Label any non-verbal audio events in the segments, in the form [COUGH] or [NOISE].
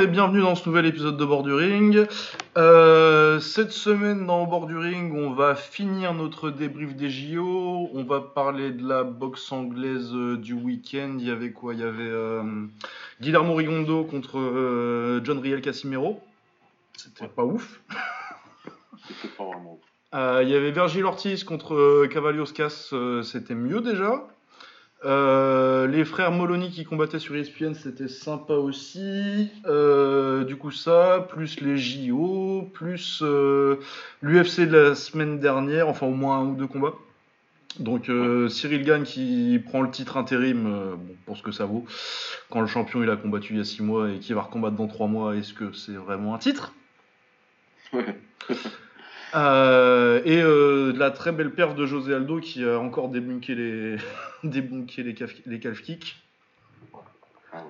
Et bienvenue dans ce nouvel épisode de Borduring. Euh, cette semaine dans Borduring, on va finir notre débrief des JO. On va parler de la boxe anglaise euh, du week-end. Il y avait quoi? Il y avait euh, Guillermo Rigondo contre euh, John Riel Casimero. C'était pas ouf. C'était pas vraiment. Euh, Il y avait Virgil Ortiz contre Cavalioscas. C'était mieux déjà. Euh, les frères Moloney qui combattaient sur ESPN, c'était sympa aussi. Euh, du coup, ça, plus les JO, plus euh, l'UFC de la semaine dernière, enfin au moins un ou deux combats. Donc Cyril Gann qui prend le titre intérim bon, pour ce que ça vaut. Quand le champion il a combattu il y a six mois et qui va recombattre dans trois mois, est-ce que c'est vraiment un titre? [LAUGHS] Euh, et euh, de la très belle perf de José Aldo qui a encore débunké les, [LAUGHS] débunké les, calf, les calf kicks. Ah.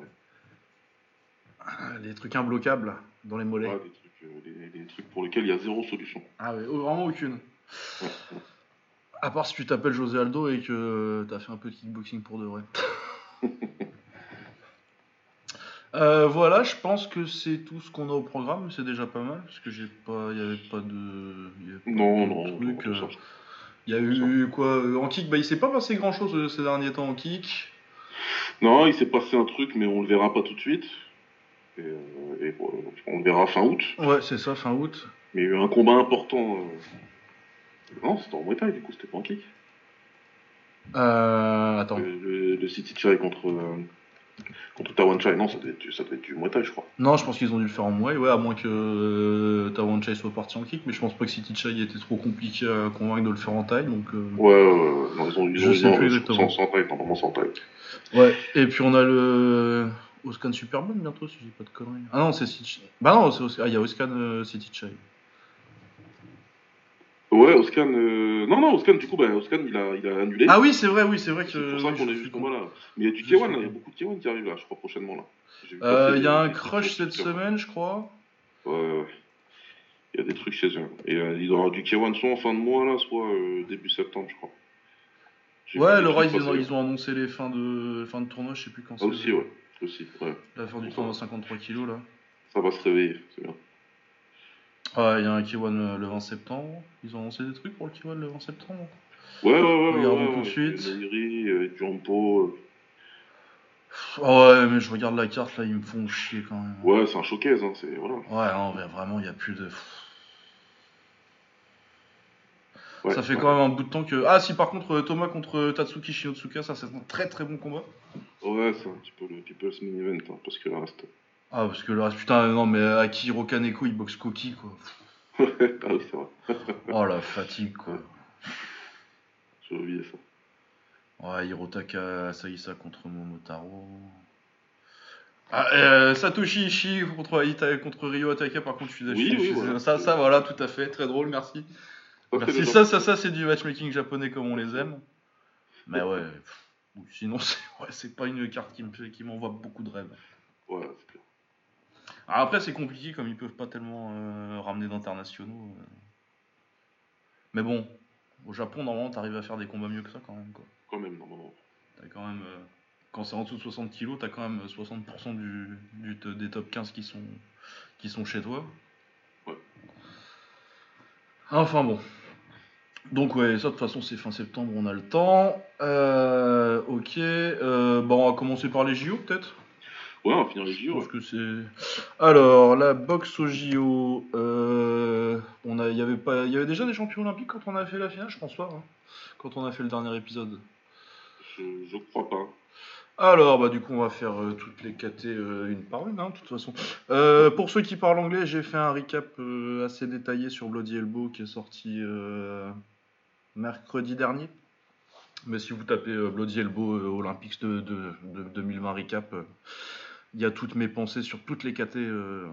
Ah, Les trucs imbloquables dans les mollets. Ouais, des, trucs, euh, des, des trucs pour lesquels il y a zéro solution. Ah ouais, oh, vraiment aucune. Ouais. [LAUGHS] À part si tu t'appelles José Aldo et que t'as fait un peu de kickboxing pour de vrai. [LAUGHS] Euh, voilà, je pense que c'est tout ce qu'on a au programme, c'est déjà pas mal, parce que j'ai pas, il y avait pas de, y avait pas Non, de non, trucs, non, euh, Il y a eu quoi euh, en kick Bah, il s'est pas passé grand chose ces derniers temps en kick. non, il s'est passé un truc, mais on le verra pas tout de suite. Et, euh, et, euh, on le verra fin août. Ouais, c'est ça, fin août. Mais il y a eu un combat important. euh, Non, c'était en Thai, du coup, c'était pas en kick. Euh, attends. Le, le, le City Chai contre, euh, contre Tawan Chai, non, ça devait, être, du- ça devait être du Muay Thai, je crois. Non, je pense qu'ils ont dû le faire en Muay, ouais, à moins que euh, Tawan Chai soit parti en kick, mais je pense pas que City Chai était trop compliqué à convaincre de le faire en taille, donc. euh, Ouais, ouais, ouais. Non, ils ont, plus sans, exactement. sans taille, normalement sans taille. Ouais, et puis on a le Oscan Superman bientôt, si dis pas de conneries. Ah non, c'est City Bah non, ah, il y a Oscan euh, City Chai. Ouais, Oscan. euh, Non, non, Oscan, du coup, bah, Oscan, il a, il a annulé. Ah oui, c'est vrai, oui, c'est vrai que. C'est pour ça qu'on a vu ce combat-là. Mais il y a du Je suis K1, là, il y a beaucoup de K1 qui arrivent là, je crois, prochainement. là. Euh, Il y a un crush cette semaine, je crois. Ouais, ouais. Il y a des trucs chez eux. Et euh, il y aura du K1 soit en fin de mois, là, soit euh, début septembre, je crois. Ouais, le Rise, ils ont, passer. ils ont annoncé les fins de, fins de tournoi, je sais plus quand Ah, c'est. aussi, ouais. Aussi, ouais. La fin du tournoi 53 kilos là. Ça va se réveiller, c'est bien. Ouais, il y a un K1 euh, le 20 septembre. Ils ont annoncé des trucs pour le K1 le 20 septembre. Ouais, ouais, ouais. Regardons ouais, tout de suite. Meiri, euh, Jumpo. Oh ouais, mais je regarde la carte là, ils me font chier quand même. Ouais, c'est un showcase, hein, c'est. Voilà. Ouais, non, mais vraiment, il n'y a plus de. Ouais, ça fait ouais. quand même un bout de temps que. Ah, si par contre, Thomas contre Tatsuki Shinotsuka, ça c'est un très très bon combat. Ouais, c'est un petit peu le People's Main Event, hein, parce que le reste. Ah, parce que le reste, putain, non, mais Akihiro Kaneko il boxe Koki quoi. Ah oui, c'est vrai. Oh la fatigue quoi. J'ai oublié ça. Ouais, Hirotaka Saisa contre Momotaro. Ah, euh, Satoshi Ishii contre, Ita- contre Ryo Ataka, par contre, je suis Oui, oui, voilà. Ça, ça, voilà, tout à fait, très drôle, merci. Ça, Merci. Ça, ça, ça, c'est du matchmaking japonais comme on les aime. Mais ouais, pff, sinon, [LAUGHS] c'est ouais, pas une carte qui m'envoie beaucoup de rêves. Ouais, c'est clair. Alors après, c'est compliqué comme ils peuvent pas tellement euh, ramener d'internationaux. euh. Mais bon, au Japon, normalement, t'arrives à faire des combats mieux que ça quand même. Quoi. Quand même, normalement. T'as quand même, euh, quand c'est en dessous de 60 kilos, t'as quand même 60% du, du t- des top 15 qui sont, qui sont chez toi. Ouais. Enfin bon. Donc ouais, ça de toute façon c'est fin septembre, on a le temps. Euh, ok. Euh, bon, on va commencer par les JO peut-être? Ouais, on va finir les JO. pense que c'est. Alors, la boxe au JO, euh, on a, y avait pas, il y avait déjà des champions olympiques quand on a fait la finale, je pense pas. hein, quand on a fait le dernier épisode. Je, je crois pas. Alors, bah du coup, on va faire euh, toutes les KT euh, une par une, hein, de toute façon. Euh, pour ceux qui parlent anglais, j'ai fait un recap assez détaillé sur Bloody Elbow qui est sorti mercredi dernier. Mais si vous tapez Bloody Elbow Olympics de, de- de 2020 recap, il y a toutes mes pensées sur toutes les KT euh,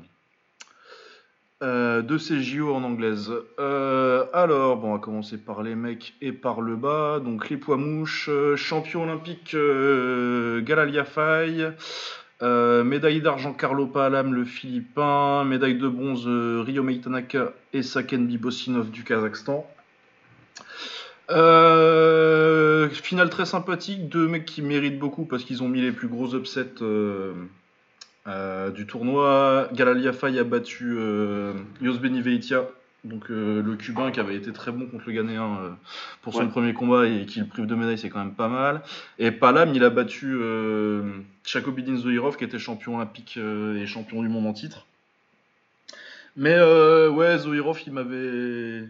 euh, de ces JO en anglaise. Euh, alors, bon, on va commencer par les mecs et par le bas. Donc, les poids mouches, champion olympique Galalia Faye, médaille d'argent Carlo Palam, le Philippin, médaille de bronze Ryo Meitanaka et Saken Bibosinov du Kazakhstan. Finale très sympathique, deux mecs qui méritent beaucoup parce qu'ils ont mis les plus gros upsets euh, du tournoi, Galal Yafai a battu euh, Yosbeni Veitia, donc euh, le Cubain qui avait été très bon contre le Ghanéen euh, pour son Ouais. premier combat et qui le prive de médaille, c'est quand même pas mal. Et Palam, il a battu Chakobidin Zoirov qui était champion olympique et champion du monde en titre. Mais ouais, Zoirov, il m'avait.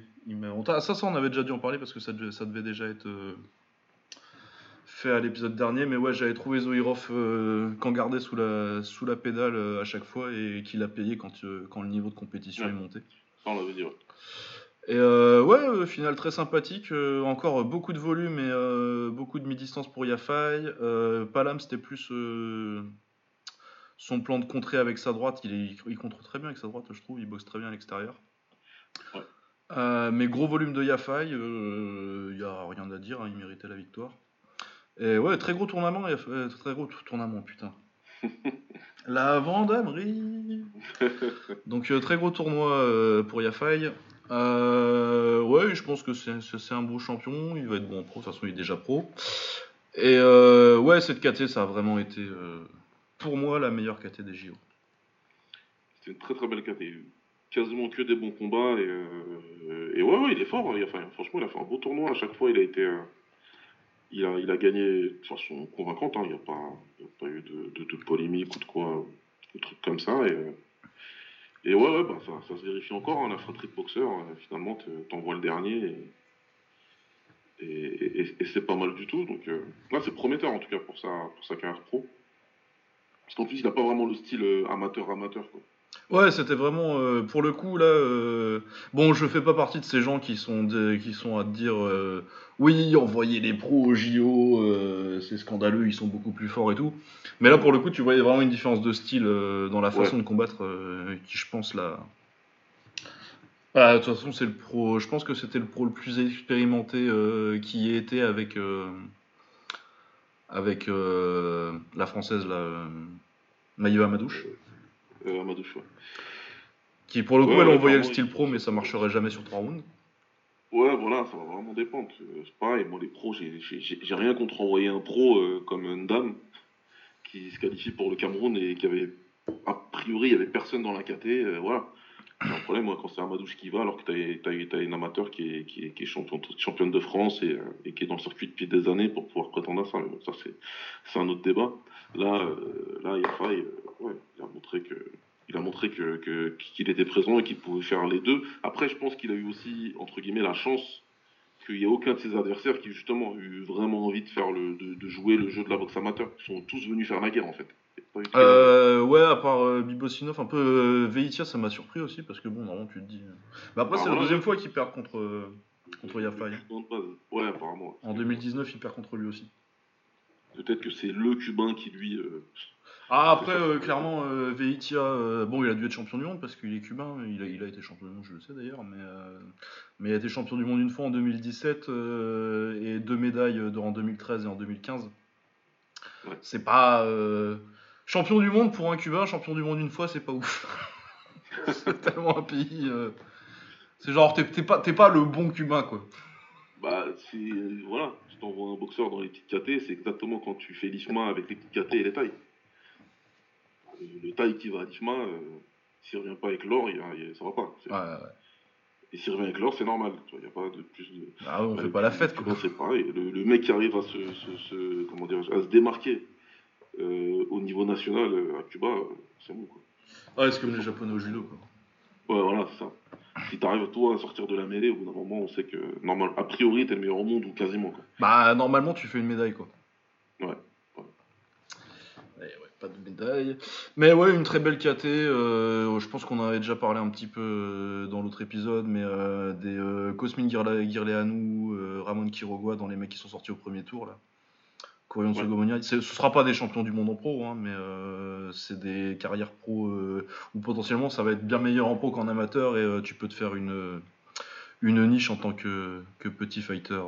t'a- Ça, ça, on avait déjà dû en parler parce que ça, devait- ça devait déjà être fait à l'épisode dernier. Mais ouais, j'avais trouvé Zoirov euh, qu'en gardait sous la, sous la pédale euh, à chaque fois et qu'il a payé quand, euh, quand le niveau de compétition Ouais. est monté. Ça, on l'avait dit, ouais. Et euh, ouais, final très sympathique. encore beaucoup de volume et beaucoup de mi-distance pour Yafai. Palam, c'était plus son plan de contrer avec sa droite. Il, est, il contre très bien avec sa droite, je trouve. Il boxe très bien à l'extérieur. Ouais. Mais gros volume de Yafai, il n'y a rien à dire, hein, il méritait la victoire. Et ouais, très gros tournament, Yaf- euh, très gros tournament, putain. [LAUGHS] La Vendamerie Donc euh, très gros tournoi euh, pour Yafai. Euh, ouais, je pense que c'est un beau champion. Il va être bon en pro. De toute façon, il est déjà pro. Et ouais, cette KT, ça a vraiment été pour moi la meilleure KT des JO. C'était une très très belle KT. Quasiment que des bons combats. Et, et ouais, ouais, il est fort. A fait, franchement, il a fait un beau tournoi. À chaque fois, il a été. Il, a, il a gagné de façon convaincante. hein. Il n'y a, a pas eu de, de, polémique ou de quoi. De trucs comme ça. Et, et ouais, ouais bah, ça, ça se vérifie encore. hein. La fratrie de boxeur, euh, finalement, te- t'envoies le dernier. Et, et, c'est pas mal du tout. Donc euh, là, c'est prometteur en tout cas pour sa, pour sa carrière pro. Parce qu'en plus, il n'a pas vraiment le style amateur-amateur. Ouais, c'était vraiment euh, pour le coup là. euh, Bon, je fais pas partie de ces gens qui sont des- qui sont à te dire euh, oui, envoyer les pros au JO, euh, c'est scandaleux, ils sont beaucoup plus forts et tout. Mais là, pour le coup, tu voyais vraiment une différence de style euh, dans la façon de combattre, euh, qui je pense là. Bah, de toute façon, c'est le pro. Je pense que c'était le pro le plus expérimenté euh, qui y ait été avec euh, avec euh, la française là, euh, Maïva Madouche. Euh. Qui pour le coup Ouais, elle envoyait le style pro mais ça marcherait jamais sur 3 rounds. Ouais, voilà, ça va vraiment dépendre. Euh, C'est pareil, moi, les pros, j'ai- j'ai j'ai- j'ai rien contre envoyer un pro euh, comme une dame qui se qualifie pour le Cameroun et qui avait, a priori, il y avait personne dans la KT. euh, voilà. J'ai un problème, quand c'est Amadouche qui va, alors que t'as as, une amateur qui est, qui est, champion, championne de France et, qui est dans le circuit depuis des années pour pouvoir prétendre à ça. Mais bon, ça, c'est un autre débat. Là, euh, là euh, il a montré que. Il a montré que que- qu'il était présent et qu'il pouvait faire les deux. Après, je pense qu'il a eu aussi, entre guillemets, la chance qu'il n'y ait aucun de ses adversaires qui, justement, a eu vraiment envie de, faire le, de, de jouer le jeu de la boxe amateur. Ils sont tous venus faire la guerre, en fait. Euh, ouais, à part euh, Bibosinov, un peu euh, Veitia, ça m'a surpris aussi parce que bon, normalement tu te dis. euh. Mais après, Ah, c'est la deuxième fois qu'il perd contre. contre Yafai. Ouais, apparemment. En 2019, il perd contre lui aussi. Peut-être que c'est le Cubain qui, lui... Ah, après, clairement, Veitia, bon, il a dû être champion du monde parce qu'il est cubain, il a, il a été champion du monde, je le sais d'ailleurs, mais, mais il a été champion du monde une fois en 2017 euh, et deux médailles en 2013 et en 2015. Ouais. C'est pas. Champion du monde pour un cubain, champion du monde une fois, c'est pas ouf. [LAUGHS] c'est tellement un pays. euh, C'est genre, t'es t'es pas, t'es pas le bon cubain, quoi. Bah, c'est... euh, Voilà. Tu t'envoies un boxeur dans les petites KT, c'est exactement quand tu fais l'IFMA avec les petites KT et les tailles. Euh, Le taille qui va à l'IFMA, euh, s'il revient pas avec l'or, il il ça va pas. C'est- Ouais, ouais. Et s'il revient avec l'or, c'est normal. Il n'y a pas de plus de... Ah ouais, on Bah, fait pas la fête, quoi. C'est pareil. Le, le mec qui arrive à se, se- se- comment dire, à se démarquer euh, au niveau national euh, à Cuba, euh, c'est bon quoi. Ouais, c'est comme les japonais au judo, quoi. Ouais, voilà, c'est ça. Si t'arrives toi à sortir de la mêlée, au bout d'un moment, on sait que normal, a priori, t'es le meilleur au monde ou quasiment quoi. Bah, normalement, tu fais une médaille, quoi. Ouais. Eh ouais, pas de médaille. Mais ouais, une très belle KT. euh, je pense qu'on en avait déjà parlé un petit peu dans l'autre épisode, mais euh, des Cosmin Girleanu, Ramon Quiroga dans les mecs qui sont sortis au premier tour, là. Ouais. Ce sera pas des champions du monde en pro, hein, mais euh, c'est des carrières pro euh, où potentiellement ça va être bien meilleur en pro qu'en amateur et euh, tu peux te faire une, une niche en tant que, que petit fighter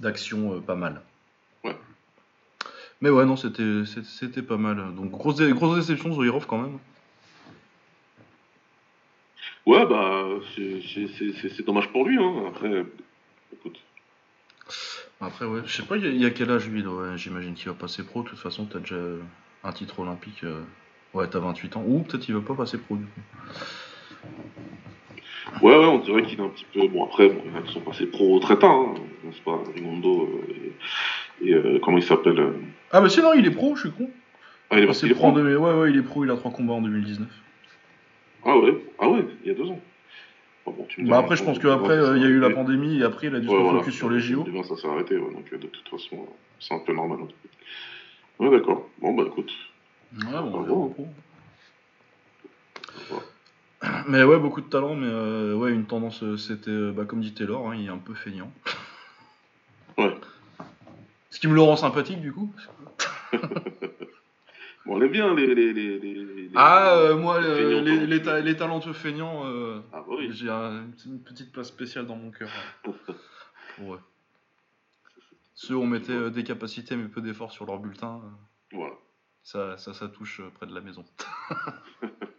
d'action pas mal. Ouais. Mais ouais, non, c'était pas mal. Donc, grosse, dé- grosse déception Zoirov quand même. Ouais, bah, c'est- dommage pour lui, hein. Après, écoute. Après, ouais, je sais pas, il y a- il y, a quel âge lui ouais, J'imagine qu'il va passer pro. De toute façon, t'as déjà un titre olympique. euh, Ouais, t'as 28 ans. Ou peut-être il veut pas passer pro du coup. Ouais, ouais, on dirait qu'il est un petit peu. Bon, après, bon, ils sont passés pro très tard, hein, n'est-ce pas Rimondo euh, et, et, euh, comment il s'appelle euh, Ah bah si, non, il est pro, je suis con. Ah, il est passé c'est pro en 2000. Ouais, ouais, il est pro, il a 3 combats en 2019. Ah ouais, ah ouais, il y a deux ans. Bon, bon, tu me Bah après, je pense qu'après, euh, il y a eu la pandémie et après, il a dû se Ouais, voilà. focus sur les JO. Eh bien, ça s'est arrêté, ouais, donc euh, de toute façon, c'est un peu normal. Ouais, d'accord. Bon, bah écoute. Ouais, bon, bon. Mais ouais, beaucoup de talent, mais euh, ouais, une tendance, c'était, bah, comme dit Taylor, hein, il est un peu feignant. Ouais. Ce qui me le rend sympathique du coup. [LAUGHS] Bon, on aime bien les. les, les, les, les- Ah, euh, moi, les feignants, les, les, ta- les talentueux feignants, euh, Ah, bah oui. j'ai un- une petite place spéciale dans mon cœur. Ouais. [LAUGHS] Ceux on mettait euh, des capacités mais peu d'efforts sur leur bulletin, euh, Voilà. ça, ça, ça touche près de la maison. [LAUGHS]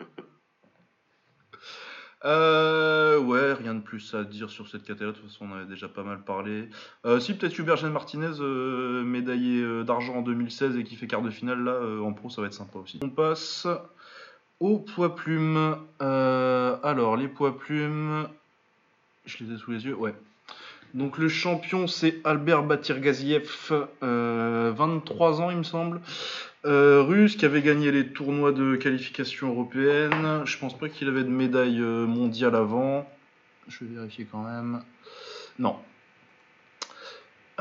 Euh, ouais, rien de plus à dire sur cette catégorie, de toute façon on avait déjà pas mal parlé. Euh, si peut-être Hubert Jean Martinez, euh, médaillé euh, d'argent en 2016 et qui fait quart de finale là, en pro ça va être sympa aussi. On passe au poids plumes. Alors les poids plumes, je les ai sous les yeux, ouais. Donc le champion c'est Albert Batirgaziev, euh, 23 ans il me semble. Euh, russe qui avait gagné les tournois de qualification européenne. Je pense pas qu'il avait de médaille euh, mondiale avant. Je vais vérifier quand même. Non.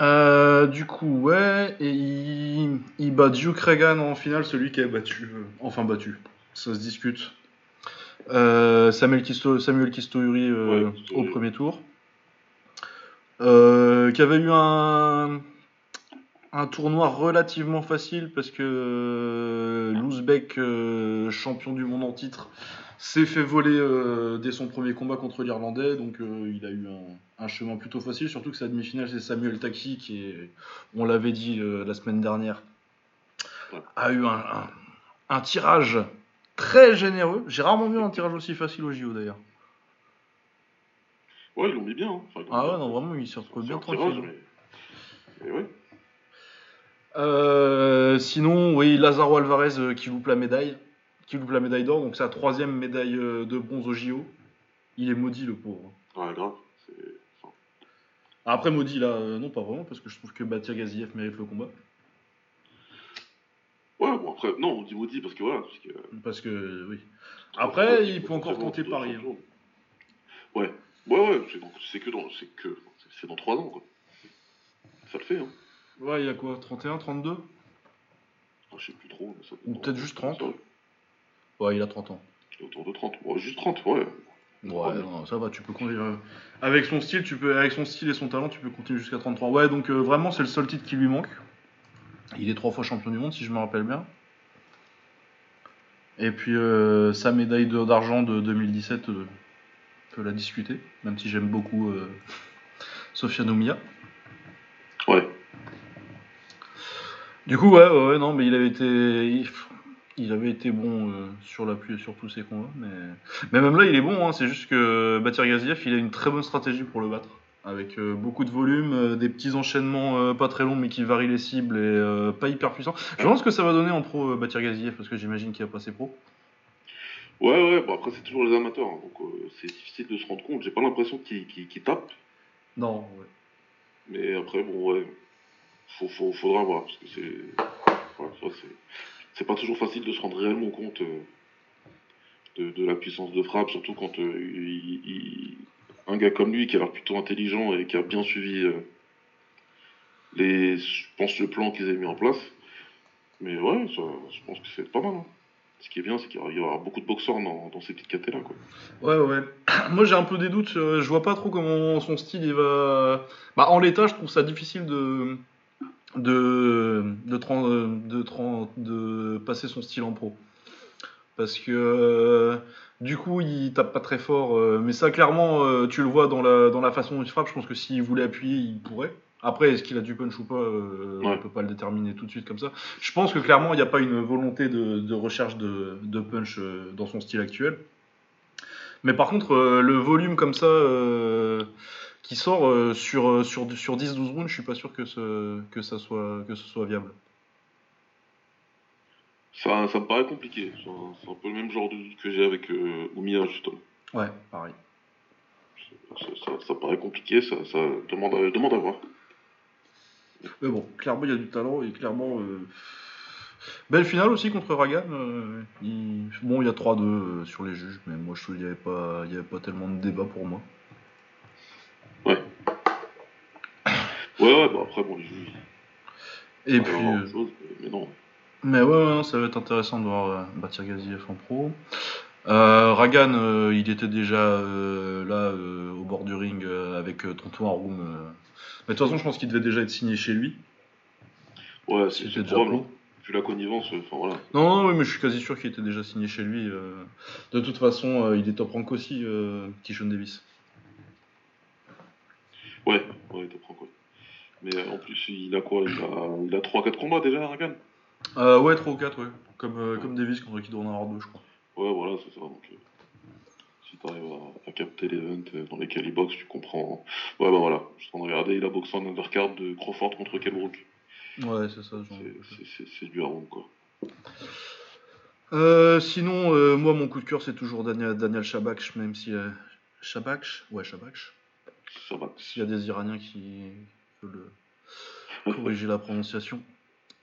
Euh, du coup, ouais, et il, il bat Duke Reagan en finale, celui qui a battu, euh, enfin battu, ça se discute. Samuel Kisto, Samuel Kistouri Ouais, au premier tour. Qui avait eu un, un tournoi relativement facile parce que euh, l'Ouzbek, euh, champion du monde en titre, s'est fait voler euh, dès son premier combat contre l'Irlandais. Donc euh, il a eu un, un chemin plutôt facile. Surtout que sa demi-finale, c'est Samuel Taki qui, est, on l'avait dit la semaine dernière, a eu un, un- un tirage très généreux. J'ai rarement vu un tirage aussi facile au JO d'ailleurs. Ouais, ils l'ont mis bien. hein. Enfin, ils Ah ouais, non, vraiment, il s'y retrouve C'est bien un tirage, tranquille. mais... mais ouais. Euh, sinon, oui, Lazaro Alvarez euh, qui loupe la médaille, qui loupe la médaille d'or, donc sa troisième médaille euh, de bronze au JO. Il est maudit le pauvre. Ouais, grave. Enfin, Après maudit là, non pas vraiment, parce que je trouve que Batia Gaziev mérite le combat. Ouais, bon, après, non, on dit maudit parce que voilà. Parce que, Parce que oui. Après, il peut encore tenter Paris. hein. Ouais, ouais, ouais, c'est, que dans, c'est que, c'est, c'est dans 3 ans, quoi. Ça le fait, hein. Ouais, il y a quoi 31, 32 Ah, je sais plus trop. Mais ça Ou peut-être juste 30. ça, Ouais, il a 30 ans. Autour de 30. Ouais, juste 30, ouais. Ouais, non, ça va, tu peux continuer. euh, Avec son style, tu peux, avec son style et son talent, tu peux continuer jusqu'à 33. Ouais, donc euh, vraiment, c'est le seul titre qui lui manque. Il est trois fois champion du monde, si je me rappelle bien. Et puis euh, sa médaille d'argent de 2017 euh, peut la discuter, même si j'aime beaucoup euh, Sofia Noumia. Ouais. Du coup, ouais, ouais, ouais, non, mais il avait été, il, avait été bon euh, sur l'appui et sur tous ses combats, mais, mais même là, il est bon. hein, c'est juste que Batir Gaziev, il a une très bonne stratégie pour le battre, avec euh, beaucoup de volume, euh, des petits enchaînements euh, pas très longs, mais qui varient les cibles et pas hyper puissants. Je pense que ça va donner en pro Batir Gaziev, parce que j'imagine qu'il va passer pro. Ouais, ouais, bon, après, c'est toujours les amateurs, hein, donc c'est difficile de se rendre compte. J'ai pas l'impression qu'ils tapent, Non, ouais. mais après, bon, ouais. Faut, faudra voir, parce que c'est. C'est. Pas toujours facile de se rendre réellement compte euh, de, la puissance de frappe, surtout quand euh, un gars comme lui qui a l'air plutôt intelligent et qui a bien suivi euh, les, pense, le plan qu'ils avaient mis en place. Mais ouais, je pense que c'est pas mal. hein. Ce qui est bien, c'est qu'il y aura- beaucoup de boxeurs dans, dans ces petites. Quoi. Ouais, ouais. [CLEARS THROAT] Moi, j'ai un peu des doutes. Je vois pas trop comment son style il va. Bah, en l'état, je trouve ça difficile de de de, passer son style en pro. Parce que euh, du coup, il tape pas très fort. euh, mais ça, clairement, euh, tu le vois dans la dans la façon dont il frappe. Je pense que s'il voulait appuyer, il pourrait. Après, est-ce qu'il a du punch ou pas euh, On Ouais. peut pas le déterminer tout de suite comme ça. Je pense que clairement, il n'y a pas une volonté de, recherche de, punch euh, dans son style actuel. Mais par contre, euh, le volume comme ça euh, qui sort euh, sur, euh, sur, sur 10-12 rounds, je suis pas sûr que ce, que, ça soit, que ce soit viable. Ça, ça me paraît compliqué. C'est un, peu le même genre de doute que j'ai avec euh, Oumiya, justement. Ouais, pareil. Ça, ça- ça paraît compliqué, ça, ça demande, à, demande à voir. Mais bon, clairement, il y a du talent et clairement. euh, Belle finale aussi contre Ragan. euh, il- Bon, il y a 3-2 euh, sur les juges, mais moi je trouve qu'il n'y avait, pas... avait pas tellement de débat pour moi. Ouais, ouais, bah après, bon, juges, Et puis. chose, mais non. Mais ouais, ouais, ça va être intéressant de voir euh, Batir Gaziev en pro. Euh, Ragan, euh, il était déjà euh, là au bord du ring avec Tonton Aroum. euh. Mais de toute façon, je pense qu'il devait déjà être signé chez lui. Ouais, c'est déjà probable. pro. Vu la connivence, enfin voilà. Non, non, oui, mais je suis quasi sûr qu'il était déjà signé chez lui. De toute façon, il est top rank aussi, Kishon Davis. Ouais, ouais, t'apprends quoi. Mais euh, en plus, il a quoi? Il a, il a 3-4 combats déjà, Ragan? Euh, ouais, 3 ou 4, ouais. Comme, euh, comme Davis contre qui doit en avoir 2, je crois. Ouais, voilà, c'est ça. Donc, euh, si t'arrives à, à capter les events dans lesquels il boxe, tu comprends. Ouais, bah voilà, je suis en train de regarder, il a boxé en undercard de Crawford contre Kelbrook. Ouais, c'est ça. C'est- du haron, quoi. Euh, sinon, euh, moi, mon coup de cœur, c'est toujours Daniel, Daniel Shabakh, même si. Euh, Shabakh Ouais, Shabakh. Ça va. S'il y a des Iraniens qui euh, corriger la prononciation.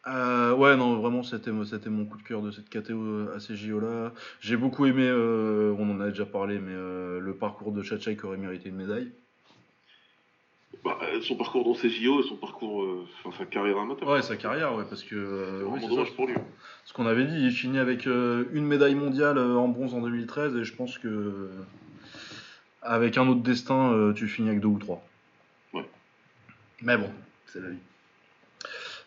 Euh, ouais, non, vraiment, c'était c'était mon coup de cœur de cette KTO à ces JO là. J'ai beaucoup aimé, euh, on en a déjà parlé, mais euh, le parcours de Chachai qui aurait mérité une médaille. Bah, euh, son parcours dans ses JO et son parcours, euh, enfin sa carrière amateur. Ouais, sa carrière, ouais, parce que. euh, oui, dommage ça. pour lui. Ce qu'on avait dit, il finit avec euh, une médaille mondiale euh, en bronze en 2013, et je pense que. euh, avec un autre destin, euh, tu finis avec deux ou trois. Mais bon, c'est la vie.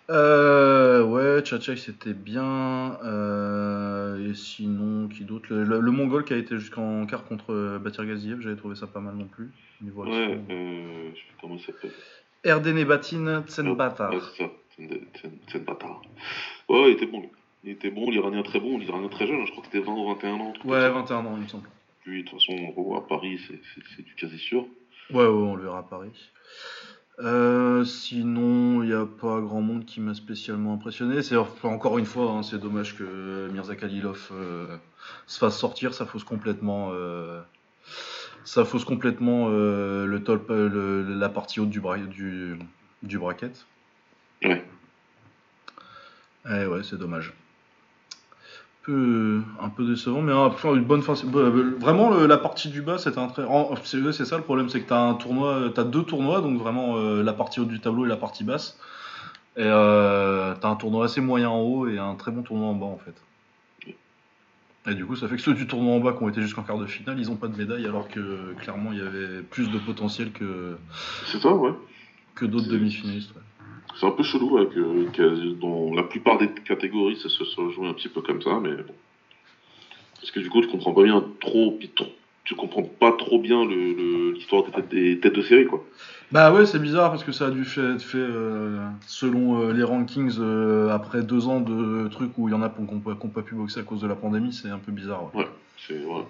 Euh, ouais, Tchatchai c'était bien. euh, et sinon, qui d'autre? Le, le- le Mongol qui a été jusqu'en quart contre euh, Batir Gaziev, j'avais trouvé ça pas mal non plus. Niveau Ouais, euh, je sais plus comment il s'appelle. Erdene Batin Tsenbatar. Ouais, c'est ça, bâtard. Ouais, ouais, il était bon. Il était bon, l'Iranien très bon, l'Iranien très jeune, je crois que c'était 20 ou 21 ans. Ouais, comme ça. 21 ans, il me semble. Lui, de toute façon, à Paris, c'est du quasi sûr. Ouais, ouais, on le verra à Paris. Euh, sinon, il n'y a pas grand monde qui m'a spécialement impressionné. C'est encore une fois, hein, c'est dommage que Mirza Khalilov euh, se fasse sortir. Ça fausse complètement, euh, ça fausse complètement le top, le- la partie haute du, bra du, du bracket. Ouais. Eh ouais, c'est dommage. Peu, un peu décevant, mais une bonne fin. c'est- euh, Vraiment, le- la partie du bas, c'était un très. C'est ça le problème, c'est que t'as un tournoi, t'as deux tournois, donc vraiment euh, la partie haute du tableau et la partie basse. Et euh, t'as un tournoi assez moyen en haut et un très bon tournoi en bas en fait. Et du coup, ça fait que ceux du tournoi en bas qui ont été jusqu'en quart de finale, ils ont pas de médaille, alors que clairement il y avait plus de potentiel que, C'est ça, ouais. que d'autres demi-finalistes. ouais. C'est un peu chelou, ouais, que, que dans la plupart des catégories, ça se joue un petit peu comme ça, mais bon. Parce que du coup, tu comprends pas bien trop, tu comprends pas trop bien le- le- l'histoire des, têtes- des têtes de série, quoi. Bah ouais, c'est bizarre parce que ça a dû fait- être fait euh, selon euh, les rankings euh, après deux ans de trucs où il y en a qui n'ont pas, pu boxer à cause de la pandémie, c'est un peu bizarre. ouais. Ouais, c'est, voilà.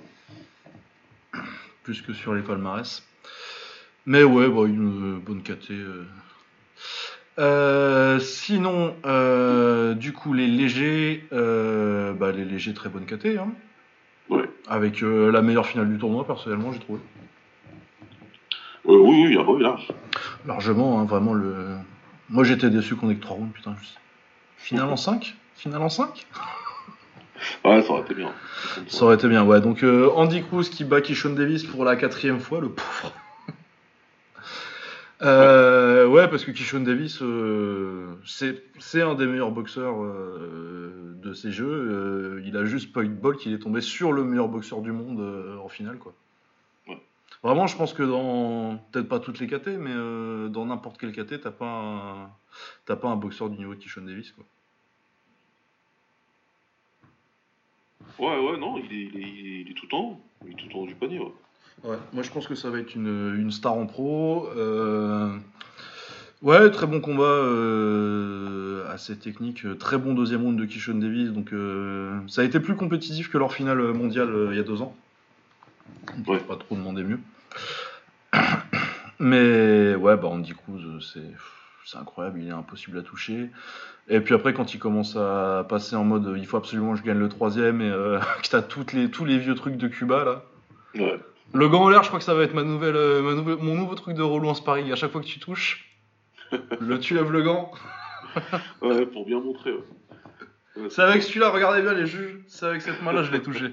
Plus que sur les palmarès. Mais ouais, bah, une bonne KT. Euh. Sinon, euh, du coup, les légers, euh, bah, les légers, très bonne KT. Hein, Ouais. avec la meilleure finale du tournoi, personnellement, j'ai trouvé. Oui, oui, ah bah oui, large. Largement, hein, vraiment le. Moi j'étais déçu qu'on ait que 3 rounds, putain. Finale en 5 Finale en 5 [LAUGHS] Ouais, ça aurait été bien. Ça aurait été bien, ouais. Donc Andy Cruz qui bat Kishon Davis pour la quatrième fois, le pauvre. Euh, ouais, parce que Kishon Davis, euh, c'est un des meilleurs boxeurs euh, de ces jeux. Il a juste pas eu de bol qu'il est tombé sur le meilleur boxeur du monde en finale, quoi. Ouais. Vraiment, je pense que dans peut-être pas toutes les KT, mais dans n'importe quelle KT, t'as pas un... t'as pas un boxeur du niveau de Kishon Davis, quoi. Ouais, ouais, non, il est, il est, il est tout en haut. Il est tout en haut du panier, ouais. Ouais, moi je pense que ça va être une, une star en pro. Euh, Ouais, très bon combat, euh, assez technique, euh, très bon deuxième round de Kishon Davis. Donc euh, ça a été plus compétitif que leur finale mondiale il y a deux ans. On peut Ouais. pas trop demander mieux. [COUGHS] Mais ouais, bah Andy Cruz, c'est incroyable, il est impossible à toucher. Et puis après, quand il commence à passer en mode il faut absolument que je gagne le troisième et euh, [LAUGHS] que t'as les, tous les vieux trucs de Cuba là. Ouais. Le gant en l'air, je crois que ça va être ma nouvelle, euh, ma nouvelle- mon nouveau truc de relou en sparring. À chaque fois que tu touches, le, tu lèves le gant. [LAUGHS] Ouais, pour bien montrer. ouais. Ouais, C'est avec celui-là, regardez bien les juges, c'est avec cette main-là je l'ai touché.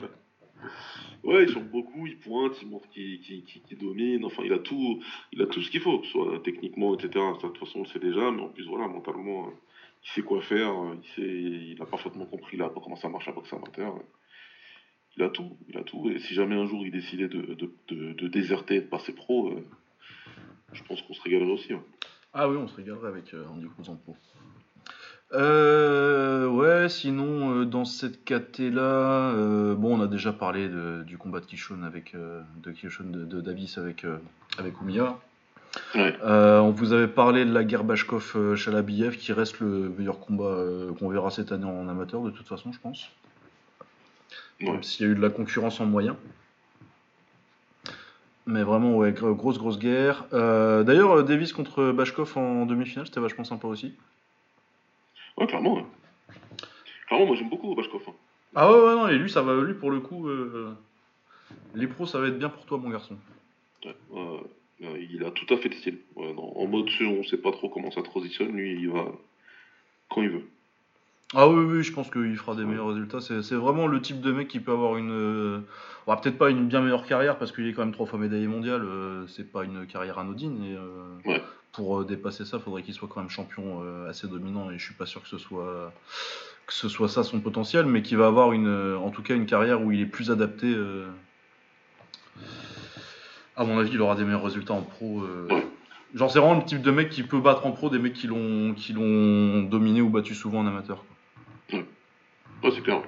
Ouais, il chante beaucoup, il pointe, il montre qu'il qu'il- qu'il- qu'il domine. Enfin, il a tout, il a tout ce qu'il faut, que ce soit techniquement, etc. Ça, de toute façon, on le sait déjà, mais en plus, voilà, mentalement, euh, il sait quoi faire. euh, Il sait, il a parfaitement compris là comment ça marche la boxe amateur. Il a tout, il a tout. Et si jamais un jour il décidait de, de, de, de déserter, de passer pro, euh, je pense qu'on se régalerait aussi. hein. Ah oui, on se régalerait avec euh, Andy Cruz en pro. Euh, ouais, sinon, dans cette KT-là, euh, bon, on a déjà parlé du combat de Kishon avec, de Kishon de, Davis avec, avec Oumiya. Ouais. Euh, on vous avait parlé de la guerre Bashkov-Chalabiev, qui reste le meilleur combat euh, qu'on verra cette année en amateur, de toute façon, je pense. Même s'il y a eu de la concurrence en moyen. Mais vraiment, ouais, gro- grosse, grosse guerre. Euh, D'ailleurs, euh, Davis contre Bashkov en demi-finale, c'était vachement sympa aussi. Ouais, clairement. ouais. Clairement, moi j'aime beaucoup Bashkov. hein. Ah ouais, ouais, non, et lui, ça va, lui, pour le coup, euh, les pros, ça va être bien pour toi, mon garçon. Ouais, il a tout à fait le style. Ouais, non, en mode, on sait pas trop comment ça transitionne. Lui, il va quand il veut. Ah oui, oui, je pense qu'il fera des meilleurs résultats. C'est c'est vraiment le type de mec qui peut avoir une. euh, bon, peut-être pas une bien meilleure carrière parce qu'il est quand même trois fois médaillé mondial. euh, c'est pas une carrière anodine. Et, euh, Ouais. Pour euh, dépasser ça, faudrait qu'il soit quand même champion euh, assez dominant. Et je suis pas sûr que ce soit que ce soit ça son potentiel, mais qu'il va avoir une, en tout cas, une carrière où il est plus adapté. À mon avis, il aura des meilleurs résultats en pro. Ouais. Genre, c'est vraiment le type de mec qui peut battre en pro des mecs qui l'ont qui l'ont dominé ou battu souvent en amateur. Quoi. Ouais, c'est clair.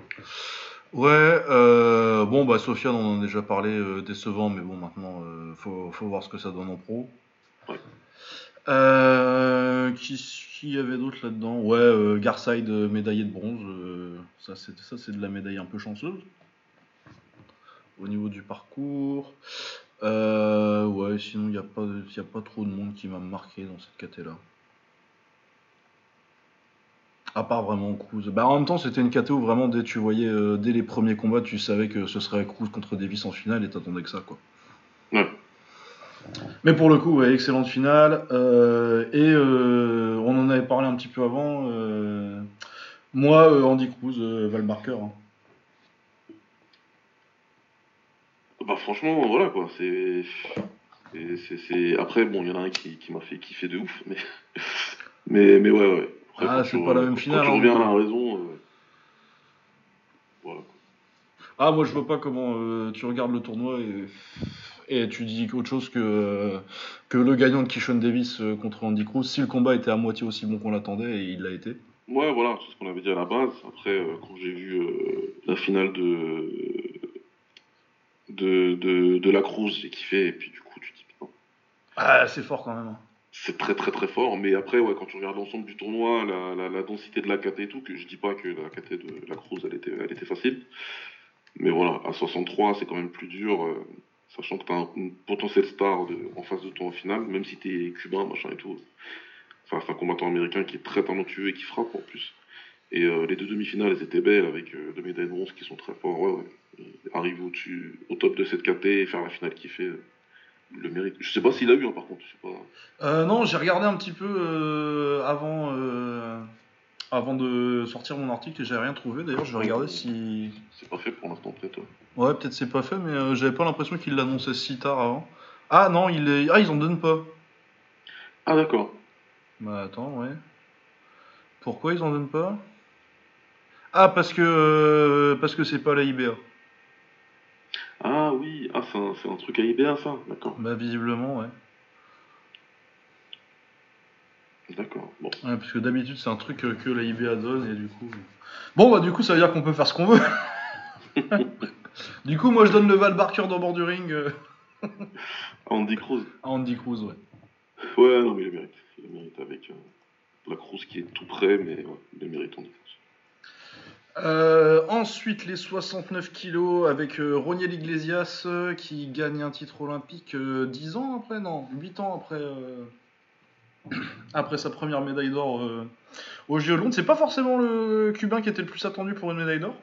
Ouais, euh, bon, bah, Sofiane, on en a déjà parlé, euh, décevant, mais bon, maintenant, euh, faut, faut voir ce que ça donne en pro. Ouais. Qui, qui y avait d'autre là-dedans? Ouais, Garside, médaillé de bronze, ça, c'est, ça, c'est de la médaille un peu chanceuse. Au niveau du parcours. Ouais, sinon, il n'y a, pas y a pas trop de monde qui m'a marqué dans cette caté-là. À part vraiment Cruz. Bah, en même temps, c'était une KT où vraiment, dès, tu voyais, euh, dès les premiers combats, tu savais que ce serait Cruz contre Davis en finale et t'attendais que ça, quoi. Ouais. Mais pour le coup, ouais, excellente finale. Euh, et euh, on en avait parlé un petit peu avant. moi, Andy Cruz, va le marqueur. hein. Bah, franchement, voilà quoi. C'est. c'est- c'est- c'est- Après, bon, il y en a un qui, qui m'a fait kiffer de ouf, mais. [LAUGHS] mais, mais ouais, ouais. Après, Ah, c'est pas la même quand finale, tu hein, reviens à donc, la raison. euh, Voilà. Ah, moi, je vois pas comment euh, tu regardes le tournoi et, et tu dis autre chose que, euh, que le gagnant de Kishon Davis euh, contre Andy Cruz. Si le combat était à moitié aussi bon qu'on l'attendait, et il l'a été. Ouais, voilà, c'est ce qu'on avait dit à la base. Après, euh, quand j'ai vu euh, la finale de, de, de, de la Cruz, j'ai kiffé. Et puis, du coup, tu dis, putain, Ah, c'est fort quand même. C'est très, très, très fort. Mais après, ouais, quand tu regardes l'ensemble du tournoi, la, densité de la KT et tout, que je dis pas que la KT de la Cruz, elle était, facile. Mais voilà, à 63, c'est quand même plus dur. euh, sachant que tu as un, une star en face de toi en finale, même si tu cubain, machin et tout. Enfin, c'est un combattant américain qui est très talentueux et qui frappe en plus. Et euh, les deux demi-finales, elles étaient belles avec euh, deux médailles de bronze qui sont très forts. Ouais, ouais. Il arrive au-dessus, au top de cette KT et faire la finale qu'il fait, il le mérite. Je sais pas s'il a eu, hein, par contre. Je sais pas. Euh, non, j'ai regardé un petit peu euh, avant, euh, avant de sortir mon article et j'ai rien trouvé. D'ailleurs, je vais regarder si. C'est pas fait pour l'instant, peut-être. Ouais, peut-être c'est pas fait, mais euh, j'avais pas l'impression qu'il l'annonçait si tard avant. Ah non, il est... ah, ils en donnent pas. Ah, d'accord. Bah attends, ouais. Pourquoi ils en donnent pas? Ah, parce que parce que c'est pas la IBA. Ah oui, ah, c'est un, c'est un truc à IBA, ça. D'accord. Bah visiblement, ouais. D'accord. Bon. Ouais, parce que d'habitude c'est un truc que la IBA donne et du coup. Bon bah du coup ça veut dire qu'on peut faire ce qu'on veut. [LAUGHS] du coup moi je donne le Val Barker dans bord du ring euh, Andy Cruz. à Andy Cruz, ouais. Ouais, non, mais il le mérite. Il le mérite avec euh, la Cruz qui est tout près, mais ouais, il le mérite, Andy Cruz. Euh, ensuite, les 69 kilos avec euh, Roniel Iglesias euh, qui gagne un titre olympique euh, 10 ans après, non, 8 ans après, euh, après sa première médaille d'or euh, au de Londres. C'est pas forcément le Cubain qui était le plus attendu pour une médaille d'or?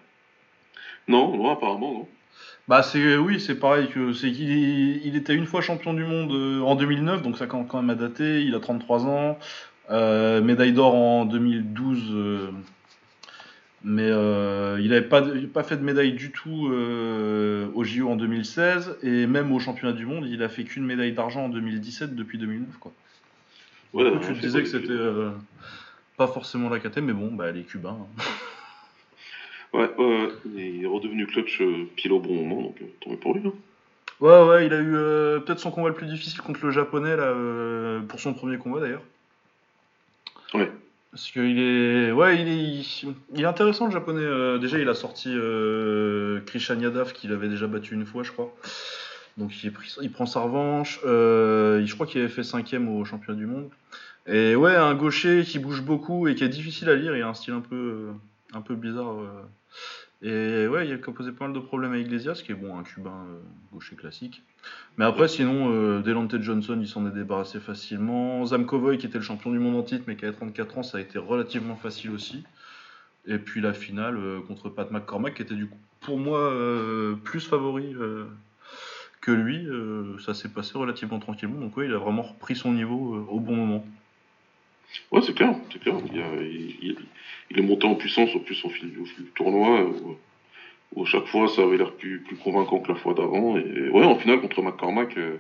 Non, non, apparemment, non. Bah c'est oui, c'est pareil que c'est qu'il il était une fois champion du monde euh, en 2009, donc ça quand même à dater. Il a 33 ans, Euh, médaille d'or en 2012, euh, mais euh, il n'avait pas fait de médaille du tout euh, au JO en 2016 et même au championnat du monde, il a fait qu'une médaille d'argent en 2017 depuis 2009 quoi. Ouais, Du coup, non, tu te disais que c'était euh, pas forcément la KT, mais bon, bah les Cubains. hein. [LAUGHS] Ouais, il est redevenu clutch pile au bon moment, donc tant mieux pour lui. Hein. Ouais, ouais, il a eu peut-être son combat le plus difficile contre le japonais, là, pour son premier combat d'ailleurs. Ouais. Parce qu'il est. Ouais, il est, il est intéressant le japonais. euh, déjà, il a sorti euh, Krishan Yadav, qu'il avait déjà battu une fois, je crois. Donc, il, prend sa revanche. Euh, je crois qu'il avait fait cinquième au championnat du monde. Et ouais, un gaucher qui bouge beaucoup et qui est difficile à lire. Il a un style un peu, euh, bizarre. Et ouais, il a posé pas mal de problèmes à Iglesias, qui est bon, un cubain gaucher classique. Mais après, sinon, euh, Delante Johnson, il s'en est débarrassé facilement. Zamkovoy, qui était le champion du monde en titre, mais qui avait 34 ans, ça a été relativement facile aussi. Et puis la finale euh, contre Pat McCormack, qui était du coup, pour moi, euh, plus favori euh, que lui. Ça s'est passé relativement tranquillement. Donc ouais, il a vraiment repris son niveau au bon moment. Ouais, c'est clair, c'est clair. Il, est monté en puissance au plus au fil, au du tournoi, où, chaque fois ça avait l'air plus, plus convaincant que la fois d'avant. Et ouais, en finale contre McCormack, euh,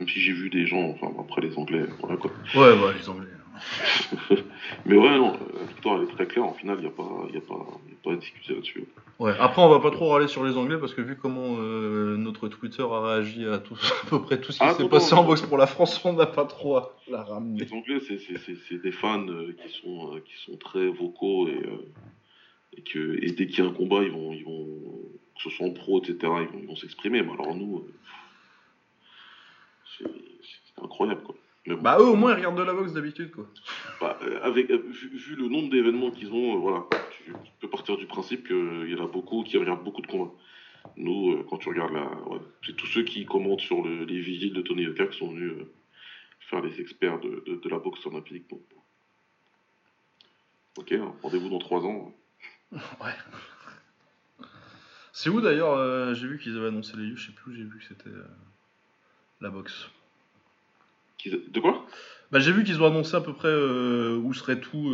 même si j'ai vu des gens, enfin après les Anglais, voilà quoi. Ouais, ouais, les Anglais. [LAUGHS] Mais ouais, non, la victoire elle est très claire. En finale, il n'y a, pas- il y a, pas- il y a pas à discuter là-dessus. Ouais, après on va pas trop râler sur les Anglais parce que vu comment euh, notre Twitter a réagi à, tout, [LAUGHS] à peu près tout ce qui Ah, s'est passé non, en boxe pour la France, on n'a pas trop à la ramener. Les Anglais, c'est- des fans euh, qui sont, euh, qui sont très vocaux et, et, que, et dès qu'il y a un combat, ils vont, ils vont, que ce soit en pro, etc., ils vont, s'exprimer. Mais alors nous, euh, c'est incroyable quoi. Bon. Bah eux au moins ils regardent de la boxe d'habitude quoi. Bah, euh, avec, euh, vu, vu le nombre d'événements qu'ils ont, euh, voilà, tu, tu peux partir du principe qu'il y en a beaucoup qui regardent beaucoup de combats. Nous, euh, quand tu regardes la. ouais, c'est tous ceux qui commentent sur le- les vigiles de Tony Yoka qui sont venus euh, faire les experts de, de- de la boxe olympique. Bon. Ok, hein, rendez-vous dans trois ans. [LAUGHS] Ouais. C'est où d'ailleurs euh, J'ai vu qu'ils avaient annoncé les lieux, je sais plus où j'ai vu que c'était euh, la boxe. De quoi? Bah j'ai vu qu'ils ont annoncé à peu près euh, où serait tout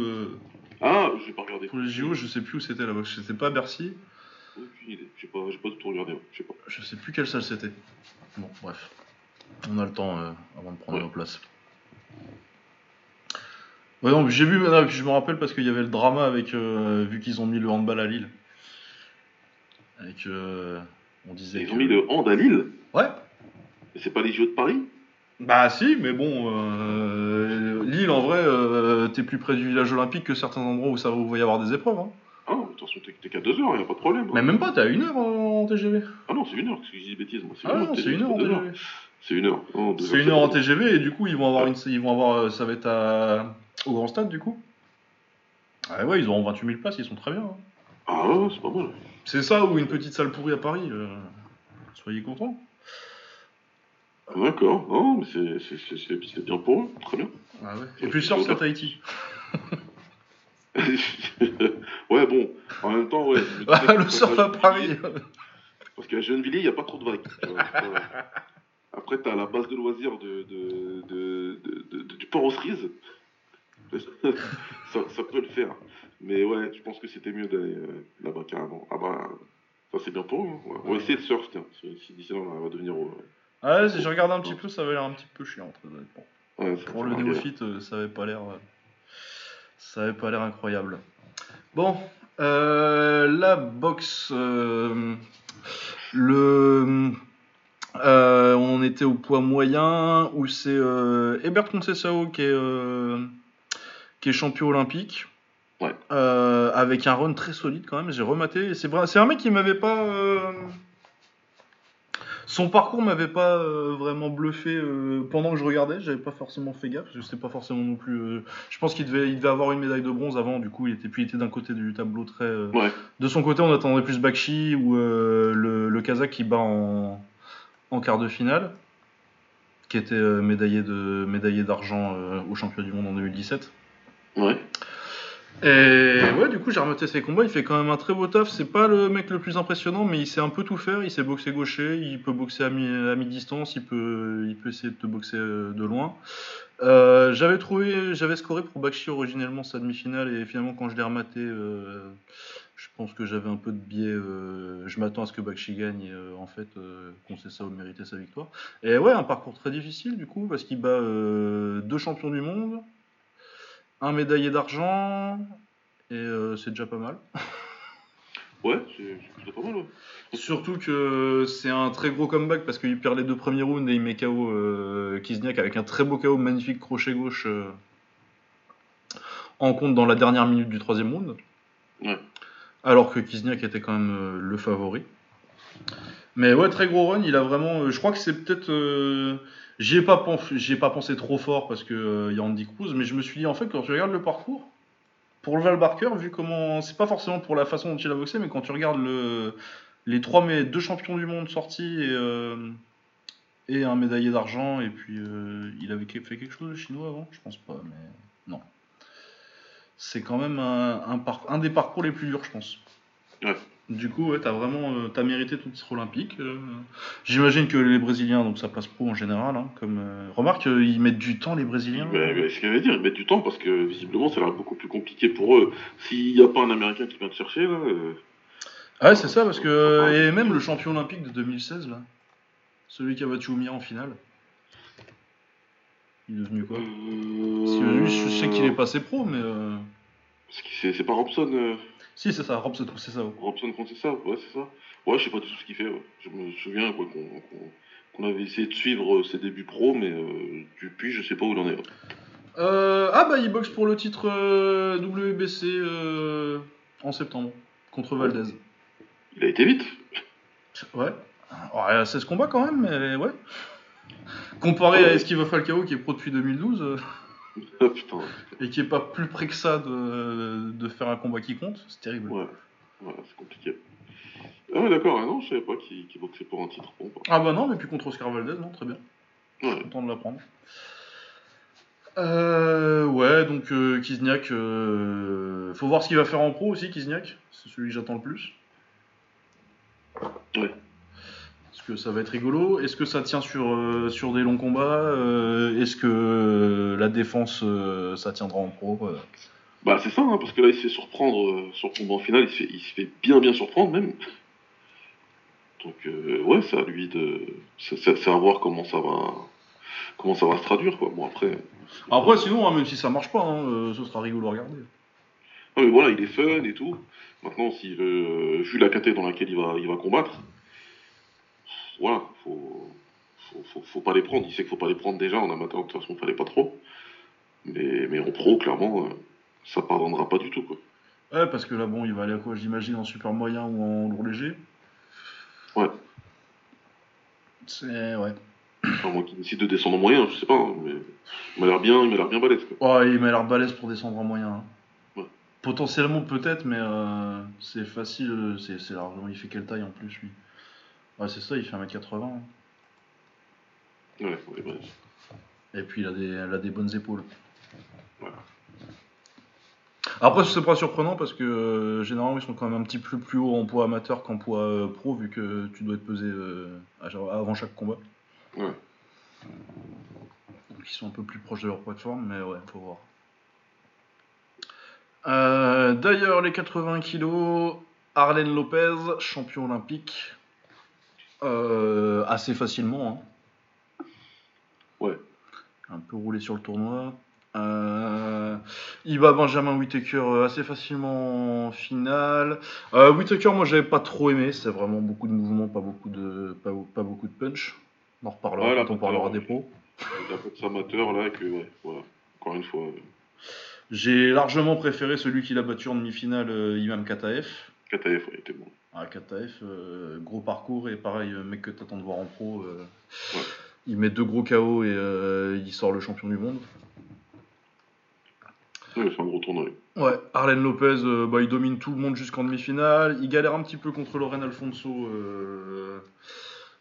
Ah, j'ai pas regardé. pour les JO, je sais plus où c'était la boxe. C'était pas à Bercy, Aucune idée. J'ai pas, tout regardé. Je sais pas. je sais plus quelle salle c'était. Bon bref, on a le temps avant de prendre Ouais. nos places. Ouais, non, j'ai vu, non, je me rappelle parce qu'il y avait le drama avec, euh, vu qu'ils ont mis le handball à Lille. Avec, euh, on disait Ils que- ont mis le hand à Lille. Ouais, Mais c'est pas les JO de Paris Bah si, mais bon, euh, Lille en vrai, euh, t'es plus près du village olympique que certains endroits où ça où il va y avoir des épreuves. Hein. Ah, façon, t'es t'es qu'à deux heures, y a pas de problème. hein. Mais même pas, t'es à une heure en TGV. Ah non, c'est une heure, parce que je dis des bêtises, moi. Ah non, c'est une heure en deux TGV. C'est une heure. Deux C'est une heure en TGV et du coup ils vont avoir une, ils vont avoir, euh, ça va être à, au grand stade du coup. Ah ouais, ils auront 28 000 places, ils sont très bien. hein. Ah ouais, c'est pas mal. C'est ça ou une petite salle pourrie à Paris. euh, soyez contents. D'accord, non, mais c'est- c'est- c'est c'est- c'est bien pour eux, très bien. Ah ouais. Et puis le surf c'est à Tahiti. [LAUGHS] ouais, bon, en même temps, ouais. je [LAUGHS] me disais Ah, que le surf à Paris. Parce qu'à Gennevilliers, il n'y a pas trop de vagues. tu vois, c'est pas- Après, t'as la base de loisirs de, de, de, de- de- du port aux cerises. [LAUGHS] ça, ça peut le faire. Mais ouais, je pense que c'était mieux d'aller euh, là-bas carrément. Ah bah, ça c'est bien pour eux. hein. Ouais. On va essayer le surf, tiens. Si, si d'ici là, on va devenir. euh, Ouais, si je regarde un petit peu, ça avait l'air un petit peu chiant, très honnêtement. ouais, ça- Pour le va néophyte, euh, ça avait pas l'air, euh, ça avait pas l'air incroyable. Bon, euh, la boxe, le, on était au poids moyen où c'est Hebert Conceição qui est, qui est champion olympique. Ouais. Euh, avec un run très solide quand même, j'ai rematé. C'est vrai, c'est un mec qui m'avait pas. euh, son parcours m'avait pas euh, vraiment bluffé pendant que je regardais, j'avais pas forcément fait gaffe, je sais pas forcément non plus. je pense qu'il devait, il devait avoir une médaille de bronze avant, du coup il était, puis il était d'un côté du tableau très. Ouais. De son côté, on attendait plus Bakshi ou le, le Kazakh qui bat en, en quart de finale, qui était médaillé de médaillé d'argent au championnat du monde en 2017. Ouais. Et ouais, du coup, j'ai remonté ses combats. Il fait quand même un très beau taf. C'est pas le mec le plus impressionnant, mais il sait un peu tout faire. Il sait boxer gaucher, il peut boxer à mi- à mi-distance, il peut, il peut essayer de te boxer euh, de loin. Euh, j'avais trouvé, j'avais scoré pour Bakshi originellement sa demi-finale, et finalement, quand je l'ai rematé, euh, je pense que j'avais un peu de biais. je m'attends à ce que Bakshi gagne, en fait, qu'on sait ça ou mériter sa victoire. Et ouais, un parcours très difficile, du coup, parce qu'il bat deux champions du monde un médaillé d'argent, et euh, c'est déjà pas mal. [LAUGHS] Ouais, c'est plutôt pas mal, ouais. Surtout que c'est un très gros comeback parce qu'il perd les deux premiers rounds et il met KO euh, Kizniak avec un très beau KO, magnifique crochet gauche euh, en compte dans la dernière minute du troisième round. Ouais. Alors que Kizniak était quand même le favori. Mais ouais, très gros run. Il a vraiment. je crois que c'est peut-être. Euh, J'y ai, pas pas pensé trop fort parce qu'il y a Andy Cruz, mais je me suis dit en fait, quand tu regardes le parcours, pour le Val Barker, vu comment. C'est pas forcément pour la façon dont il a boxé, mais quand tu regardes le, les trois, mais deux champions du monde sortis et, euh, un médaillé d'argent, et puis euh, il avait fait quelque chose de chinois avant Je pense pas, mais non. C'est quand même un, un, un des parcours les plus durs, je pense. Ouais. Du coup, ouais, t'as vraiment euh, t'as mérité ton titre olympique. euh. J'imagine que les Brésiliens, donc ça passe pro en général. hein, comme euh, Remarque, euh, ils mettent du temps, les Brésiliens. Mais, mais ce qu'il veut dire, ils mettent du temps parce que visiblement ça a l'air beaucoup plus compliqué pour eux. S'il n'y a pas un Américain qui vient te chercher, là. euh, Ah ouais, c'est ça, parce que. Et même le champion olympique de 2016, là. Celui qui a battu Oumia en finale. Il est devenu quoi? Parce que lui, je sais qu'il est passé pro, mais. euh, c'est qui- C'est c'est pas Robson, euh, Si, c'est ça, Robson, c'est ça. ouais. Robson ça, ouais, c'est ça. Ouais, je sais pas du tout ce qu'il fait. ouais. Je me souviens quoi, qu'on avait essayé de suivre euh, ses débuts pro, mais euh, depuis, je sais pas où il en est. ouais. Euh, ah bah, il boxe pour le titre euh, WBC en septembre, contre Valdez. Il a été vite. Ouais. Ouais, 16 combats quand même, mais ouais. Comparé à Esquiva Falcao qui est pro depuis 2012 euh, Ah putain. et qui est pas plus près que ça de, de faire un combat qui compte, c'est terrible. Ouais, ouais c'est compliqué. Ah ouais, d'accord, ah non, je savais pas qu'il qu'il boxait pour un titre. Bon, bah. Ah bah non, mais puis contre Oscar Valdez, non, très bien. Ouais. Content de l'apprendre. Euh, ouais, donc euh, Kizniak, euh, faut voir ce qu'il va faire en pro aussi, Kizniak. C'est celui que j'attends le plus. Ouais. Parce que ça va être rigolo? Est-ce que ça tient sur, euh, sur des longs combats? Euh, Est-ce que euh, la défense, ça tiendra en pro Bah c'est ça, hein, parce que là il se fait surprendre sur le combat en finale, il se fait, il se fait bien bien surprendre même. Donc ouais, c'est à lui de, c'est à voir comment ça va, comment ça va se traduire quoi. Bon après, Après, sinon, hein, même si ça marche pas, hein, ce sera rigolo à regarder. non mais voilà, il est fun et tout. Maintenant, euh, vu la caté dans laquelle il va, il va combattre, voilà, faut, faut, faut, faut pas les prendre. Il sait qu'il faut pas les prendre déjà en amateur, de toute façon, fallait pas trop. Mais, mais en pro, clairement, euh, ça pardonnera pas du tout quoi. Ouais, parce que là, bon, il va aller à quoi J'imagine en super moyen ou en lourd léger. Ouais. C'est. Ouais. Enfin, moi qui décide de descendre en moyen, je sais pas, hein, mais il m'a l'air bien, il m'a l'air bien balèze quoi. Ouais, il m'a l'air balèze pour descendre en moyen. hein. Ouais. Potentiellement, peut-être, mais euh, c'est facile. euh, c'est largement. Il fait quelle taille en plus, lui? Ouais, c'est ça, il fait 1m80. hein. Ouais. Et puis, il a des, il a des bonnes épaules. Voilà. Après, c'est pas surprenant parce que euh, généralement, ils sont quand même un petit peu plus haut en poids amateur qu'en poids euh, pro, vu que tu dois être pesé euh, à- avant chaque combat. Ouais. Donc ils sont un peu plus proches de leur poids de forme, mais ouais, faut voir. Euh, D'ailleurs, les 80 kilos, Arlen Lopez, champion olympique, euh, assez facilement. hein. Ouais. Un peu roulé sur le tournoi. Euh, il bat Benjamin Whittaker euh, assez facilement en finale. Euh, Whittaker, moi j'avais pas trop aimé, c'est vraiment beaucoup de mouvements, pas beaucoup de, pas, pas beaucoup de punch. On en reparlera Ouais, là, quand on parlera des pros. A amateur là que, ouais, voilà. Encore une fois, euh, J'ai largement préféré celui qui l'a battu en demi-finale, Imam Kataef. KTF, ouais, il était bon. Ah, Kataef, euh, gros parcours et pareil, euh, mec que t'attends de voir en pro. euh, Ouais. Il met deux gros KO et euh, il sort le champion du monde. Ouais, c'est un gros tournoi. Ouais, Arlen Lopez, bah, il domine tout le monde jusqu'en demi-finale. Il galère un petit peu contre Loren Alfonso.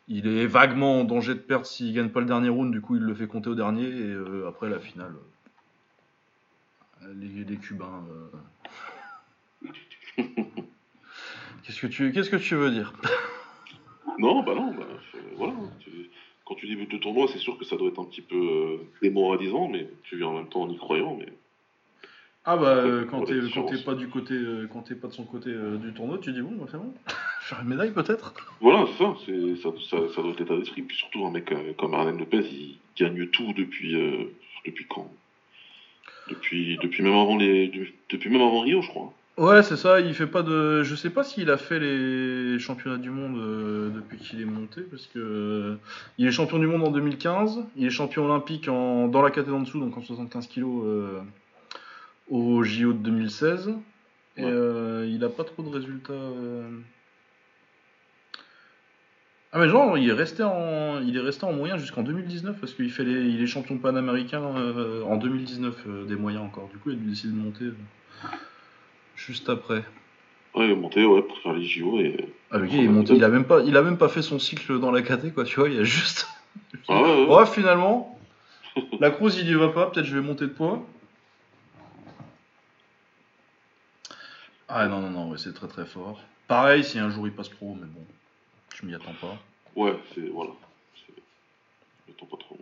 il est vaguement en danger de perdre s'il gagne pas le dernier round, du coup il le fait compter au dernier, et après la finale, les, les Cubains. [LAUGHS] Qu'est-ce que tu qu'est-ce que tu veux dire? Non, bah non, bah, voilà. tu- quand tu débutes le tournoi, c'est sûr que ça doit être un petit peu euh, démoralisant, mais tu viens en même temps en y croyant. Mais Ah bah euh, quand t'es pas du côté euh, quand t'es pas de son côté euh, du tournoi, tu dis bon bah, c'est bon, [LAUGHS] faire une médaille peut-être? voilà, c'est ça, c'est, ça, ça, ça doit être l'état d'esprit. Puis surtout, un mec comme Arlen Lopez, il gagne tout depuis, depuis quand? Depuis, depuis, même avant les, depuis même avant Rio, je crois. Ouais c'est ça, il fait pas de, je sais pas s'il a fait les championnats du monde euh, depuis qu'il est monté parce que euh, il est champion du monde en 2015, il est champion olympique en dans la catégorie en dessous donc en 75 kilos euh, au JO de 2016 et Ouais. euh, il a pas trop de résultats. Ah mais genre il est resté en il est resté en moyen jusqu'en 2019 parce qu'il fait les il est champion panaméricain en 2019 euh, des moyens encore. Du coup il a décidé de monter juste après. Ouais, il est monté ouais, pour faire les JO. Et... Ah le gars il est monté, il a même pas il a même pas fait son cycle dans la KT quoi, tu vois, il a juste Ah ouais, ouais. Ouais, finalement [LAUGHS] la Cruz il y va pas, peut-être je vais monter de poids. Ah non non non, ouais, c'est très très fort. Pareil si un jour il passe pro mais bon, je m'y attends pas. Ouais, c'est. Voilà. Je m'attends pas trop.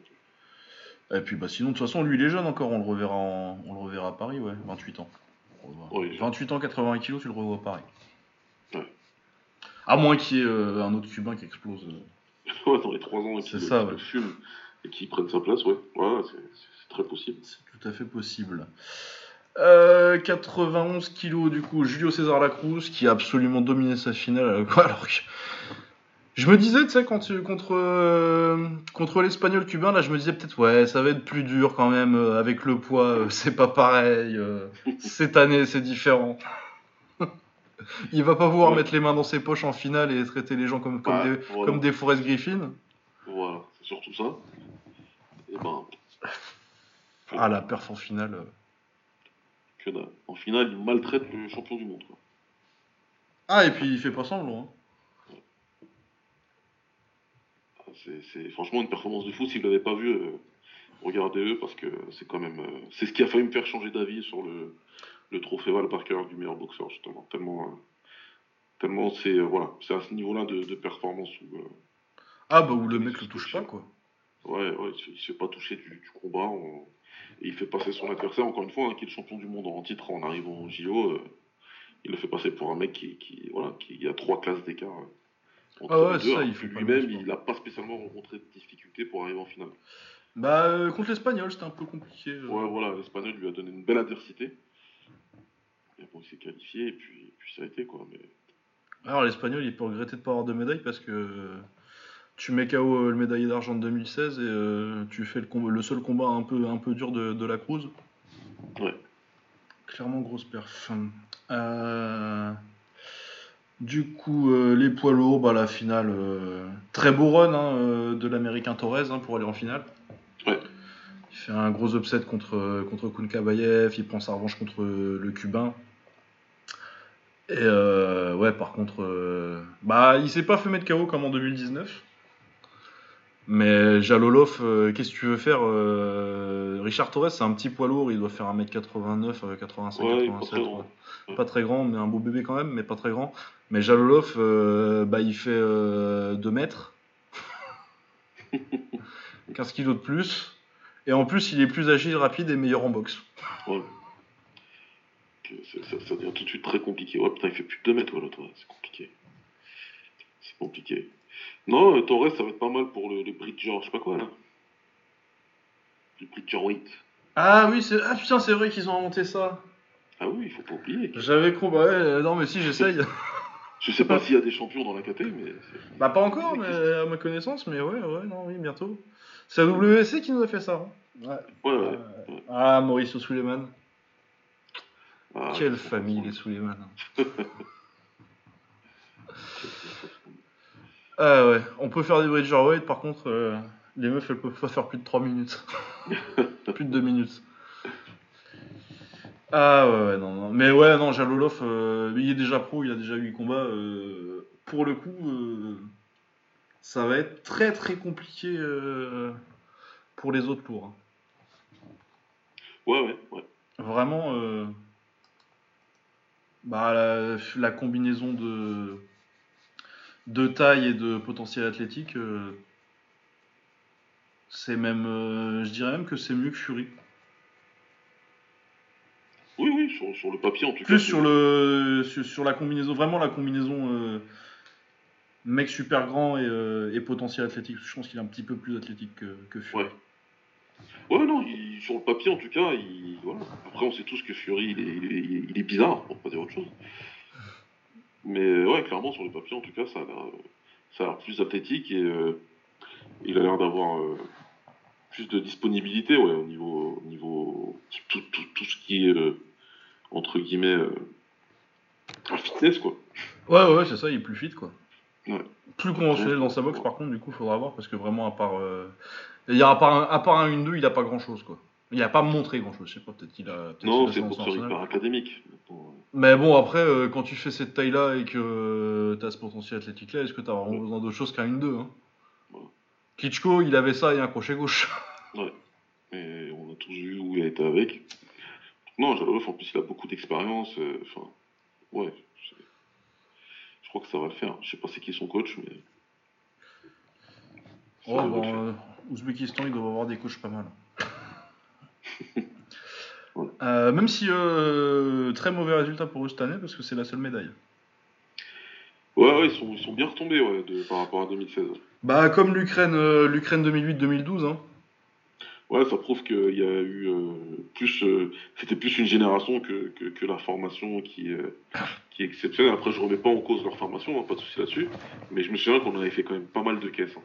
Et puis bah sinon de toute façon lui il est jeune encore, on le reverra en- on le reverra à Paris ouais, 28 ans. On le revoit. Oui. 28 ans 80 kilos tu le revois à Paris. Ouais. À moins qu'il y ait euh, un autre cubain qui explose. euh. [LAUGHS] Ouais, dans les 3 ans et C'est qu'il ça, ouais. fume et qu'il prenne sa place, ouais. Ouais, c'est, très possible. C'est tout à fait possible. Euh, 91 kilos du coup, Julio César Lacruz qui a absolument dominé sa finale. euh, Alors que je me disais, tu sais, contre euh, contre l'espagnol cubain, là, je me disais peut-être ouais, ça va être plus dur quand même euh, avec le poids, euh, [LAUGHS] c'est pas pareil. cette année, c'est différent. [LAUGHS] Il va pas pouvoir Ouais. mettre les mains dans ses poches en finale et traiter les gens comme comme Ouais, des voilà. comme des Forrest Griffin. Voilà, c'est surtout ça. Et ben, Ah la perf en finale. que dalle. En finale, il maltraite le champion du monde, quoi. Ah et puis il fait pas semblant. hein. Ah, C'est, franchement une performance de fou. Si vous l'avez pas vu, euh, regardez-le parce que c'est quand même. euh, c'est ce qui a failli me faire changer d'avis sur le, le trophée Val Parker du meilleur boxeur, justement. Tellement, euh, tellement c'est voilà, c'est à ce niveau-là de, de performance où. Ah bah où le mec le touche pas quoi. Ouais, ouais, il se, il se fait pas toucher du, du combat. on- Et il fait passer son adversaire, encore une fois, hein, qui est le champion du monde en titre en arrivant au JO. euh, il le fait passer pour un mec qui, qui voilà, qui a trois classes d'écart. euh, entre Ah ouais, les c'est deux, ça, il que fait Lui-même, il n'a pas spécialement rencontré de difficultés pour arriver en finale. Bah euh, contre l'espagnol c'était un peu compliqué. euh. Ouais, voilà, l'Espagnol lui a donné une belle adversité. Et bon, il s'est qualifié, et puis, puis ça a été, quoi. Mais... Alors l'espagnol il peut regretter de pas avoir de médaille parce que euh, tu mets KO le médaillé d'argent de 2016 et tu fais le, le seul combat un peu, un peu dur de, de la Cruz. Ouais. Clairement grosse perf. Euh, Du coup, euh, les poids lourds, bah, la finale, euh, très beau run hein, euh, de l'américain Torres hein, pour aller en finale. Ouais. Il fait un gros upset contre, contre Kunkabayev, il prend sa revanche contre le Cubain. Et euh, ouais, par contre, bah, il s'est pas fait mettre KO comme en 2019. Mais Jalolov, euh, qu'est-ce que tu veux faire euh, Richard Torres, c'est un petit poids lourd, il doit faire 1m89, euh, 85, Ouais, il est pas 87. très ouais. Pas très grand, mais un beau bébé quand même, mais pas très grand. Mais Jalolov, euh, bah, il fait euh, 2 mètres. [LAUGHS] 15 kilos de plus. Et en plus, il est plus agile, rapide et meilleur en boxe. Ouais. Ça, ça devient tout de suite très compliqué. Ouais, putain, il fait plus de 2 mètres, ouais, l'autre. ouais, C'est compliqué. C'est compliqué. Non, euh, Torres, ça va être pas mal pour le, le Bridger, je sais pas quoi, là. Le Bridger Weight. Ah oui, c'est... Ah putain, c'est vrai qu'ils ont inventé ça. Ah oui, il faut pas oublier. J'avais compris. Ouais, euh, non, mais si, j'essaye. Je sais pas s'il y a des champions dans la KT, mais... bah, pas encore, mais à ma connaissance, mais ouais, ouais, non, oui, bientôt. C'est WC qui nous a fait ça. hein. Ouais. Ouais, ouais. Ah, Mauricio Suleiman. Ah, Quelle famille, les Suleiman. [LAUGHS] Ah ouais, on peut faire des bridger weight, par contre, euh, les meufs, elles peuvent pas faire plus de 3 minutes. [LAUGHS] plus de 2 minutes. Ah ouais, ouais, non, non. Mais ouais, non, Jalolov, euh, il est déjà pro, il a déjà eu 8 combats. euh, pour le coup, ça va être très très compliqué pour les autres tours. Hein. Ouais, ouais, ouais. Vraiment, bah, la, combinaison de, de taille et de potentiel athlétique, euh, c'est même, je dirais même que c'est mieux que Fury. Oui, oui, sur, le papier en tout cas. Plus sur, le, sur, la combinaison, vraiment la combinaison euh, mec super grand et, et, potentiel athlétique. Je pense qu'il est un petit peu plus athlétique que, que Fury. Ouais. Ouais, non, sur le papier en tout cas, il, voilà. après on sait tous que Fury il est, il est, bizarre, pour pas dire autre chose. Mais ouais, clairement sur le papier en tout cas, ça a l'air, ça a l'air plus athlétique et euh, il a l'air d'avoir euh, plus de disponibilité ouais, au niveau, au niveau tout, tout, tout ce qui est entre guillemets, euh, fitness, quoi. Ouais, ouais, c'est ça, il est plus fit, quoi. Plus conventionnel dans sa boxe, par contre, du coup, il faudra voir, parce que vraiment, à part. Euh, a, à part un, à part un 1-2, il a pas grand chose, quoi. Il a pas montré grand chose, je sais pas, peut-être qu'il a. non, c'est pour hyper académique. Mais bon, après, euh, quand tu fais cette taille-là et que tu as ce potentiel athlétique-là, est-ce que tu as vraiment besoin d'autre chose qu'un 1-2 hein? Klitschko, il avait ça et un crochet gauche. [LAUGHS] Ouais. Et on a tous vu où il a été avec. Non, Jalolov, en plus, il a beaucoup d'expérience. Euh, enfin, ouais. Je crois que ça va le faire. Je sais pas c'est qui son coach, mais. Oh, bon, euh, Ouzbékistan, ils doivent avoir des coachs pas mal. [LAUGHS] Euh, même si très mauvais résultat pour eux cette année, parce que c'est la seule médaille. Ouais, ouais, ils sont, ils sont bien retombés ouais, par rapport à 2016. Bah, comme l'Ukraine l'Ukraine 2008-2012. Hein. Ouais, ça prouve qu'il y a eu euh, plus. Euh, c'était plus une génération que, que, la formation qui, euh, qui est exceptionnelle. Après, je remets pas en cause leur formation, hein, pas de souci là-dessus. Mais je me souviens qu'on avait fait quand même pas mal de caisses. Hein.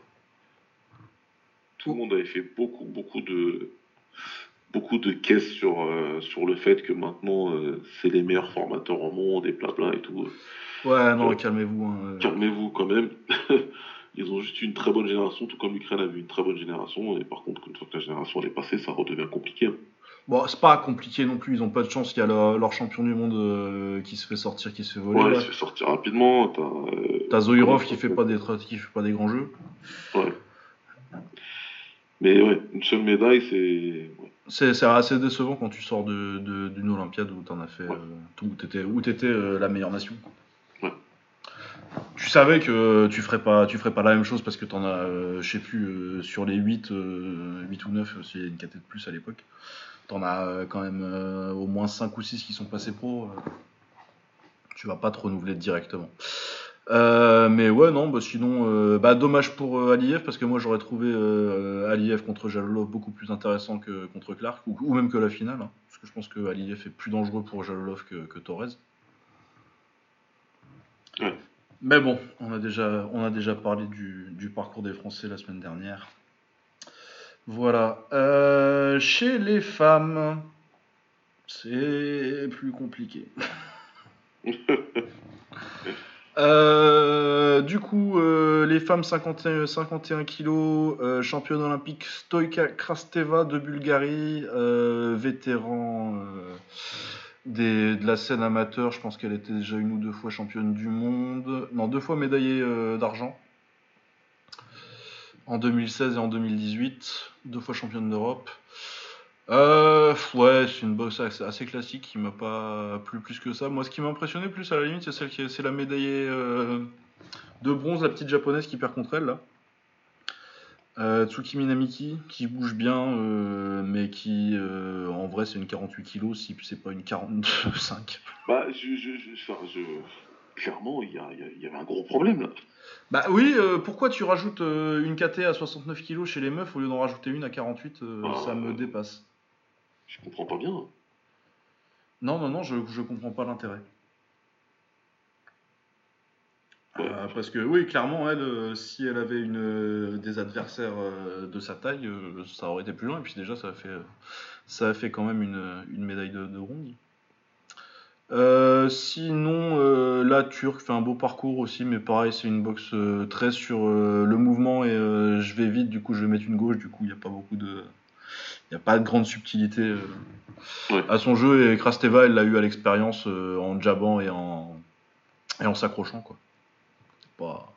Tout le monde avait fait beaucoup, beaucoup de beaucoup de caisses sur, sur le fait que maintenant c'est les meilleurs formateurs au monde et blabla et tout. Ouais, non, calmez-vous. Hein, calmez-vous quand même. [LAUGHS] Ils ont juste une très bonne génération, tout comme l'Ukraine a eu une très bonne génération. Et par contre, une fois que la génération est passée, ça redevient compliqué. Hein. Bon, c'est pas compliqué non plus, ils ont pas de chance. Il y a leur champion du monde euh, qui se fait sortir, qui se fait voler. Ouais, il se fait sortir rapidement. T'as euh, Zoirov qui fait, pas des, qui fait pas des grands jeux. Ouais. Mais ouais, une seule médaille, c'est. C'est assez décevant quand tu sors d'une de, Olympiade où t'en as fait. Euh, où t'étais étais, la meilleure nation tu savais que tu ferais pas, tu ferais pas la même chose parce que tu en as, euh, je sais plus, euh, sur les 8, 8 euh, ou 9, c'est une caté de plus à l'époque. Tu en as quand même au moins 5 ou 6 qui sont passés pro. tu vas pas te renouveler directement. Mais ouais, non, bah, sinon, bah, dommage pour Aliyev parce que moi j'aurais trouvé Aliyev contre Jalolov beaucoup plus intéressant que contre Clark ou, même que la finale. Hein, parce que je pense que Aliyev est plus dangereux pour Jalolov que, que Torres. Ouais. Mais bon, on a déjà, on a déjà parlé du, parcours des Français la semaine dernière. Voilà. Euh, chez les femmes, c'est plus compliqué. [LAUGHS] Euh, du coup, euh, les femmes 51, 51 kg, championne olympique Stoika Krasteva de Bulgarie, vétéran de la scène amateur, je pense qu'elle était déjà une ou deux fois championne du monde. Non, deux fois médaillée euh, d'argent. En 2016 et en 2018. Deux fois championne d'Europe. Euh, ouais, c'est une boxe assez, classique qui m'a pas plu plus que ça. Moi, ce qui m'a impressionné plus à la limite, c'est celle qui c'est la médaillée euh, de bronze, la petite japonaise qui perd contre elle là. Euh, Tsuki Minamiki, qui bouge bien, euh, mais qui, euh, en vrai, c'est une 48 kg, si c'est pas une 45. [LAUGHS] Bah, je, je, je, clairement, il y, y, avait un gros problème là. Bah oui, pourquoi tu rajoutes une KT à 69 kg chez les meufs au lieu d'en rajouter une à 48 ah, Ça me dépasse. Je comprends pas bien. Non, non, non, je, je comprends pas l'intérêt. Euh, parce que oui, clairement, elle, euh, si elle avait une, euh, des adversaires de sa taille, ça aurait été plus loin. Et puis déjà, ça a fait, ça a fait quand même une, une médaille de, bronze. sinon, la Turque fait un beau parcours aussi, mais pareil, c'est une boxe très sur le mouvement et je vais vite. Du coup, je vais mettre une gauche. Du coup, il n'y a pas beaucoup de, il a pas de grande subtilité à son jeu. Et Krasteva, elle l'a eu à l'expérience en jabant et en et en s'accrochant quoi pas.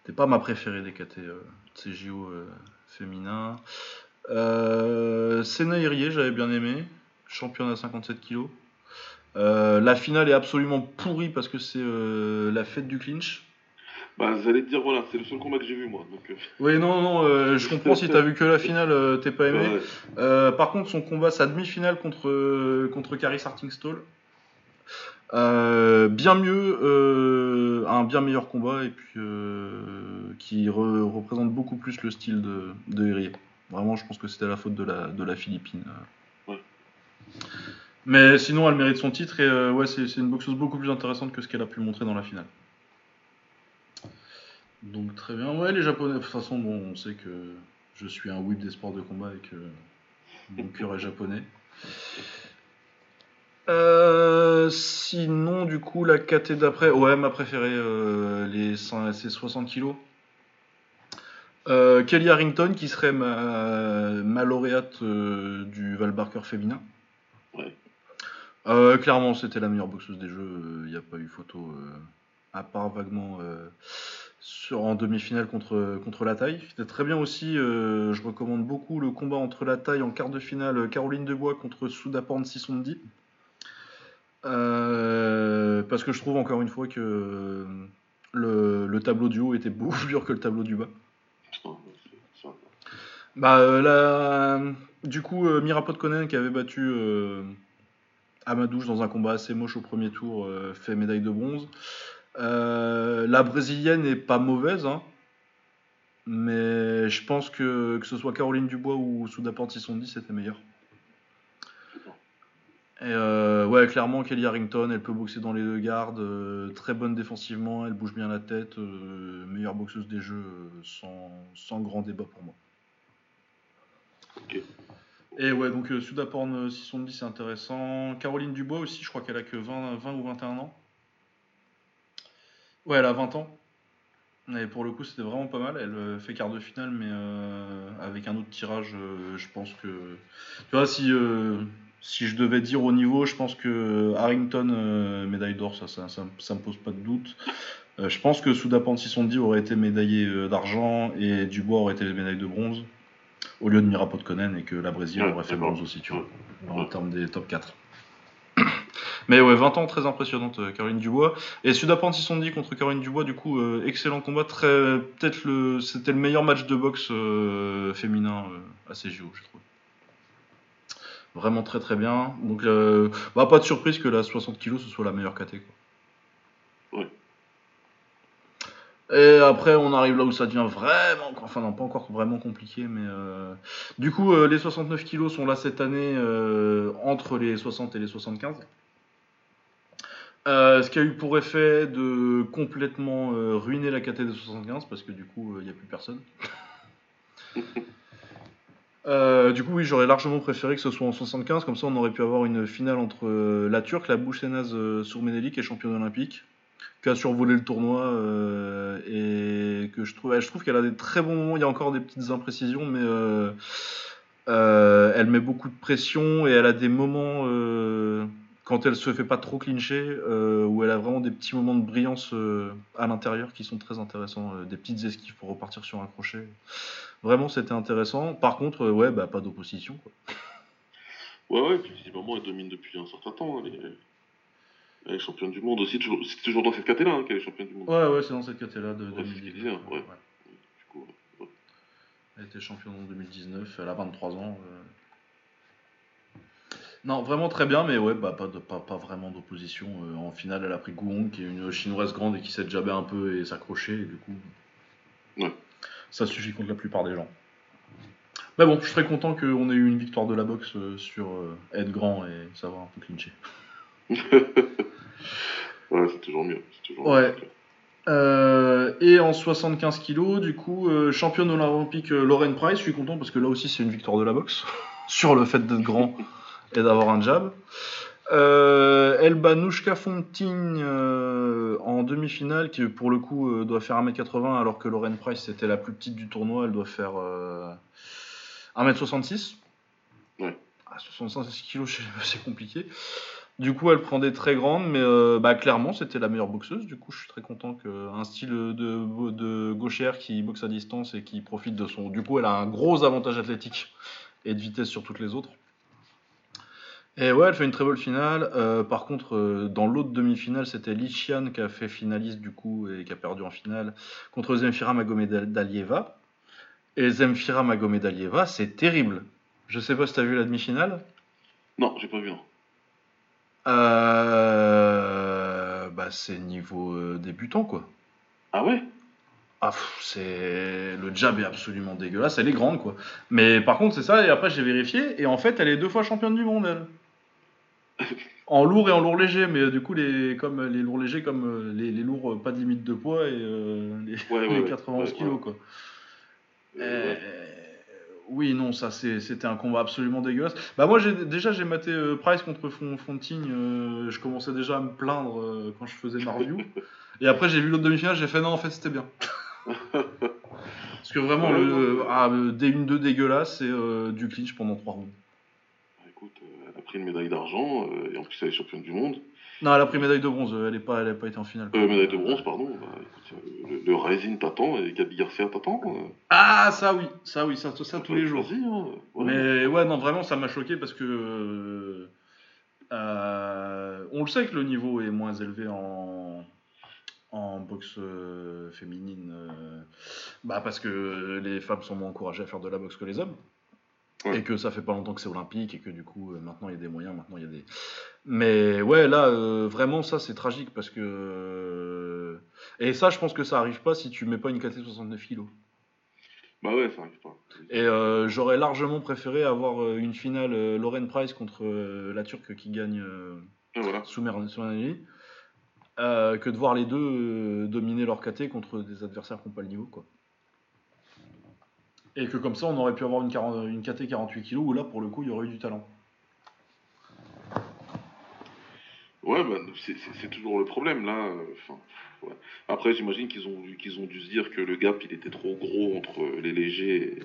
c'était pas ma préférée des KT euh, CJO euh, féminins. Euh, Irié, j'avais bien aimé, championne à 57 kg. la finale est absolument pourrie parce que c'est la fête du clinch. Bah, j'allais te dire, voilà, c'est le seul combat que j'ai vu, moi. Donc, Oui, non, non, je comprends si t'as vu que la finale, t'es pas aimé. par contre, son combat, sa demi-finale contre, contre Caris Artingstall, euh, bien mieux, euh, un bien meilleur combat et puis euh, qui représente beaucoup plus le style de, de Vraiment, je pense que c'était la faute de la, de la Philippine. Mais sinon, elle mérite son titre et ouais, c'est une boxeuse beaucoup plus intéressante que ce qu'elle a pu montrer dans la finale. Donc très bien. Ouais, les Japonais, de toute façon, bon, on sait que je suis un whip des sports de combat et que mon [LAUGHS] cœur est japonais. Euh, sinon, du coup, la KT d'après, ouais, ma préférée, euh, les c'est 60 kilos. Euh, Kelly Harrington, qui serait ma, lauréate du Val Barker féminin. clairement, c'était la meilleure boxeuse des jeux. Il n'y a pas eu photo, à part vaguement en demi-finale contre, la taille. C'était très bien aussi. je recommande beaucoup le combat entre la taille en quart de finale Caroline Debois contre Soudaporn 610. Euh, parce que je trouve encore une fois que le, tableau du haut était beaucoup [LAUGHS] plus dur que le tableau du bas. Bah, euh, du coup, euh, Mirapod Konen qui avait battu euh, Amadouche dans un combat assez moche au premier tour, fait médaille de bronze. La brésilienne n'est pas mauvaise, hein, mais je pense que que ce soit Caroline Dubois ou Souda dit c'était meilleur. Et euh, ouais, clairement, Kelly Harrington, elle peut boxer dans les deux gardes, euh, très bonne défensivement, elle bouge bien la tête, euh, meilleure boxeuse des jeux, sans, grand débat pour moi. Ok. Et ouais, donc Sudaporn 610, c'est intéressant. Caroline Dubois aussi, je crois qu'elle a que 20, 20 ou 21 ans. Ouais, elle a 20 ans. Et pour le coup, c'était vraiment pas mal. Elle fait quart de finale, mais avec un autre tirage, je pense que. Tu vois, si si je devais dire au niveau, je pense que Harrington, euh, médaille d'or, ça, ça, ça, me pose pas de doute. Euh, je pense que Souda Pantissondi aurait été médaillé euh, d'argent et Dubois aurait été médaille de bronze au lieu de Mirapot Konen et que la Brésilienne aurait fait bronze aussi, tu vois, en termes des top 4. Mais ouais, 20 ans, très impressionnante, Caroline Dubois. Et Souda Pantissondi contre Caroline Dubois, du coup, excellent combat. Très, peut-être le, c'était le meilleur match de boxe féminin à CJO, je trouve. Vraiment très très bien. Donc, euh, bah, pas de surprise que la 60 kg ce soit la meilleure KT. Quoi. Et après, on arrive là où ça devient vraiment, enfin non, pas encore vraiment compliqué, mais euh, du coup, euh, les 69 kg sont là cette année entre les 60 et les 75. Ce qui a eu pour effet de complètement ruiner la KT des 75 parce que du coup, il n'y a plus personne. [LAUGHS] Euh, du coup, oui, j'aurais largement préféré que ce soit en 75, comme ça on aurait pu avoir une finale entre euh, la Turque, la Bouchenaz euh, Sourmeneli, qui est championne olympique, qui a survolé le tournoi, et que je trouve, je trouve qu'elle a des très bons moments, il y a encore des petites imprécisions, mais elle met beaucoup de pression, et elle a des moments, quand elle se fait pas trop clincher, où elle a vraiment des petits moments de brillance à l'intérieur qui sont très intéressants, des petites esquives pour repartir sur un crochet. Vraiment, c'était intéressant. Par contre, euh, ouais, bah, pas d'opposition. Ouais, ouais, puis visiblement, elle domine depuis un certain temps. Hein, elle, est championne du monde aussi. C'est toujours dans cette catégorie là hein, qu'elle est championne du monde. Ouais, ouais, c'est dans cette catégorie là de ouais, 2019. Hein, ouais. Elle était championne en 2019, elle a 23 ans. Euh. Non, vraiment très bien, mais ouais, bah, pas, de, pas, pas vraiment d'opposition. Euh, en finale, elle a pris Guong, qui est une chinoise grande et qui sait jabber un peu et s'accrocher, et du coup. Ouais ça suffit contre la plupart des gens. Mais bon, je suis très content qu'on ait eu une victoire de la boxe euh, sur euh, être grand et savoir un peu clincher. [LAUGHS] ouais, c'est toujours mieux. ouais. Euh, et en 75 kg, du coup, championne olympique Lauren Price, je suis content parce que là aussi c'est une victoire de la boxe [LAUGHS] sur le fait d'être grand et d'avoir un jab. Euh, elle bat Nouchka Fontine euh, en demi-finale, qui pour le coup euh, doit faire 1m80, alors que Lauren Price c'était la plus petite du tournoi, elle doit faire 1m66. Ouais. À 65 kg, c'est compliqué. Du coup, elle prend des très grandes, mais euh, bah, clairement, c'était la meilleure boxeuse. Du coup, je suis très content qu'un style de, de gauchère qui boxe à distance et qui profite de son. Du coup, elle a un gros avantage athlétique et de vitesse sur toutes les autres. Et ouais, elle fait une très bonne finale. Euh, par contre, euh, dans l'autre demi-finale, c'était Lichian qui a fait finaliste du coup et qui a perdu en finale contre Zemfira Magomedalieva. Et Zemfira Magomedalieva, c'est terrible. Je sais pas si tu as vu la demi-finale. Non, j'ai pas vu. Euh, bah, c'est niveau débutant quoi. Ah ouais? Ah, c'est le jab est absolument dégueulasse. Elle est grande quoi. Mais par contre c'est ça. Et après j'ai vérifié et en fait elle est deux fois championne du monde elle en lourd et en lourd léger, mais euh, du coup, les, comme les lourds légers, comme euh, les, lourds, euh, pas de limite de poids et les, 91 kilos, quoi. oui, non, ça c'était un combat absolument dégueulasse. Bah moi déjà j'ai maté Price contre Fontigne, je commençais déjà à me plaindre quand je faisais ma review. et après j'ai vu l'autre demi-finale, j'ai fait non en fait c'était bien. [LAUGHS] Parce que vraiment le ah, D1-2 dégueulasse et du clinch pendant 3 rounds pris une médaille d'argent euh, et en plus elle est championne du monde. Non, elle a pris médaille de bronze, elle n'a pas, pas été en finale. Euh, médaille de bronze, pardon. Bah, le, le Rising t'attend et Gabi Garcia t'attend. Ah, ça oui, ça oui, ça, ça, tous les jours. Hein, Mais ouais, non, vraiment, ça m'a choqué parce que. Euh, on le sait que le niveau est moins élevé en, en boxe féminine, bah parce que les femmes sont moins encouragées à faire de la boxe que les hommes. Et que ça fait pas longtemps que c'est olympique et que du coup euh, maintenant il y a des moyens, maintenant il y a des. Mais ouais, là euh, vraiment ça c'est tragique parce que. Euh, et ça je pense que ça arrive pas si tu mets pas une KT 69 kg. Bah ouais, ça arrive pas. Et j'aurais largement préféré avoir une finale Lauren Price contre la Turque qui gagne voilà. sous que de voir les deux dominer leur KT contre des adversaires qui n'ont pas le niveau quoi. Et que comme ça, on aurait pu avoir une, une KT 48 kg où là, pour le coup, il y aurait eu du talent. Ouais, bah, c'est toujours le problème là. Après, j'imagine qu'ils ont, qu'ils ont dû se dire que le gap il était trop gros entre les légers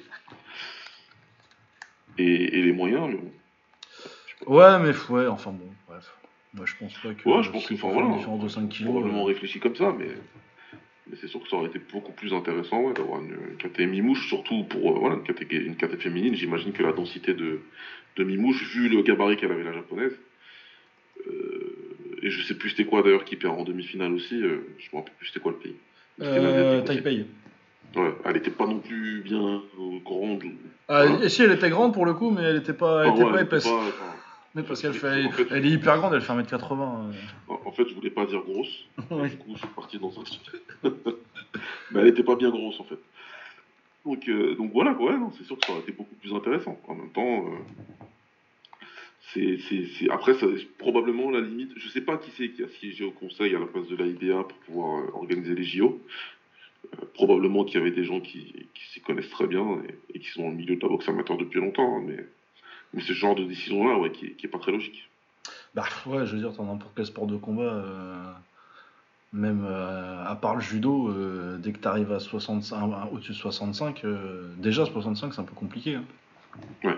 et, les moyens. Mais bon. Ouais, mais ouais, enfin bon, bref. Moi je pense pas que. Ouais, je pense que voilà, différence de 5 kg. Probablement euh... réfléchi comme ça, mais. Mais c'est sûr que ça aurait été beaucoup plus intéressant d'avoir une, une mimouche, surtout pour euh, voilà, une, KT, féminine. J'imagine que la densité de, de mimouche, vu le gabarit qu'elle avait la japonaise, euh, et je sais plus c'était quoi d'ailleurs qui perd en demi-finale aussi, euh, je me rappelle plus c'était quoi le pays. Euh, Taipei. Ouais, elle était pas non plus bien grande. Ah, et si elle était grande pour le coup, mais elle était pas, elle ah était pas épaisse. Mais parce qu'elle fait, elle est hyper grande, elle fait 1m80. Euh. En fait, je voulais pas dire grosse. [LAUGHS] Du coup, je suis parti dans un [LAUGHS] Mais elle était pas bien grosse en fait. Donc, euh, donc voilà, quoi, c'est sûr que ça aurait été beaucoup plus intéressant. En même temps, euh, c'est, c'est, après, ça, probablement la limite. Je sais pas qui c'est qui a siégé au conseil à la place de la IBA pour pouvoir organiser les JO. probablement qu'il y avait des gens qui, qui s'y connaissent très bien et, qui sont dans le milieu de la boxe amateur depuis longtemps, hein, mais mais ce genre de décision-là, ouais, qui, qui est pas très logique. Bah [LAUGHS] ouais, je veux dire, dans n'importe quel sport de combat, euh, même euh, à part le judo, euh, dès que tu arrives à 65, au-dessus de 65, déjà 65 c'est un peu compliqué. Hein. Ouais.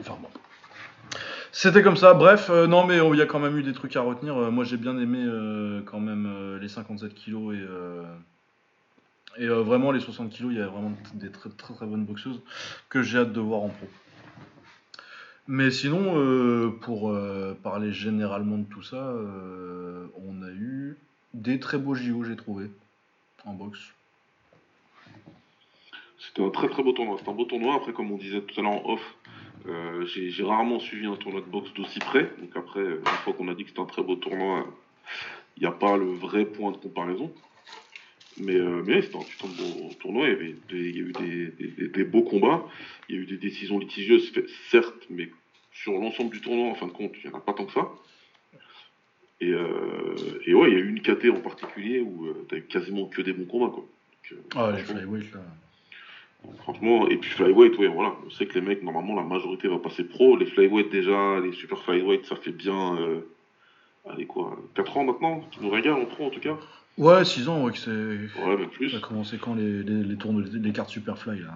Enfin bon. C'était comme ça, bref, non mais il y a quand même eu des trucs à retenir. moi j'ai bien aimé quand même les 57 kilos et, et vraiment les 60 kilos, il y a vraiment des très très, très bonnes boxeuses que j'ai hâte de voir en pro. Mais sinon, euh, pour euh, parler généralement de tout ça, euh, on a eu des très beaux JO, j'ai trouvé, en boxe. C'était un très très beau tournoi. C'était un beau tournoi. Après, comme on disait tout à l'heure en off, j'ai rarement suivi un tournoi de boxe d'aussi près. Donc après, une fois qu'on a dit que c'était un très beau tournoi, il n'y a pas le vrai point de comparaison. Mais, mais c'était un putain de beau tournoi. Il y, avait il y a eu des, des, beaux combats. Il y a eu des décisions litigieuses, certes, mais sur l'ensemble du tournoi, en fin de compte, il n'y en a pas tant que ça. Et, euh, et ouais, il y a eu une KT en particulier où euh, eu quasiment que des bons combats. Quoi. Euh, ah, les flyweight là. Franchement, et puis flyweight, ouais, voilà. On sait que les mecs, normalement, la majorité va passer pro. Les flyweight, déjà, les super flyweight, ça fait bien. allez, quoi, 4 ans maintenant Tu nous régales en pro en tout cas Ouais, 6 ans, ouais, que c'est. Ouais, même plus. Ça a commencé quand les, les, les, cartes Superfly là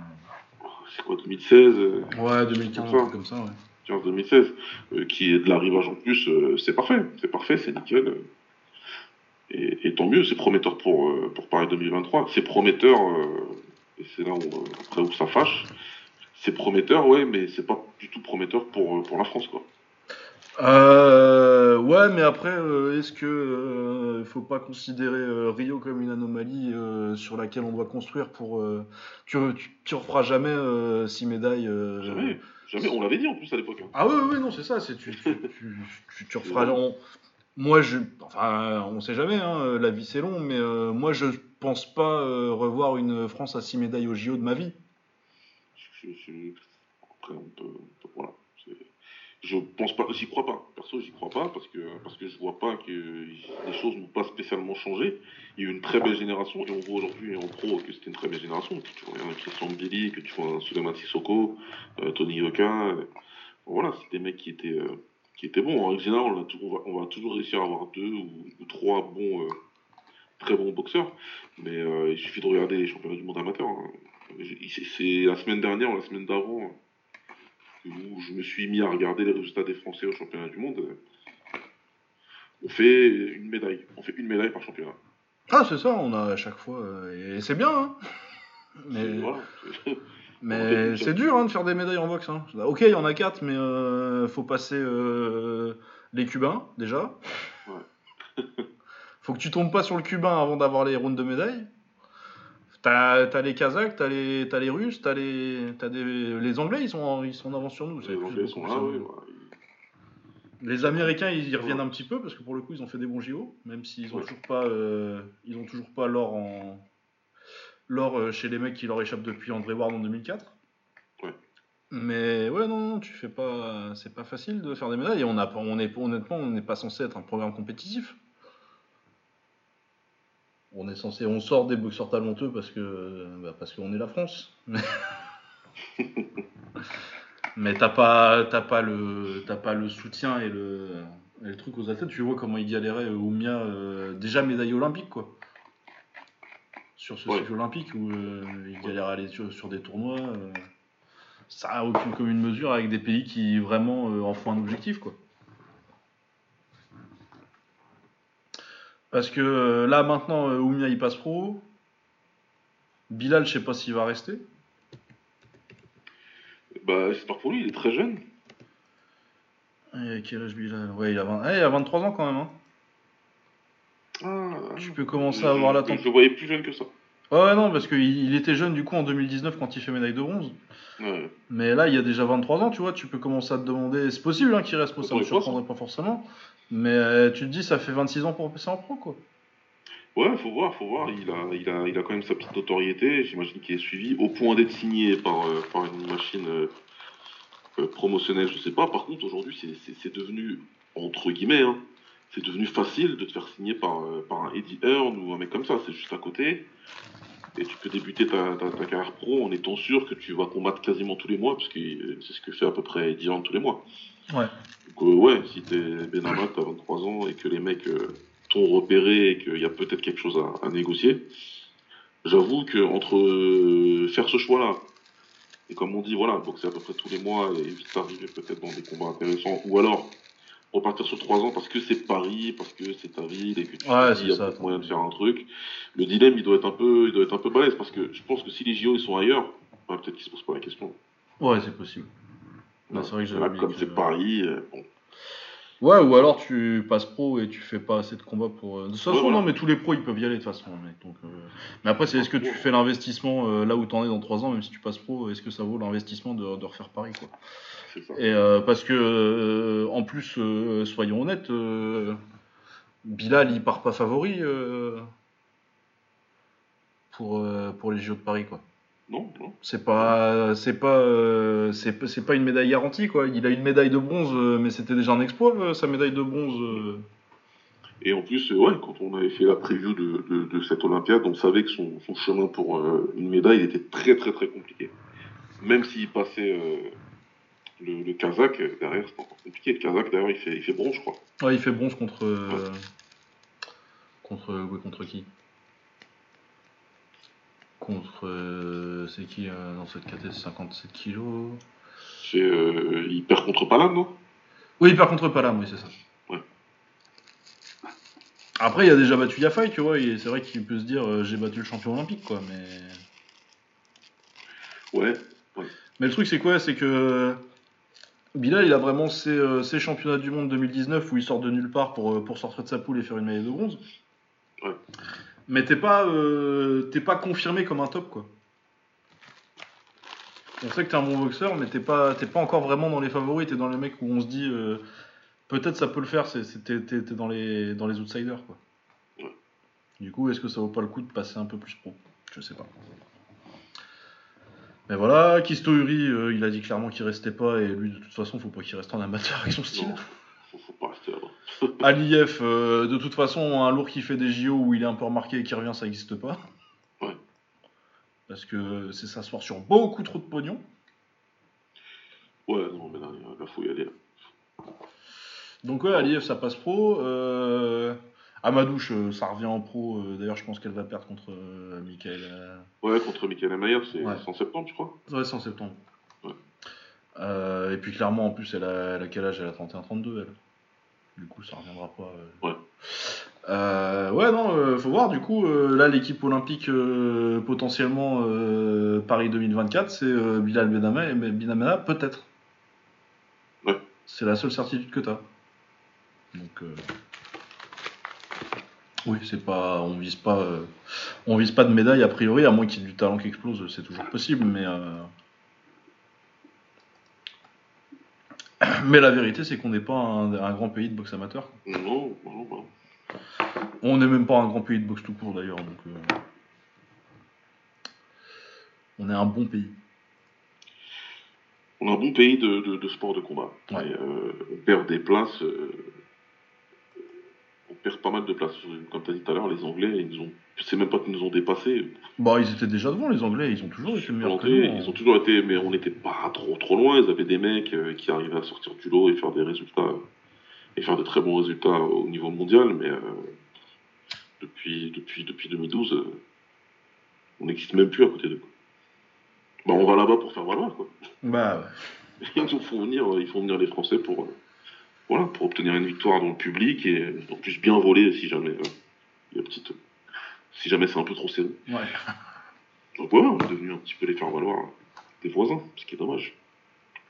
C'est quoi, 2016 Ouais, 2015, comme ça, ouais. 2015-2016, euh, qui est de l'arrivage en plus, euh, c'est parfait, c'est parfait, c'est nickel. Et, et tant mieux, c'est prometteur pour, euh, pour Paris 2023. C'est prometteur, et c'est là où, après où ça fâche, c'est prometteur, ouais, mais c'est pas du tout prometteur pour, pour la France, quoi. Euh, ouais, mais après, euh, est-ce que euh, faut pas considérer euh, Rio comme une anomalie sur laquelle on doit construire pour tu, tu, tu referas jamais six médailles. Jamais, jamais, on l'avait dit en plus à l'époque. hein. Ah oui, oui, non, c'est ça. C'est tu, tu, referas. on- moi, je, enfin, on sait jamais. Hein, la vie c'est long, mais moi, je pense pas revoir une France à six médailles au JO de ma vie. Je- je- Après, on peut, on peut- voilà. Je pense pas, j'y crois pas. Perso, j'y crois pas parce que parce que je vois pas que les choses n'ont pas spécialement changé. Il y a eu une très belle génération et on voit aujourd'hui en pro que c'était une très belle génération. Que tu vois un Christian Billy, que tu vois un Suleiman Sissoko, euh, Tony Yoka. voilà, c'est des mecs qui étaient euh, qui étaient bons. En règle on, va, on va toujours réussir à avoir deux ou, trois bons, euh, très bons boxeurs. Mais il suffit de regarder les championnats du monde amateur. hein. C'est la semaine dernière ou la semaine d'avant où je me suis mis à regarder les résultats des Français au championnat du monde. On fait une médaille. On fait une médaille par championnat. Ah, c'est ça. On a à chaque fois, euh, et c'est bien. Hein. Mais, Voilà. [LAUGHS] mais c'est dur hein, de faire des médailles en boxe. Hein. Ok, il y en a quatre, mais euh, faut passer euh, les Cubains déjà. Ouais. [LAUGHS] faut que tu tombes pas sur le Cubain avant d'avoir les rounds de médailles. T'as as les Kazakhs, t'as les, les Russes, t'as les, des, les Anglais, ils sont, en, ils sont en avance sur nous. Les Anglais sont là, oui. bah, Les Américains, ils y reviennent un petit peu parce que pour le coup, ils ont fait des bons JO, même s'ils ont Ouais. toujours pas, euh, ils ont toujours pas l'or en l'or euh, chez les mecs qui leur échappent depuis André Ward en 2004. Ouais. Mais ouais, non, non, tu fais pas, c'est pas facile de faire des médailles. Et on a, pas- on est honnêtement, on n'est pas censé être un programme compétitif. On est censé, on sort des boxeurs talentueux parce que, bah, parce qu'on est la France. [LAUGHS] Mais, t'as pas, t'as pas le, t'as pas le soutien et le, et le truc aux athlètes. Tu vois comment il galérait euh, Oumia, euh, déjà médaille olympique quoi. Sur ce Ouais. cycle olympique où euh, il galérait à aller sur, sur des tournois. euh, ça a aucune commune mesure avec des pays qui vraiment euh, en font un objectif quoi. Parce que euh, là maintenant euh, Oumia il passe pro. Bilal je sais pas s'il va rester. Bah, j'espère pour lui, il est très jeune. Et quel âge Bilal? Ouais il a, 20 eh, il a 23 ans quand même. Hein. Ah, Tu peux commencer je- à avoir l'attente. Je le voyais plus jeune que ça. Ouais, non, parce qu'il il était jeune du coup en 2019 quand il fait médaille de bronze. Ouais. Mais là, il y a déjà 23 ans, tu vois, tu peux commencer à te demander. C'est possible hein, qu'il reste pro, ça pense, surprendrait pas forcément. Mais euh, tu te dis, ça fait 26 ans pour passer en pro, quoi. Ouais, faut voir, faut voir. Il a, il a, il a quand même sa petite notoriété. J'imagine qu'il est suivi au point d'être signé par, euh, par une machine euh, promotionnelle, je sais pas. Par contre, aujourd'hui, c'est- c'est c'est devenu, entre guillemets, hein, c'est devenu facile de te faire signer par, euh, par un Eddie Hearn ou un mec comme ça. C'est juste à côté. Et tu peux débuter ta, ta, ta carrière pro en étant sûr que tu vas combattre quasiment tous les mois, parce que c'est ce que fait à peu près Eddie Hearn tous les mois. Ouais. Donc, euh, ouais, si t'es Benamat, t'as 23 ans et que les mecs euh, t'ont repéré et qu'il y a peut-être quelque chose à, à négocier, j'avoue que entre euh, faire ce choix-là et comme on dit, voilà, boxer à peu près tous les mois et vite arriver peut-être dans des combats intéressants, ou alors repartir sur 3 ans parce que c'est Paris, parce que c'est ta ville et que tu Ouais, dis, il y a ça, moyen de faire un truc. Le dilemme, il doit être un peu, il doit être un peu balèze parce que je pense que si les JO ils sont ailleurs, bah, peut-être qu'ils se posent pas la question. Ouais, c'est possible. Ouais, c'est vrai que j'avais Là, oublié comme c'est Paris, euh, bon. Ouais, ou alors tu passes pro et tu fais pas assez de combats pour. euh, De toute façon, Ouais, voilà. non, mais tous les pros ils peuvent y aller de toute façon. mec, donc, euh, Mais après, c'est est-ce que tu fais l'investissement euh, là où t'en es dans 3 ans, même si tu passes pro, est-ce que ça vaut l'investissement de, de refaire Paris, quoi? ça. Et euh, parce que, euh, en plus, euh, soyons honnêtes, euh, Bilal il part pas favori euh, pour, euh, pour les JO de Paris, quoi. Non, non. C'est pas, c'est pas, euh, c'est pas- c'est une médaille garantie, quoi. Il a une médaille de bronze, euh, mais c'était déjà un exploit, euh, sa médaille de bronze. euh. Et en plus, ouais, quand on avait fait la preview de, de, de cette Olympiade, on savait que son, son chemin pour une médaille était très très très compliqué. Même s'il passait le, le Kazakh, derrière c'était encore compliqué. Le Kazakh, d'ailleurs, il fait, il fait bronze, je crois. Ouais, il fait bronze contre, contre, ouais, contre qui? Contre, euh, c'est qui euh, dans cette catégorie 57 kilos C'est, euh, il perd contre Palam, non? Oui, il perd contre Palam, oui, c'est ça. Ouais. Après, il a déjà battu Yafai, tu vois, et c'est vrai qu'il peut se dire euh, j'ai battu le champion olympique, quoi, mais. Ouais. Mais le truc, c'est quoi? C'est que. Bilal, il a vraiment ses, ses championnats du monde 2019 où il sort de nulle part pour, pour sortir de sa poule et faire une médaille de bronze. Ouais. Mais t'es pas, euh, t'es pas confirmé comme un top, quoi. On sait que t'es un bon boxeur, mais t'es pas, t'es pas encore vraiment dans les favoris. T'es dans les mecs où on se dit euh, peut-être ça peut le faire. C'est, c'est- t'es, t'es- t'es dans les, dans les outsiders, quoi. Du coup, est-ce que ça vaut pas le coup de passer un peu plus pro? Je sais pas. Mais voilà, Kisto Uri, euh, il a dit clairement qu'il restait pas et lui, de toute façon, faut pas qu'il reste en amateur avec son style. Non, faut, faut pas rester là-bas. [LAUGHS] Aliyev, euh, de toute façon, un lourd qui fait des JO où il est un peu remarqué et qui revient, ça n'existe pas. Ouais. Parce que c'est s'asseoir sur beaucoup trop de pognon. Ouais, non, mais là, là, faut y aller. là. Donc ouais, Aliyev, ça passe pro. Euh... Amadouche, euh, ça revient en pro. D'ailleurs, je pense qu'elle va perdre contre Michael. Ouais, contre Michael Mayer, c'est Ouais. septembre, je crois. Ouais, c'est en septembre. Ouais. Et puis clairement, en plus, elle a, elle a quel âge? Elle a 31-32, elle. Du coup, ça reviendra pas. euh. Ouais. Euh, ouais, non, euh, faut voir. Du coup, euh, là, l'équipe olympique potentiellement Paris 2024, c'est Bilal Benama et Benamena, peut-être. Ouais. C'est la seule certitude que t'as. Donc, euh, oui, c'est pas, on vise pas, on vise pas de médaille a priori, à moins qu'il y ait du talent qui explose, c'est toujours possible, mais. Mais la vérité, c'est qu'on n'est pas un, un grand pays de boxe amateur. Non, non, non. On n'est même pas un grand pays de boxe tout court d'ailleurs, donc. euh, On est un bon pays. On a un bon pays de, de, de sport de combat. Ouais. Et, euh, on perd des places. On perd pas mal de places. Comme tu as dit tout à l'heure, les Anglais, ils nous ont. Sais même pas qu'ils nous ont dépassés. Bah, ils étaient déjà devant, les Anglais, ils ont toujours été meilleurs que nous. hein. ils ont toujours été, mais on n'était pas trop trop loin. Ils avaient des mecs euh, qui arrivaient à sortir du lot et faire des résultats euh, et faire de très bons résultats au niveau mondial. Mais euh, depuis depuis depuis 2012, euh, on n'existe même plus à côté d'eux. quoi. Bah, on va là-bas pour faire valoir quoi. Bah, ouais. [LAUGHS] Ils nous font venir, ils font venir les Français pour voilà pour obtenir une victoire dans le public et en plus bien voler si jamais euh, il y a petite si jamais c'est un peu trop serré. ouais. Donc ouais, on est devenu un petit peu les faire valoir des voisins, ce qui est dommage.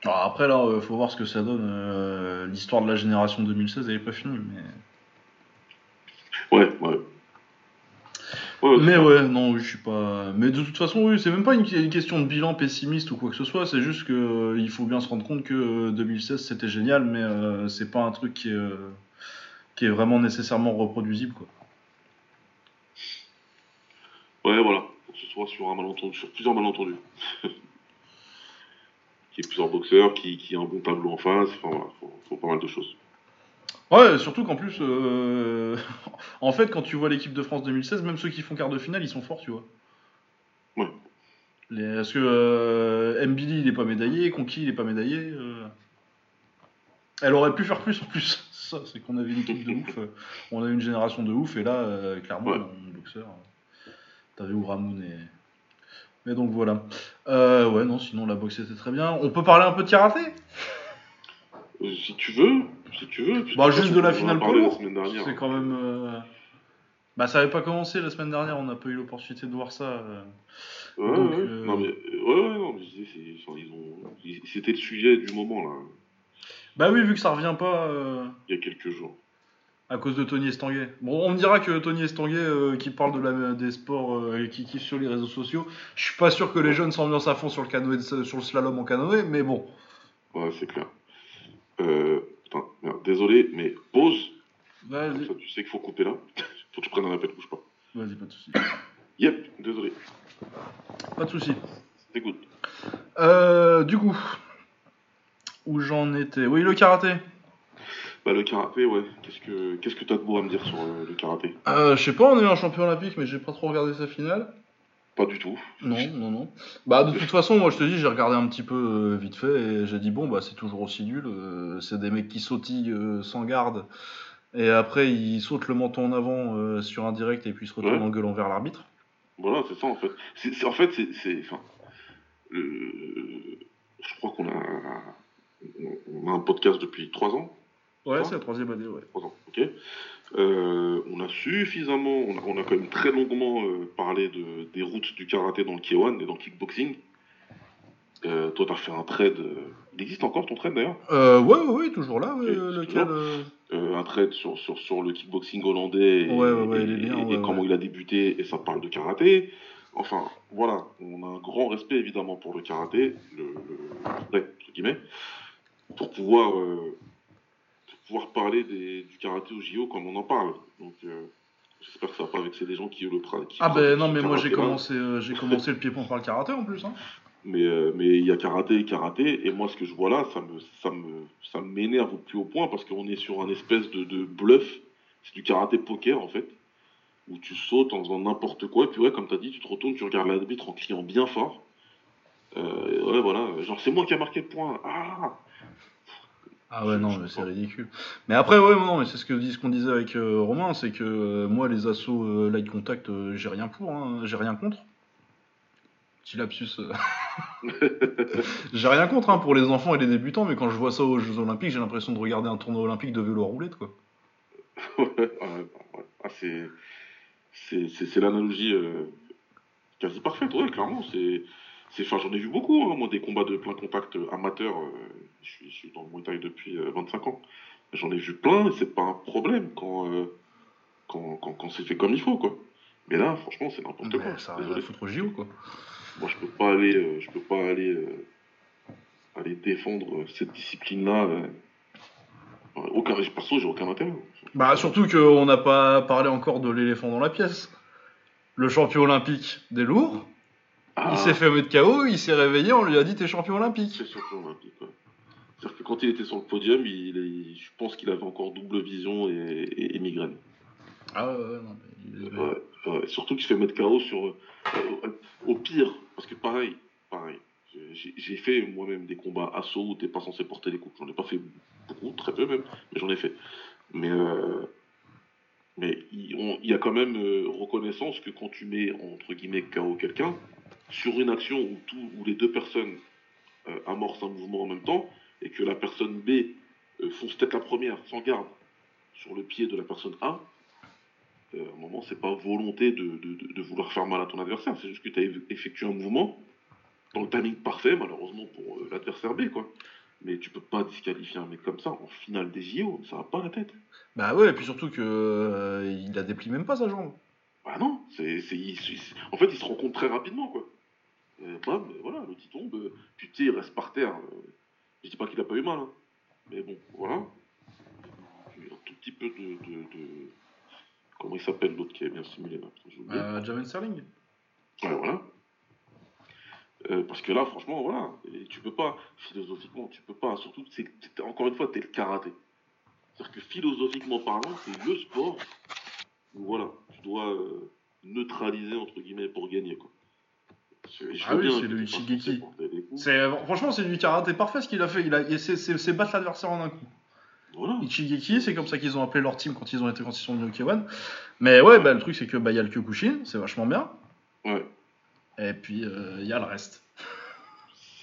Alors après, là, euh, faut voir ce que ça donne. euh, L'histoire de la génération 2016, elle est pas finie, mais. Ouais, ouais. Ouais, Mais ouais, non, je suis pas. Mais de toute façon, oui, c'est même pas une, une question de bilan pessimiste ou quoi que ce soit. C'est juste que euh, il faut bien se rendre compte que euh, 2016 c'était génial, mais euh, c'est pas un truc qui est, euh, qui est vraiment nécessairement reproduisible, quoi. ouais, voilà. Faut que ce soit sur un malentendu, sur plusieurs malentendus. Qu'il y ait plusieurs boxeurs, qui, qui ait un bon tableau en face, enfin voilà, faut, faut pas mal de choses. Ouais, surtout qu'en plus, euh, [LAUGHS] en fait, quand tu vois l'équipe de France 2016, même ceux qui font quart de finale, ils sont forts, tu vois. Ouais. Les, parce que euh, Mbili, il est pas médaillé, Conquis, il est pas médaillé. euh. Elle aurait pu faire plus en plus. [LAUGHS] Ça, c'est qu'on avait une équipe de ouf. euh, On a une génération de ouf, et là, euh, clairement, Ouais. boxeur, euh, t'avais Ouramoun et. Mais donc voilà. Euh, ouais, non, sinon la boxe était très bien. On peut parler un peu de karaté? Si tu veux, si tu veux. Bah, juste de la finale la lourd. semaine dernière. C'est quand même. euh, Bah, ça avait pas commencé la semaine dernière, on n'a pas eu l'opportunité de voir ça. euh. Ouais, Donc, ouais. euh, Non, mais, euh, ouais, ouais, non, mais c'est- c'était le sujet du moment, là, Bah oui, vu que ça revient pas euh, il y a quelques jours. à cause de Tony Estanguet. Bon, on me dira que Tony Estanguet, euh, qui parle de la, des sports euh, et qui kiffe sur les réseaux sociaux, je suis pas sûr que les jeunes s'ambiancent à fond sur le, canoë, sur le slalom en canoë, mais bon. Ouais, c'est clair. Euh, putain, merde, désolé, mais pause. Comme Vas-y, ça, tu sais qu'il faut couper là. [LAUGHS] faut que tu prennes un appel, bouge pas. vas-y, pas de soucis. Yep, désolé. Pas de soucis. Écoute. Euh, du coup, où j'en étais? Oui, le karaté. Bah, le karaté, ouais. Qu'est-ce que qu'est-ce que t'as de beau à me dire sur euh, le karaté? Euh, je sais pas, on a eu un champion olympique, mais j'ai pas trop regardé sa finale. Pas du tout. Non, non, non. Bah, de toute façon, moi, je te dis, j'ai regardé un petit peu euh, vite fait et j'ai dit, bon, bah, c'est toujours aussi nul. euh, c'est des mecs qui sautillent euh, sans garde et après, ils sautent le menton en avant sur un direct et puis ils se retournent Ouais. en gueulant vers l'arbitre. Voilà, c'est ça en fait. C'est, c'est- en fait, c'est, c'est- enfin, le- je crois qu'on a, on a un podcast depuis trois ans. Ouais, c'est la troisième année, ouais. Trois ans, ok. Euh, on a suffisamment, on a, on a quand même très longuement euh, parlé de, des routes du karaté dans le K1 et dans le kickboxing. Euh, toi, tu as fait un trade. euh, Il existe encore ton trade d'ailleurs? Ouais, ouais, ouais, toujours là, ouais, lequel. toujours. Un trade sur, sur, sur le kickboxing hollandais et, Ouais, comment il a débuté et ça parle de karaté. Enfin, voilà, on a un grand respect évidemment pour le karaté, le, le entre guillemets, pour pouvoir, pouvoir parler des- du karaté au JO comme on en parle. Donc, euh, j'espère que ça va pas vexer les gens qui le pra- qui Ah, ben pratiquent non, mais moi j'ai commencé, euh, j'ai commencé le pied-point par le karaté en plus. Hein. Mais euh, mais il y a karaté et karaté, et moi ce que je vois là, ça me ça me ça m'énerve au plus haut point parce qu'on est sur un espèce de, de bluff, c'est du karaté poker en fait, où tu sautes en faisant n'importe quoi, et puis ouais comme t'as dit, tu te retournes, tu regardes l'arbitre en criant bien fort. Ouais voilà, genre c'est moi qui a marqué le point. Ah Ah ouais, non, mais c'est ridicule. Mais après, ouais, non, c'est ce que ce qu'on disait avec euh, Romain, c'est que euh, moi, les assauts euh, light contact, j'ai rien pour, hein, j'ai rien contre. Petit lapsus. [LAUGHS] j'ai rien contre hein, pour les enfants et les débutants, mais quand je vois ça aux Jeux Olympiques, j'ai l'impression de regarder un tournoi olympique de vélo à roulette, quoi. [LAUGHS] Ah, c'est c'est c'est l'analogie quasi parfaite, ouais clairement c'est enfin j'en ai vu beaucoup hein, moi des combats de plein contact euh, amateurs euh, je suis je suis dans le Muay Thai depuis euh, 25 ans. J'en ai vu plein et c'est pas un problème quand euh, quand quand, quand c'est fait comme il faut quoi. Mais là franchement c'est n'importe quoi. Mais ça rien à foutre au JO, quoi. moi je peux pas aller euh, je peux pas aller euh, aller défendre euh, cette discipline là aucun perso j'ai aucun intérêt Bah, surtout qu'on n'a pas parlé encore de l'éléphant dans la pièce. Le champion olympique des lourds, Ah. il s'est fait mettre KO, il s'est réveillé, on lui a dit t'es champion olympique. C'est champion olympique. ouais. C'est-à-dire que quand il était sur le podium, il, il- je pense qu'il avait encore double vision et, et- et migraine. Ah ouais, ouais, non, Ouais, ouais. Surtout qu'il se fait mettre KO sur. euh, au pire, parce que pareil, pareil. j'ai- fait moi-même des combats assaut où t'es pas censé porter les coups. J'en ai pas fait beaucoup, très peu même, mais j'en ai fait. Mais, euh, mais il y a quand même euh, reconnaissance que quand tu mets entre guillemets KO quelqu'un, sur une action où, tout, où les deux personnes euh, amorcent un mouvement en même temps, et que la personne B euh, fonce tête la première, sans garde, sur le pied de la personne A, euh, à un moment, c'est pas volonté de, de- de- de vouloir faire mal à ton adversaire, c'est juste que tu as effectué un mouvement dans le timing parfait, malheureusement pour l'adversaire B, quoi. Mais tu peux pas disqualifier un mec comme ça en finale des JO, ça va pas la tête. Bah ouais, et puis surtout que euh, il a déplie même pas sa jambe. Bah non, c'est, en fait, il se rend compte très rapidement, quoi. Et bam, voilà, l'autre il tombe, euh, sais, il reste par terre. euh, je dis pas qu'il a pas eu mal, hein. mais bon, voilà. Il y a un tout petit peu de. de- de- Comment il s'appelle l'autre qui est bien simulé là Putain. Euh, Javen Sterling Ouais, voilà. Euh, parce que là, franchement, voilà, et tu peux pas, philosophiquement, tu peux pas, surtout, c'est- encore une fois, t'es le karaté. C'est-à-dire que philosophiquement parlant, c'est le sport où, voilà, tu dois euh, neutraliser, entre guillemets, pour gagner, quoi. Je- Ah oui, c'est le coups. C'est franchement c'est du karaté parfait ce qu'il a fait. Il a c'est battre l'adversaire en un coup. Voilà. Ichigeki, c'est comme ça qu'ils ont appelé leur team quand ils ont été quand ils sont venus au K1. Mais ouais, bah le truc c'est que bah y a le Kyokushin, c'est vachement bien. Ouais. Et puis euh, il y a le reste.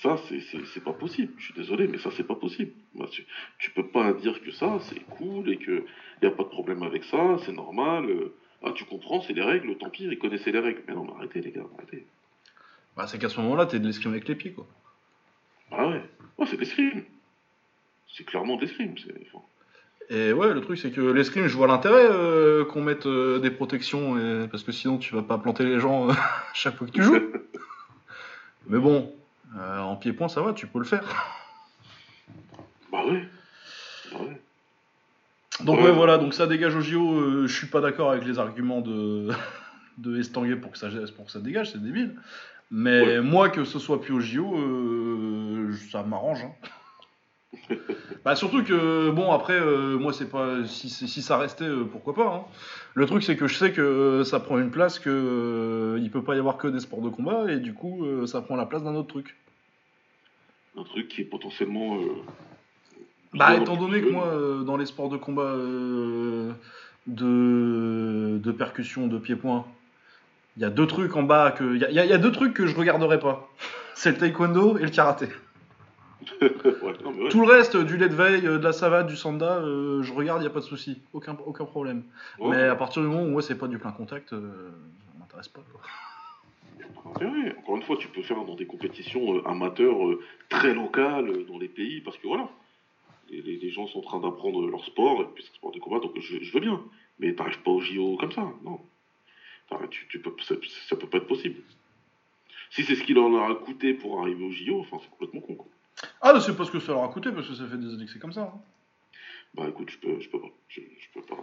Ça, c'est, pas possible. Je suis désolé, mais ça, c'est pas possible. Tu, tu peux pas dire que ça, c'est cool et que y a pas de problème avec ça, c'est normal. euh, ah, tu comprends, c'est les règles, tant pis, ils connaissaient les règles. Mais non, mais arrêtez, les gars, arrêtez. Bah c'est qu'à ce moment-là t'es de l'escrime avec les pieds quoi. Ah ouais, ouais c'est des scrims. C'est clairement des scrims. C'est... enfin, Et ouais, le truc c'est que l'escrime, je vois l'intérêt euh, qu'on mette euh, des protections et- parce que sinon tu vas pas planter les gens euh, [LAUGHS] chaque fois que tu joues. [LAUGHS] Mais bon, en pied-point ça va, tu peux le faire. Bah ouais. Bah ouais. Donc Ouais. ouais, voilà, donc ça dégage au JO. je suis pas d'accord avec les arguments de [LAUGHS] de Estanguet pour que ça pour que ça dégage, c'est débile. Mais Ouais. moi que ce soit plus au JO, euh, ça m'arrange. hein. [LAUGHS] bah surtout que bon après euh, moi c'est pas si, ça restait euh, pourquoi pas. hein. Le truc c'est que je sais que ça prend une place que il peut pas y avoir que des sports de combat et du coup ça prend la place d'un autre truc. Un truc qui est potentiellement. Bah, étant donné que moi, dans les sports de combat de, de percussion, de pied-point, il y a deux trucs en bas que. Il y a, y deux trucs que je regarderai pas. C'est le taekwondo et le karaté. [LAUGHS] Ouais, non, mais ouais. Tout le reste, du lait de veille, euh, de la savate, du sanda, euh, je regarde, il a pas de souci, aucun, aucun problème. Ouais, Mais à partir du moment où c'est pas du plein contact, euh, ça m'intéresse pas. Quoi. y a pas d'intérêt. Encore une fois, tu peux faire dans des compétitions euh, amateurs euh, très locales euh, dans les pays, parce que voilà, les, les- les gens sont en train d'apprendre leur sport, et puis c'est sport de combat, donc je, je veux bien. Mais t'arrives pas au JO comme ça, non. Enfin, tu, tu peux, ça, ça peut pas être possible. Si c'est ce qu'il en aura coûté pour arriver au JO, enfin, c'est complètement con, quoi. Ah, c'est pas ce que ça leur a coûté, parce que ça fait des années que c'est comme ça. hein. Bah écoute, je peux, je peux pas. Je, je peux pas.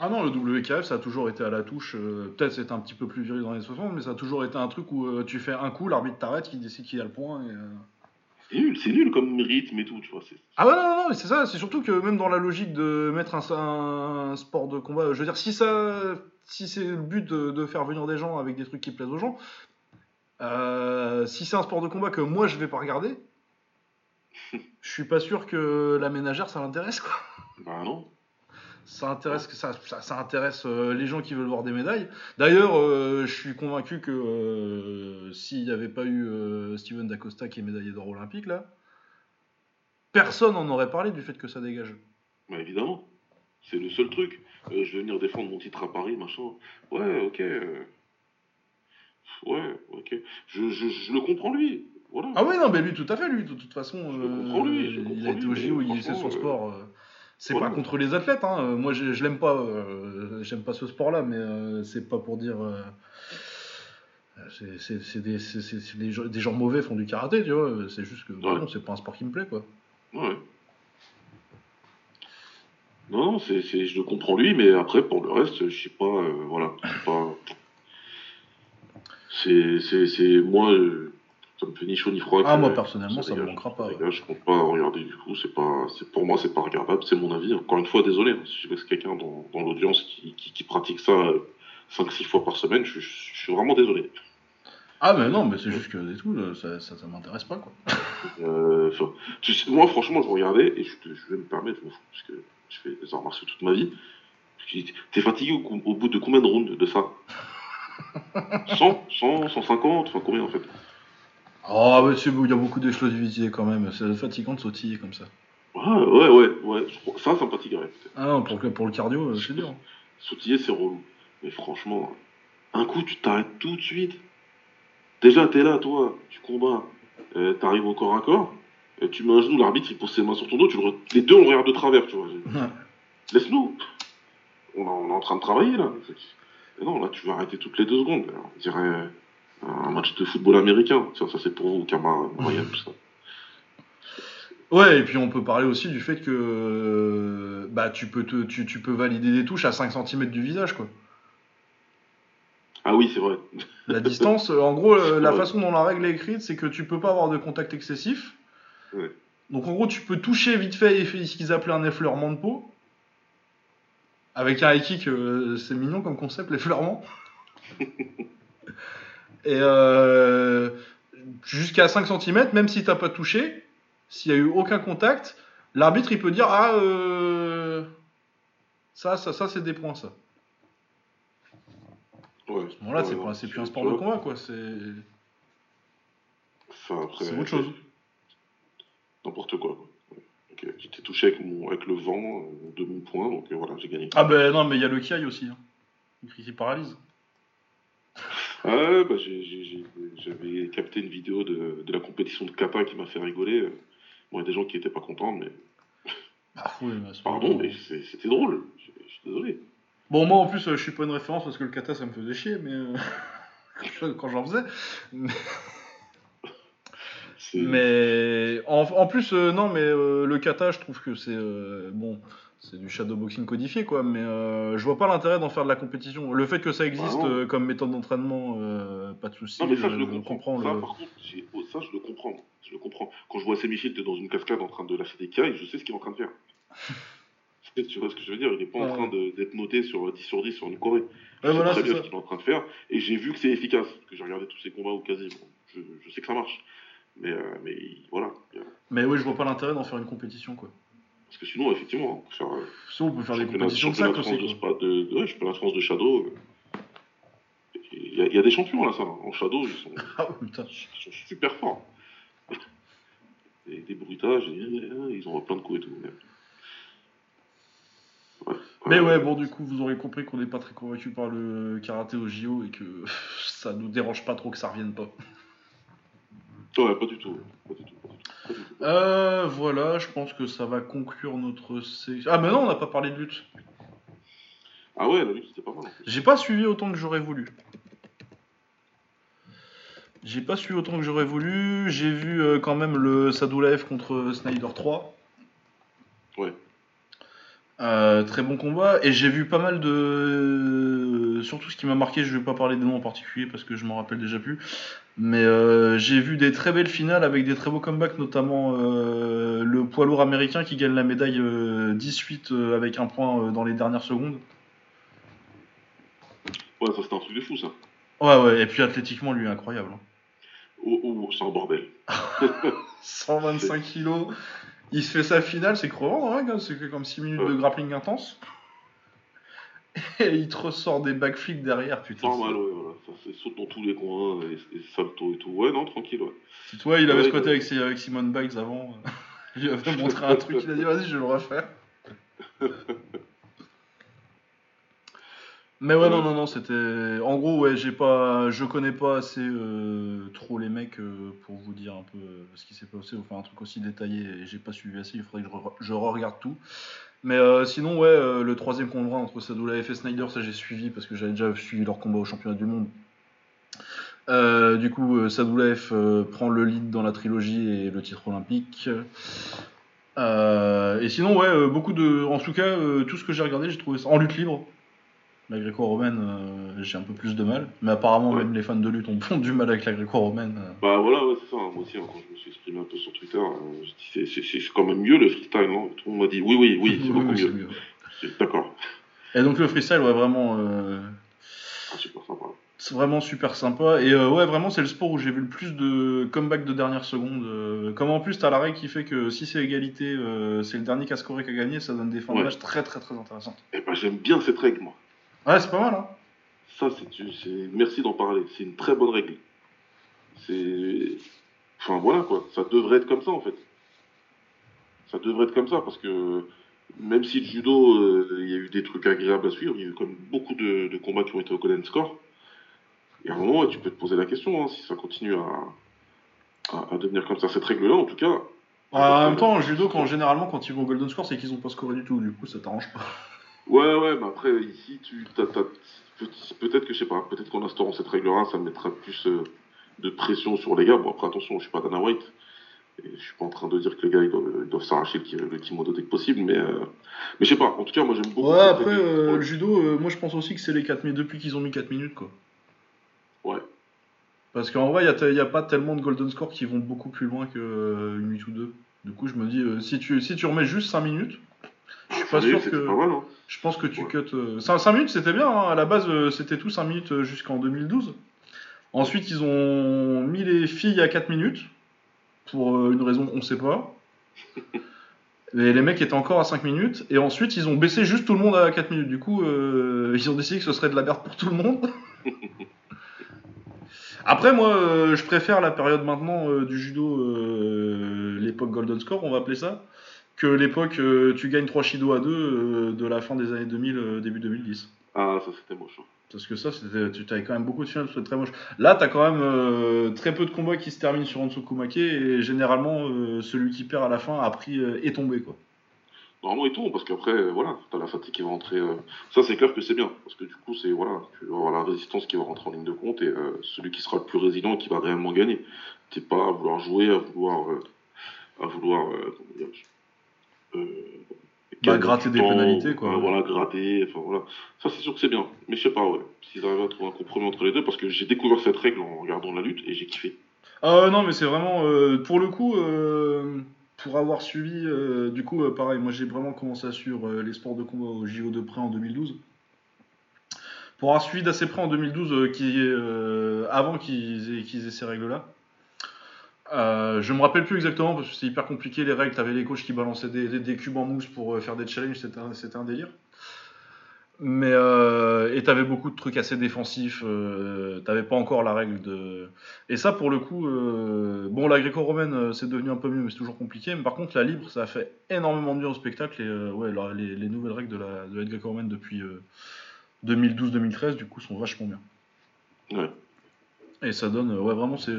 Ah non, le WKF, ça a toujours été à la touche. euh, Peut-être c'était un petit peu plus viril dans les années 60, mais ça a toujours été un truc où euh, tu fais un coup, l'arbitre t'arrête, qui décide qui a le point. Et, euh, C'est nul, c'est nul comme rythme et tout, tu vois. c'est- Ah ouais, non, non, non, mais c'est ça, c'est surtout que même dans la logique de mettre un, un sport de combat, je veux dire, si ça, si c'est le but de, de faire venir des gens avec des trucs qui plaisent aux gens, euh, si c'est un sport de combat que moi je vais pas regarder, [LAUGHS] je suis pas sûr que la ménagère ça l'intéresse quoi. Bah non. Ça intéresse, ça, ça, ça intéresse euh, les gens qui veulent voir des médailles. D'ailleurs, euh, je suis convaincu que euh, s'il n'y avait pas eu euh, Steven Dacosta qui est médaillé d'or olympique là, personne n'en aurait parlé du fait que ça dégage. Bah évidemment. C'est le seul truc. Je vais venir défendre mon titre à Paris, machin. Ouais, ok. Ouais, ok. Je, je, je le comprends lui. Voilà. Ah oui, non, mais lui, tout à fait, lui, de toute façon, Je comprends lui, je il comprends a été au JO, il sait son franchement, sport. Euh, c'est voilà. pas contre les athlètes, hein. euh, moi je, je l'aime pas, euh, j'aime pas ce sport-là, mais euh, c'est pas pour dire. euh, c'est- c'est des, des gens, des gens mauvais font du karaté, tu vois, c'est juste que Ouais. c'est pas un sport qui me plaît, quoi. Ouais. Non, non, c'est, je le comprends lui, mais après, pour le reste, je sais pas, euh, voilà, c'est pas... C'est, c'est, c'est, moi, euh, ça me fait ni chaud ni froid. Ah, moi, personnellement, ça me dégage, manquera pas, ouais. Je compte pas regarder du coup, c'est pas, c'est, pour moi, c'est pas regardable, c'est mon avis. Encore une fois, désolé, hein, si je c'est quelqu'un dans, dans l'audience qui, qui, qui pratique ça 5-6 fois par semaine, je, je- je suis vraiment désolé. Ah, mais non, mais c'est juste que c'est tout, euh, ça, ça, ça m'intéresse pas, quoi. [LAUGHS] Euh, enfin, tu sais, moi, franchement, je regardais, et je, je vais me permettre, parce que je fais des arts martiaux toute ma vie. T'es fatigué au, au bout de combien de rounds de ça? 100 100 150 Enfin, combien en fait? Ah, mais c'est il y a beaucoup d'explosivité quand même, c'est fatigant de sautiller comme ça. Ouais, ouais, ouais, ouais. Ça, ça me fatiguerait. Ah non, pour, le- pour le cardio, euh, c'est dur. Sautiller, c'est relou. Mais franchement, un coup, tu t'arrêtes tout de suite. Déjà, t'es là, toi, tu combats. Euh, T'arrives au corps à corps. euh, tu mets un genou, l'arbitre, il pose ses mains sur ton dos. Tu le re- Les deux, on regarde de travers, tu vois. [LAUGHS] Laisse-nous. On, est- on est en train de travailler, là. Mais non, là, tu vas arrêter toutes les deux secondes. Alors, on dirait euh, un match de football américain. Ça, c'est pour vous, Kama, Ryan, tout ça. Ouais, et puis on peut parler aussi du fait que euh, bah, tu, peux te, tu, tu peux valider des touches à 5 cm du visage. Quoi. Ah oui, c'est vrai. La distance, en gros, [LAUGHS] euh, la façon dont la règle est écrite, c'est que tu peux pas avoir de contact excessif. Ouais. Donc en gros, tu peux toucher vite fait et faire ce qu'ils appelaient un effleurement de peau. Avec un high kick, euh, c'est mignon comme concept, l'effleurement. [LAUGHS] et euh, jusqu'à 5 cm, même si t'as pas touché, s'il y a eu aucun contact, l'arbitre il peut dire Ah, euh, ça, ça, ça c'est des points, ça. Ouais. À ce moment-là, Ouais, c'est c'est plus un sport de combat, quoi. C'est. autre chose. N'importe quoi. Ouais. J'étais touché avec, mon, avec le vent euh, de mon point, donc euh, voilà, j'ai gagné. Ah ben non, mais il y a le kiai aussi. Hein. Qui paralyse. [LAUGHS] Ah, ouais, bah, j'avais capté une vidéo de, de la compétition de kata qui m'a fait rigoler. Bon, il y a des gens qui étaient pas contents, mais Ah, oui, mais pardon, mais c'était drôle. Je je suis désolé. Bon, moi en plus, euh, je suis pas une référence parce que le kata ça me faisait chier, mais. euh, [LAUGHS] quand j'en faisais. Mais. En, en plus, euh, non, mais euh, le kata, je trouve que c'est. euh, bon. C'est du shadowboxing codifié, quoi, mais euh, je vois pas l'intérêt d'en faire de la compétition. Le fait que ça existe Ah non. euh, comme méthode d'entraînement, euh, pas de souci. Non, mais ça, je, je le je comprends. Ça, le- par contre, oh, ça, je le comprends. Je le comprends. Quand je vois Semichild dans une cascade en train de lâcher des cailles, je sais ce qu'il est en train de faire. [LAUGHS] tu vois ce que je veux dire? Il est pas en train d'être noté sur 10 sur 10 sur une Corée. Je Ouais, sais voilà, très bien ça. ce qu'il est en train de faire. Et j'ai vu que c'est efficace. Parce que j'ai regardé tous ses combats ou quasi. Bon, je, je sais que ça marche. Mais, euh, mais voilà. Mais oui, je vois pas l'intérêt d'en faire une compétition, quoi. Parce que sinon, effectivement, faire, euh, Sinon, on peut faire des compétitions de de, quoi. spa- de, de- ouais, championnat de France de Shadow. euh. Il y, a- il y a des champions là, ça. En Shadow, ils sont, [LAUGHS] Ah, putain. ils sont super forts. [LAUGHS] et des bruitages, et, ils envoient plein de coups et tout. Mais ouais, bon, du coup, vous aurez compris qu'on n'est pas très convaincu par le karaté au JO et que [LAUGHS] ça nous dérange pas trop que ça revienne pas. Ouais, pas du tout. Euh, voilà, je pense que ça va conclure notre Ah, mais non, on n'a pas parlé de lutte. Ah ouais, la lutte, c'était pas mal. J'ai pas suivi autant que j'aurais voulu. J'ai pas suivi autant que j'aurais voulu. J'ai vu euh, quand même le Sadoulaev contre Snyder 3. Ouais. Euh, très bon combat. Et j'ai vu pas mal de. Surtout ce qui m'a marqué, je vais pas parler des noms en particulier parce que je m'en rappelle déjà plus. Mais euh, j'ai vu des très belles finales avec des très beaux comebacks, notamment euh, le poids lourd américain qui gagne la médaille 18 avec un point dans les dernières secondes. Ouais, ça c'est un truc de fou ça. Ouais, ouais, et puis athlétiquement, lui, incroyable. Hein. Oh, oh, c'est un bordel. [LAUGHS] 125 kilos. Il se fait sa finale, c'est crevant, hein, c'est comme 6 minutes de grappling intense. [LAUGHS] Et il te ressort des backflips derrière, putain. Normal, ouais, voilà. Ça, saute dans tous les coins, et, et, salto et tout. Ouais, non, tranquille, ouais. Si toi, il avait côté avec, avec Simone Biles avant. [LAUGHS] il lui avait montré un truc, il a dit, vas-y, je vais le refaire. [LAUGHS] Mais ouais, non, non, non, c'était. En gros, ouais, j'ai pas. Je connais pas assez euh, trop les mecs euh, pour vous dire un peu euh, ce qui s'est passé, enfin un truc aussi détaillé, et j'ai pas suivi assez, il faudrait que je, re regarde tout. Mais sinon, ouais, le troisième combat entre Sadoula et Snyder, ça j'ai suivi parce que j'avais déjà suivi leur combat au championnat du monde. du coup, Sadoulaev prend le lead dans la trilogie et le titre olympique. et sinon, ouais, beaucoup de. En tout cas, tout ce que j'ai regardé, j'ai trouvé ça en lutte libre. La gréco-romaine, euh, j'ai un peu plus de mal. Mais apparemment, même les fans de lutte ont du mal avec la gréco-romaine. Euh. Bah voilà, ouais, c'est ça. Moi aussi, hein, quand je me suis exprimé un peu sur Twitter, euh, c'est quand même mieux le freestyle. Non? Tout le monde m'a dit oui, oui, oui, c'est beaucoup mieux. D'accord. Et donc le freestyle, ouais, vraiment. Ah, super sympa. C'est vraiment super sympa. Et ouais, vraiment, c'est le sport où j'ai vu le plus de comeback de dernière seconde. comme en plus, t'as la règle qui fait que si c'est égalité, c'est le dernier qui a scoré qui a gagné, ça donne des fins de match très très très intéressantes. Et eh bah, j'aime bien cette règle, moi. Ouais, c'est pas mal, hein. Ça, c'est, merci d'en parler. C'est une très bonne règle. C'est. Enfin, voilà, quoi. Ça devrait être comme ça, en fait. Ça devrait être comme ça, parce que même si le judo, euh, il y a eu des trucs agréables à suivre, il y a eu comme beaucoup de, combats qui ont été au golden score. Et à un moment, tu peux te poser la question, hein, si ça continue à, à, devenir comme ça. Cette règle-là, en tout cas. en même temps, en judo, quand, généralement, quand ils vont au golden score, c'est qu'ils n'ont pas scoré du tout. Du coup, ça t'arrange pas. Ouais, ouais, mais après, ici, tu peut-être que, je sais pas, peut-être qu'en instaurant cette règle-là, ça mettra plus euh, de pression sur les gars. Bon, après, attention, je suis pas Dana White. Et je suis pas en train de dire que les gars, ils doivent, s'arracher le, le kimono dès que possible, mais, euh, mais je sais pas. En tout cas, moi, j'aime beaucoup. Ouais, après, euh, le judo, moi, je pense aussi que c'est les 4 minutes, depuis qu'ils ont mis 4 minutes, quoi. Ouais. Parce qu'en vrai, il n'y a, pas tellement de golden score qui vont beaucoup plus loin qu'une minute ou deux. Du coup, je me dis, si, tu, si tu remets juste 5 minutes, suis pas sûr que. Hein. Je pense que tu cut. 5, euh, minutes, c'était bien. Hein. À la base, euh, c'était tout 5 minutes euh, jusqu'en 2012. Ensuite, ils ont mis les filles à 4 minutes. Pour une raison qu'on ne sait pas. [LAUGHS] Et les mecs étaient encore à 5 minutes. Et ensuite, ils ont baissé juste tout le monde à 4 minutes. Du coup, [LAUGHS] ils ont décidé que ce serait de la merde pour tout le monde. [LAUGHS] Après, moi, je préfère la période maintenant du judo, l'époque Golden Score, on va appeler ça que l'époque euh, tu gagnes 3 Shido à 2 euh, de la fin des années 2000, euh, début 2010. Ah, ça c'était moche. Hein. Parce que ça, tu avais quand même beaucoup de finales, c'était très moche. Là, tu as quand même très peu de combats qui se terminent sur Kumake et généralement, celui qui perd à la fin a pris est tombé. quoi. Normalement, il tombe parce qu'après, voilà, tu as la fatigue qui va rentrer. Ça, c'est clair que c'est bien parce que du coup, c'est voilà, tu vas avoir la résistance qui va rentrer en ligne de compte et celui qui sera le plus résilient qui va réellement gagner. Tu pas à vouloir jouer, à vouloir. à vouloir bah, gratter des pénalités, quoi. voilà, gratter, enfin voilà. Ça, c'est sûr que c'est bien. Mais je sais pas, ouais. S'ils arrivent à trouver un compromis entre les deux, parce que j'ai découvert cette règle en regardant la lutte et j'ai kiffé. Ah non, mais c'est vraiment. Euh, pour le coup, euh, pour avoir suivi, du coup, pareil, moi j'ai vraiment commencé à suivre les sports de combat au JO de près en 2012. Pour avoir suivi d'assez près en 2012, qui, avant qu'ils aient, qu'ils aient ces règles-là. Euh, je me rappelle plus exactement parce que c'est hyper compliqué les règles. T'avais les coachs qui balançaient des, des, cubes en mousse pour euh, faire des challenges, c'était un, un, délire. Mais euh, et t'avais beaucoup de trucs assez défensifs. T'avais pas encore la règle de. Et ça, pour le coup, bon, la gréco-romaine, c'est devenu un peu mieux, mais c'est toujours compliqué. Mais par contre, la libre, ça a fait énormément de bien au spectacle. Et ouais, alors, les, les nouvelles règles de la, de la gréco-romaine depuis euh, 2012-2013, du coup, sont vachement bien. Ouais. Et ça donne, ouais, vraiment, c'est.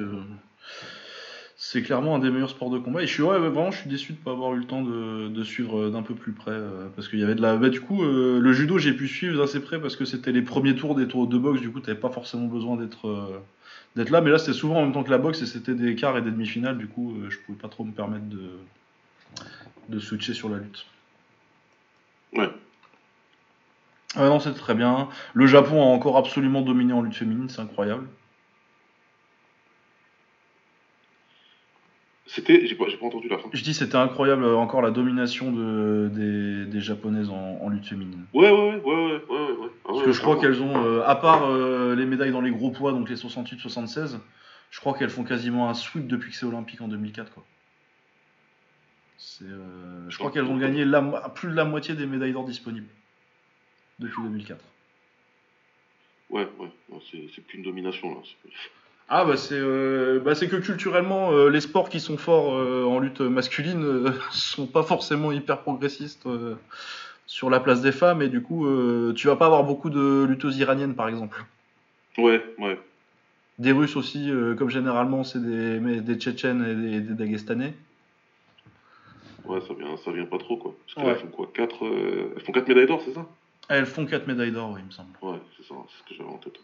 C'est clairement un des meilleurs sports de combat. Et je suis, ouais, vraiment, je suis déçu de pas avoir eu le temps de, de suivre euh, d'un peu plus près. euh, parce qu'il y avait de la. Bah, du coup, euh, le judo, j'ai pu suivre d'assez près parce que c'était les premiers tours des tours de boxe. Du coup, t'avais pas forcément besoin d'être euh, d'être là. Mais là, c'était souvent en même temps que la boxe et c'était des quarts et des demi-finales. Du coup, je pouvais pas trop me permettre de, de switcher sur la lutte. Ouais. Ah non, c'était très bien. Le Japon a encore absolument dominé en lutte féminine, c'est incroyable. C'était. J'ai pas, entendu la fin. Je dis c'était incroyable euh, encore la domination de, des, des japonaises en, en lutte féminine. Ouais, ouais, ouais, ouais, ouais, ouais. Ah Parce ouais, que je crois qu'elles ont, euh, à part euh, les médailles dans les gros poids, donc les 68-76, je crois qu'elles font quasiment un sweep depuis que c'est olympique en 2004. Quoi. Euh, je crois qu'elles ont gagné la, plus de la moitié des médailles d'or disponibles depuis 2004. Ouais, ouais. C'est plus une domination là. Ah bah c'est euh, bah c'est que culturellement euh, les sports qui sont forts euh, en lutte masculine euh, [LAUGHS] sont pas forcément hyper progressistes sur la place des femmes et du coup tu vas pas avoir beaucoup de lutteuses iraniennes par exemple. Ouais, ouais. Des Russes aussi comme généralement c'est des mais des Tchétchènes et des, des Dagestanais. Ouais, ça vient, ça vient pas trop quoi. Parce qu'elles Ouais. font quoi 4 Elles font 4 médailles d'or, c'est ça? Elles font 4 médailles d'or oui, il me semble. Ouais, c'est ça, c'est ce que j'avais en tête.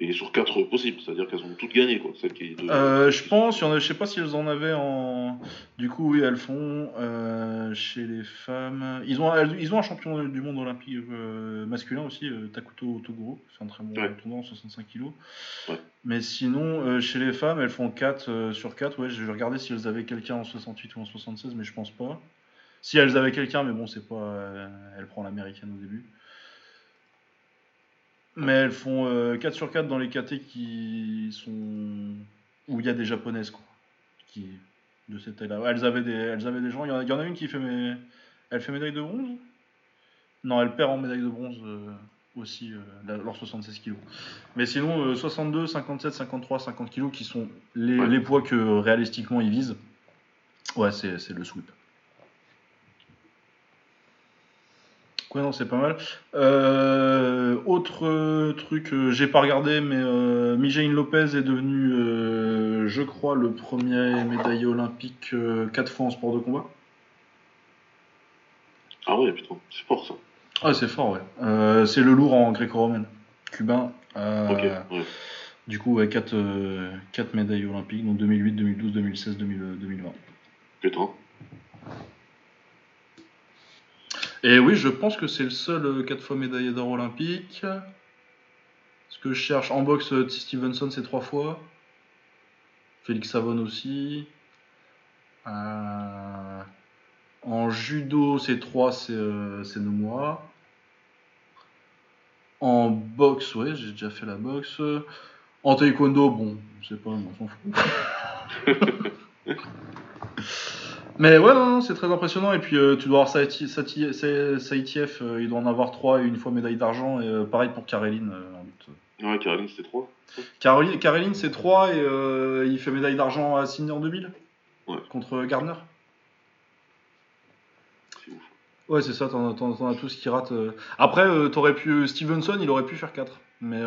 Et sur 4 possibles, c'est-à-dire qu'elles ont toutes gagné quoi. Celles qui. de- Euh, je pense, il y en a, je sais pas si elles en avaient en. Du coup, oui, elles font euh, chez les femmes. Ils ont, elles- ils ont un champion du monde olympique euh, masculin aussi, Takuto Toguro, c'est un très bon Ouais. tournoi, 65 kg. Ouais. Mais sinon, chez les femmes, elles font 4 sur 4. Ouais, je vais regarder si elles avaient quelqu'un en 68 ou en 76, mais je pense pas. Si elles avaient quelqu'un, mais bon, c'est pas. elle prend l'américaine au début. Mais elles font euh, 4 sur 4 dans les KT qui sont. où il y a des japonaises, quoi. Qui... De cette taille-là. Elles, avaient des... elles avaient des gens. Il y en a, il y en a une qui fait. Elle fait médaille de bronze? Non, elle perd en médaille de bronze euh, aussi, euh, leurs 76 kilos. Mais sinon, euh, 62, 57, 53, 50 kilos qui sont les, Ouais. les poids que euh, réalistiquement ils visent. Ouais, c'est le sweep. Ouais, non, c'est pas mal. Euh, autre euh, truc, euh, j'ai pas regardé, mais euh, Lopez est devenu, euh, je crois, le premier médaillé olympique 4 fois en sport de combat. Ah ouais, putain, c'est fort ça. Ah, c'est fort, ouais. C'est le lourd en gréco-romaine. Cubain. Ouais. Du coup, ouais, 4, médailles olympiques, donc 2008, 2012, 2016, 2000, 2020. Putain. Et oui, je pense que c'est le seul 4 fois médaillé d'or olympique. Ce que je cherche en boxe, euh, Stevenson c'est 3 fois. Félix Savon aussi. Euh, En judo, c'est 3, c'est euh, Nomura. En boxe, ouais, j'ai déjà fait la boxe. En taekwondo, bon, c'est pas, on s'en fout. [LAUGHS] Mais ouais, non, non, c'est très impressionnant. Et puis, euh, tu dois avoir Saïtiev, euh, il doit en avoir 3 et une fois médaille d'argent. Et euh, pareil pour Kareline euh, en lutte. Ouais, Caroline, c'était 3. Caroline, Kareline, c'est 3 et il fait médaille d'argent à Sydney en 2000 Ouais. contre Gardner. C'est ouf. Ouais, c'est ça, t'en as- tous qui ratent. Après, t'aurais pu. Stevenson, il aurait pu faire 4. Mais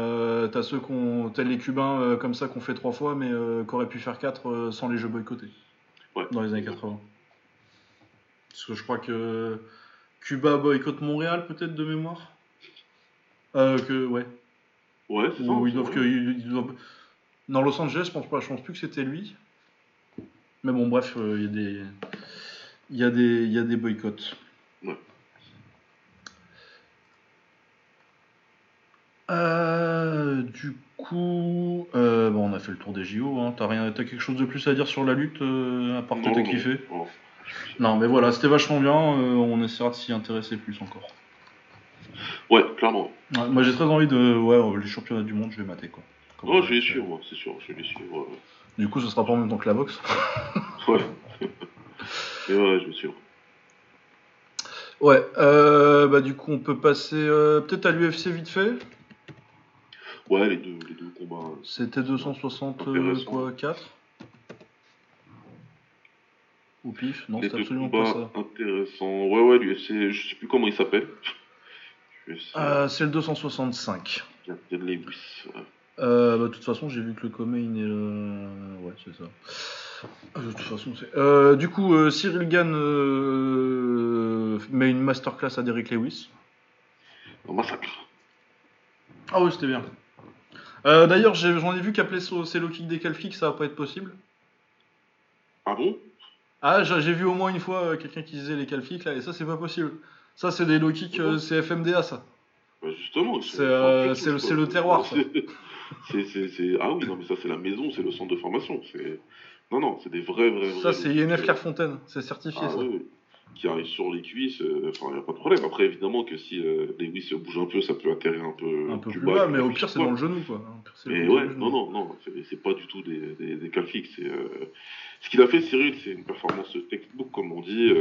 t'as ceux qui ont. Tels les Cubains comme ça, qu'on fait 3 fois, mais qui auraient pu faire 4 sans les jeux boycottés. Ouais. Dans les années 80. Parce que je crois que. Cuba boycotte Montréal, peut-être de mémoire euh, que, Ouais. Ouais, c'est ça. Ou ils doivent que. ils- doivent- Non, Los Angeles, je pense pas. Je pense plus que c'était lui. Mais bon, bref, euh, il y a des. Il y, a des- y a des boycotts. Ouais. Euh, du coup, euh, bon, on a fait le tour des JO. Hein. T'as rien, quelque chose de plus à dire sur la lutte euh, à part que t'as kiffé? non. Non, mais voilà, c'était vachement bien. euh, on essaiera de s'y intéresser plus encore. Ouais, clairement. Ouais, moi, j'ai très envie de, ouais, euh, les championnats du monde, je vais mater quoi. Comme Oh, je vais les suivre, moi, c'est sûr. Je vais les suivre. Du coup, ce sera pas en même temps que la boxe. [LAUGHS] Ouais. [LAUGHS] Mais ouais, je vais suivre. Ouais, euh, bah du coup on peut passer euh, peut-être à l'UFC vite fait. Ouais, les deux, les deux combats. C'était 260 euh, Intéressant. quoi 4 Au pif Non, c'est absolument pas ça. intéressants. Ouais, ouais, l'UFC, je sais plus comment il s'appelle. Euh, c'est le 265. Gavin Lewis. ouais. Euh, bah, de toute façon, j'ai vu que le Comain est le. Ouais, c'est ça. Euh, De toute façon, c'est. Euh, du coup, euh, Cyril Gann euh, met une masterclass à Derek Lewis. Un massacre. Ah oui, c'était bien. Euh, D'ailleurs, j'ai- j'en ai, vu qu'appeler c'est low kick des calfiques, ça va pas être possible. Ah bon? Ah, j'ai vu au moins une fois euh, quelqu'un qui disait les calfiques là, et ça, c'est pas possible. Ça, c'est des low kicks, euh, c'est FMDA, ça. Bah, Justement. C'est, euh, c'est le- le terroir, ça. [LAUGHS] Ah oui, non, mais ça, c'est la maison, c'est le centre de formation. C'est... Non, non, c'est des vrais, vrais. Ça, c'est INF euh, Clairefontaine, c'est certifié, Ah, ça. Qui arrive sur les cuisses, euh, enfin, il n'y a pas de problème. Après, évidemment que si euh, Lewis se bouge un peu, ça peut atterrir un peu, Un peu plus plus bas, mais au pire, c'est dans le genou, quoi. Pire, Mais ouais, non, non, non, c'est, pas du tout des, des, fixes, euh, Ce qu'il a fait, Cyril, c'est une performance textbook, comme on dit.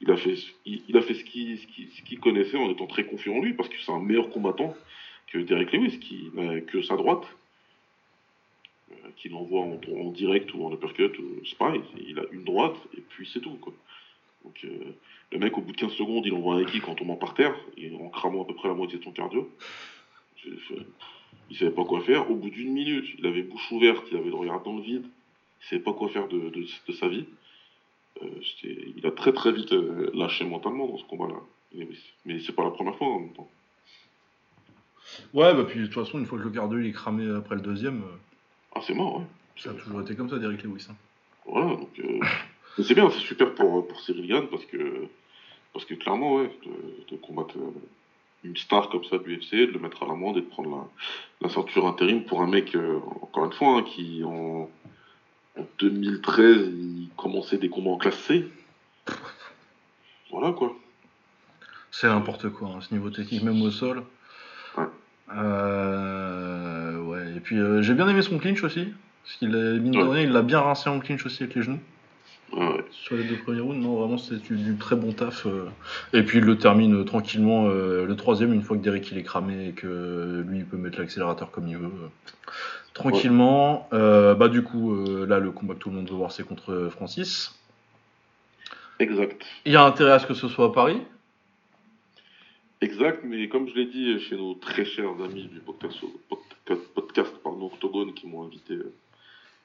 il, a fait, il, il a fait ce qu'il, connaissait en étant très confiant en lui, parce que c'est un meilleur combattant que Derek Lewis, qui n'a que sa droite, euh, qu'il envoie en, en direct ou en uppercut, ou c'est pareil, il a une droite, et puis c'est tout, quoi. Donc, euh, le mec, au bout de 15 secondes, il envoie un kick en tombant par terre, et en cramant à peu près la moitié de son cardio. Il savait pas quoi faire. Au bout d'une minute, il avait bouche ouverte, il avait le regard dans le vide. Il savait pas quoi faire de, de- de sa vie. Euh, il a très très vite euh, lâché mentalement dans ce combat-là. Mais, c'est pas la première fois en même temps. Ouais, bah puis de toute façon, une fois que le cardio il est cramé après le deuxième, euh, Ah, c'est mort, ouais. ça a toujours été comme ça, Derek Lewis. hein. Voilà, donc. euh, c'est bien, c'est super pour, pour Cyril Gann parce que, parce que clairement, ouais, de, de combattre euh, une star comme ça de l'UFC, de le mettre à l'amende et de prendre la, la ceinture intérim pour un mec, euh, encore une fois, hein, qui en, en 2013, il commençait des combats en classe C. Voilà quoi. C'est n'importe quoi, hein, ce niveau technique, même au sol. Ouais. Euh, ouais, et puis euh, j'ai bien aimé son clinch aussi. Parce qu'il a, mine de rien, il l'a bien rincé en clinch aussi avec les genoux. Ouais. Sur les deux premiers rounds, non, vraiment, c'était du, du très bon taf. euh. Et puis il le termine euh, tranquillement euh, le troisième, une fois que Derek il est cramé et que lui il peut mettre l'accélérateur comme il veut. euh. Tranquillement. Bah, du coup, là, le combat que tout le monde veut voir, c'est contre Francis. Exact. Il y a intérêt à ce que ce soit à Paris? Exact, mais comme je l'ai dit chez nos très chers amis du podcast, podcast, podcast pardon, Octogone qui m'ont invité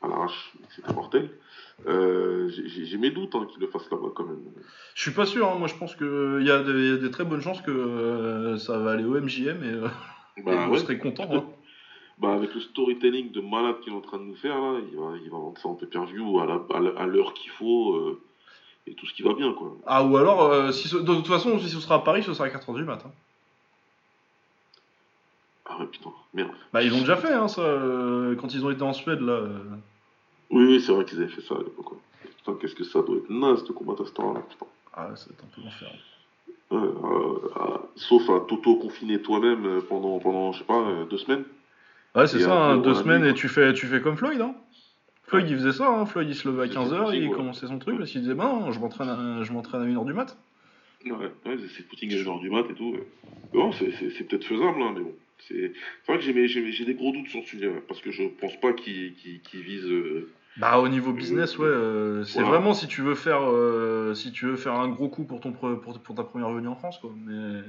à l'arrache, c'était mortel, euh, j'ai- mes doutes hein, qu'ils le fassent là-bas quand même. Je suis pas sûr, hein. moi je pense qu'il y, a des- y a des très bonnes chances que euh, ça va aller au MJM et, euh, et Bah, ouais. serez content. hein. [LAUGHS] bah, avec le storytelling de malade qu'il est en train de nous faire, là, il va, il va vendre ça en pay-per-view à l'heure qu'il faut euh, et tout ce qui va bien. quoi. Ah, ou alors, euh, si ce- de toute façon, si ce sera à Paris, ce sera à 4h du matin. Ah ouais, putain, merde. Bah, ils l'ont déjà fait, hein, ça, euh, quand ils ont été en Suède, là. Oui, oui, c'est vrai qu'ils avaient fait ça à l'époque. Putain, qu'est-ce que ça doit être naze de combattre à ce temps-là, putain. Ah, ouais, c'est un peu l'enfer. Ouais, euh, sauf à t'auto-confiner toi-même euh, pendant, pendant, je sais pas, euh, deux semaines. Ouais, c'est ça, hein, deux semaines et tu fais, tu fais comme Floyd, hein. Floyd, il faisait ça, hein. Floyd, il se levait à C'est 15h, possible, il ouais. commençait son truc, parce qu'il disait, bah non, je m'entraîne à, je m'entraîne à 1h du mat. Ouais, ouais c'est footing à 1h du mat et tout. Bon, c'est- c'est c'est peut-être faisable, hein, mais bon. C'est c'est vrai que j'ai des gros doutes sur le sujet, parce que je pense pas qu'il qu'il- qu'il vise. euh, Bah au niveau business, ouais, euh, c'est Voilà. vraiment si tu veux faire euh, si tu veux faire un gros coup pour ton pre- pour, pour ta première venue en France quoi. Mais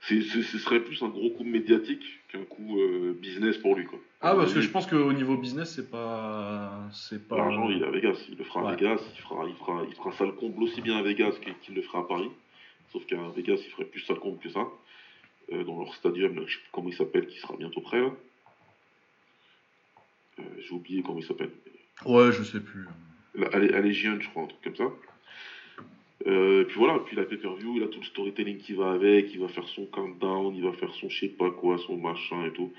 ce serait plus un gros coup médiatique qu'un coup euh, business pour lui, quoi. ah parce que je pense qu'au niveau business c'est pas c'est pas L'argent, il est à Vegas. Il le fera à. Vegas. Il fera, il, fera, il fera ça le comble aussi bien à Vegas qu'il qu'il le fera à Paris. Sauf qu'à Vegas, il ferait plus ça le comble que ça. Euh, dans leur stadium, là, je sais plus comment il s'appelle, qui sera bientôt prêt. là. Euh, J'ai oublié comment il s'appelle. ouais je sais plus. La- Allé- Allégienne, je crois, un truc comme ça. Euh, puis voilà, puis la pay-per-view, il a tout le storytelling qui va avec, il va faire son countdown, il va faire son je sais pas quoi, son machin et tout.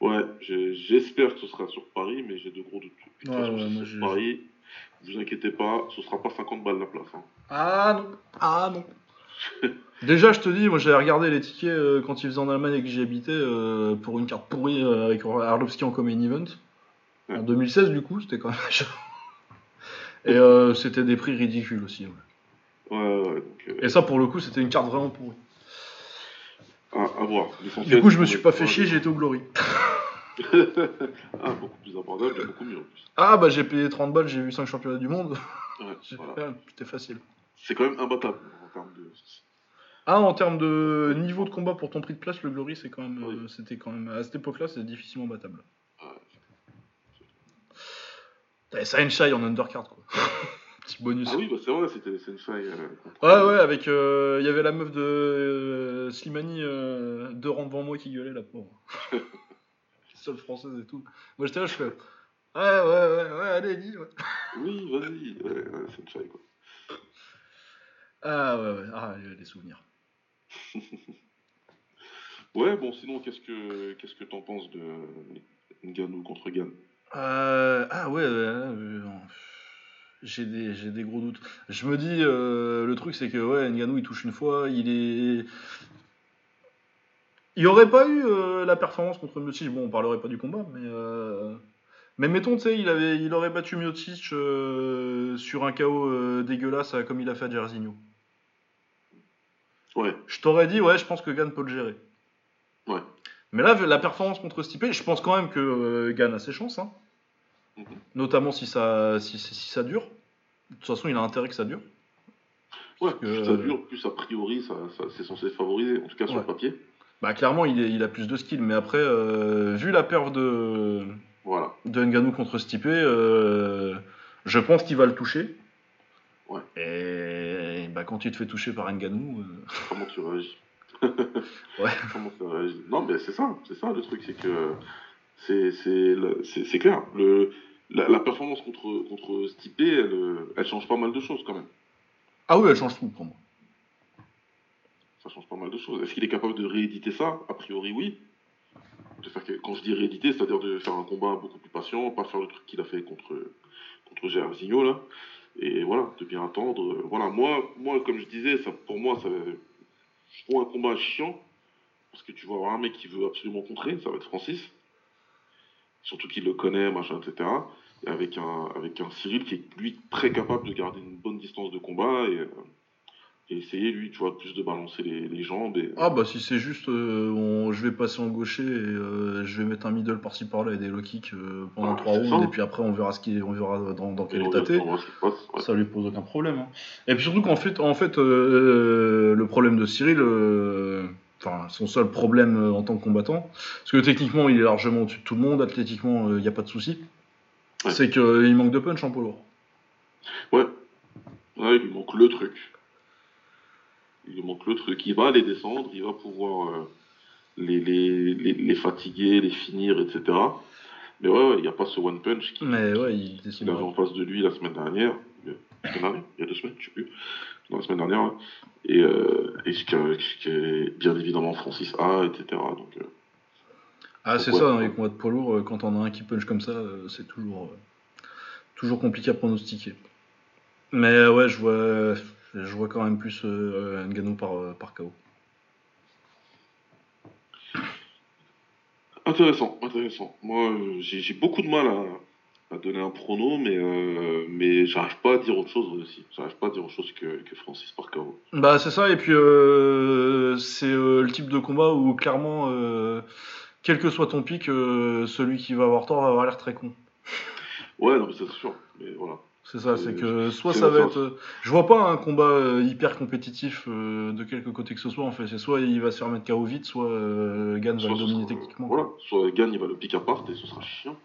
Ouais, j'espère que ce sera sur Paris, mais j'ai de gros doutes. De toute Ouais, façon, ouais, moi, sur Paris, vous inquiétez pas, ce sera pas 50 balles la place. hein. Ah non ah non. [LAUGHS] Déjà je te dis moi j'avais regardé les tickets euh, quand ils faisaient en Allemagne et que j'y habitais euh, pour une carte pourrie avec Arlovski en comme event. En Ouais. 2016 du coup c'était quand même cher. [LAUGHS] Et euh, c'était des prix ridicules aussi. ouais. Ouais, ouais, donc. euh, Et ça, pour le coup, c'était une carte vraiment pourrie. à, à voir. Du coup, je me suis pas fait chier, j'ai été au Glory. [LAUGHS] ah, beaucoup plus abordable, beaucoup mieux en plus. Ah, bah j'ai payé 30 balles, j'ai vu 5 championnats du monde. Ouais, [LAUGHS] voilà. C'était facile. C'est quand même imbattable en termes de. Ah, en termes de niveau de combat pour ton prix de place, le Glory, c'est quand même, Oui. euh, c'était quand même, à cette époque-là, c'est difficilement battable. T'avais Sainshy en undercard, quoi. [LAUGHS] Petit bonus. Ah oui, bah c'est vrai, c'était Sensei. Euh, Ouais, ouais, avec. euh, Il y avait la meuf de euh, Slimani, euh, deux rangs devant moi qui gueulait, la pauvre. [LAUGHS] Seule française et tout. Moi j'étais là, je fais. Ouais, ouais, ouais, ouais, allez, dis, ouais. [LAUGHS] Oui, vas-y, ouais, ouais, quoi. Ah, ouais, ouais, ah, les souvenirs. Ouais, bon, sinon, qu'est-ce que qu'est-ce que t'en penses de Ngannou contre Gann Euh, ah, ouais, euh, j'ai des, j'ai des gros doutes. Je me dis, euh, le truc c'est que, ouais, Ngannou il touche une fois, il est. Il n'y aurait pas eu euh, la performance contre Miocic, bon, on parlerait pas du combat, mais. Mais mettons, tu sais, il, avait, il aurait battu Miocic euh, sur un KO dégueulasse comme il a fait à Jairzinho. Ouais, Je t'aurais dit, ouais, je pense que Gann peut le gérer. ouais. Mais là, la performance contre Stipe, je pense quand même que euh, Gann a ses chances, hein. Mhm. notamment si ça, si, si- si ça dure. De toute façon, il a intérêt que ça dure. Ouais, que- plus ça dure, plus a priori, ça, ça- c'est censé favoriser, en tout cas sur Ouais. le papier. Bah, clairement, il, est- il a plus de skill, mais après, euh, vu la perf de, Voilà. de Ngannou contre Stipe, euh, je pense qu'il va le toucher. Ouais. Et bah, quand tu te fais toucher par Ngannou, euh, Comment tu réagis? Ouais. [LAUGHS] Comment Non, mais c'est ça, c'est ça le truc, c'est que c'est clair. Le, la, la performance contre, contre Stipe, elle, elle change pas mal de choses quand même. ah oui, elle change tout pour moi. Ça change pas mal de choses. Est-ce qu'il est capable de rééditer ça? A priori, oui. Que quand je dis rééditer, c'est-à-dire de faire un combat beaucoup plus patient, pas faire le truc qu'il a fait contre, contre Jairzinho, là. Et voilà, de bien attendre. Voilà, moi, moi comme je disais, ça, pour moi, ça, je trouve un combat chiant. Parce que tu vas avoir un mec qui veut absolument contrer, ça va être Francis. Surtout qu'il le connaît, machin, etc. Et avec un, avec un Cyril qui est, lui, très capable de garder une bonne distance de combat et, euh, et essayer, lui, tu vois, plus de balancer les, les jambes. Et, Ah bah si c'est juste, euh, on- je vais passer en gaucher et euh, je vais mettre un middle par-ci par-là et des low kicks euh, pendant Ah, trois rounds et puis après on verra ce qui, on verra dans, dans quel état t'es. ouais. Ça lui pose aucun problème. hein. Et puis surtout qu'en fait, en fait euh, le problème de Cyril, euh, enfin son seul problème en tant que combattant, parce que techniquement il est largement au-dessus de tout le monde, athlétiquement il n'y a pas de souci, Ouais. c'est qu'il manque de punch en poids lourd. Ouais. Ouais, il lui manque le truc. Il manque le truc. Il va les descendre, il va pouvoir euh, les, les, les, les fatiguer, les finir, etc. Mais ouais, ouais, il n'y a pas ce one punch qui, Mais ouais, il avait en face de lui la semaine dernière. La semaine dernière Il y a deux semaines, je sais plus. Non, la semaine dernière. ouais. Et, euh, et ce bien évidemment Francis A, etc. Donc, euh, Ah, c'est ça, dans les combats de poids lourd, euh, quand on a un qui punch comme ça, c'est toujours, toujours compliqué à pronostiquer. Mais ouais, je vois, je vois quand même plus euh, Ngannou par, euh, par KO. Intéressant, intéressant. Moi, j'ai beaucoup de mal à, à donner un prono, mais, euh, mais j'arrive pas à dire autre chose aussi. J'arrive pas à dire autre chose que, que Francis par KO. Bah, c'est ça, et puis euh, c'est le type de combat où clairement, quel que soit ton pic, celui qui va avoir tort va avoir l'air très con. Ouais, non, mais c'est sûr. Mais voilà. C'est ça, C'est- que soit ça va être. euh, Je vois pas un combat euh, hyper compétitif euh, de quelque côté que ce soit en fait. C'est soit il va se faire mettre KO vite, soit Gann va le dominer techniquement. Voilà. Soit Gagne, il va le pick apart et ce sera chiant.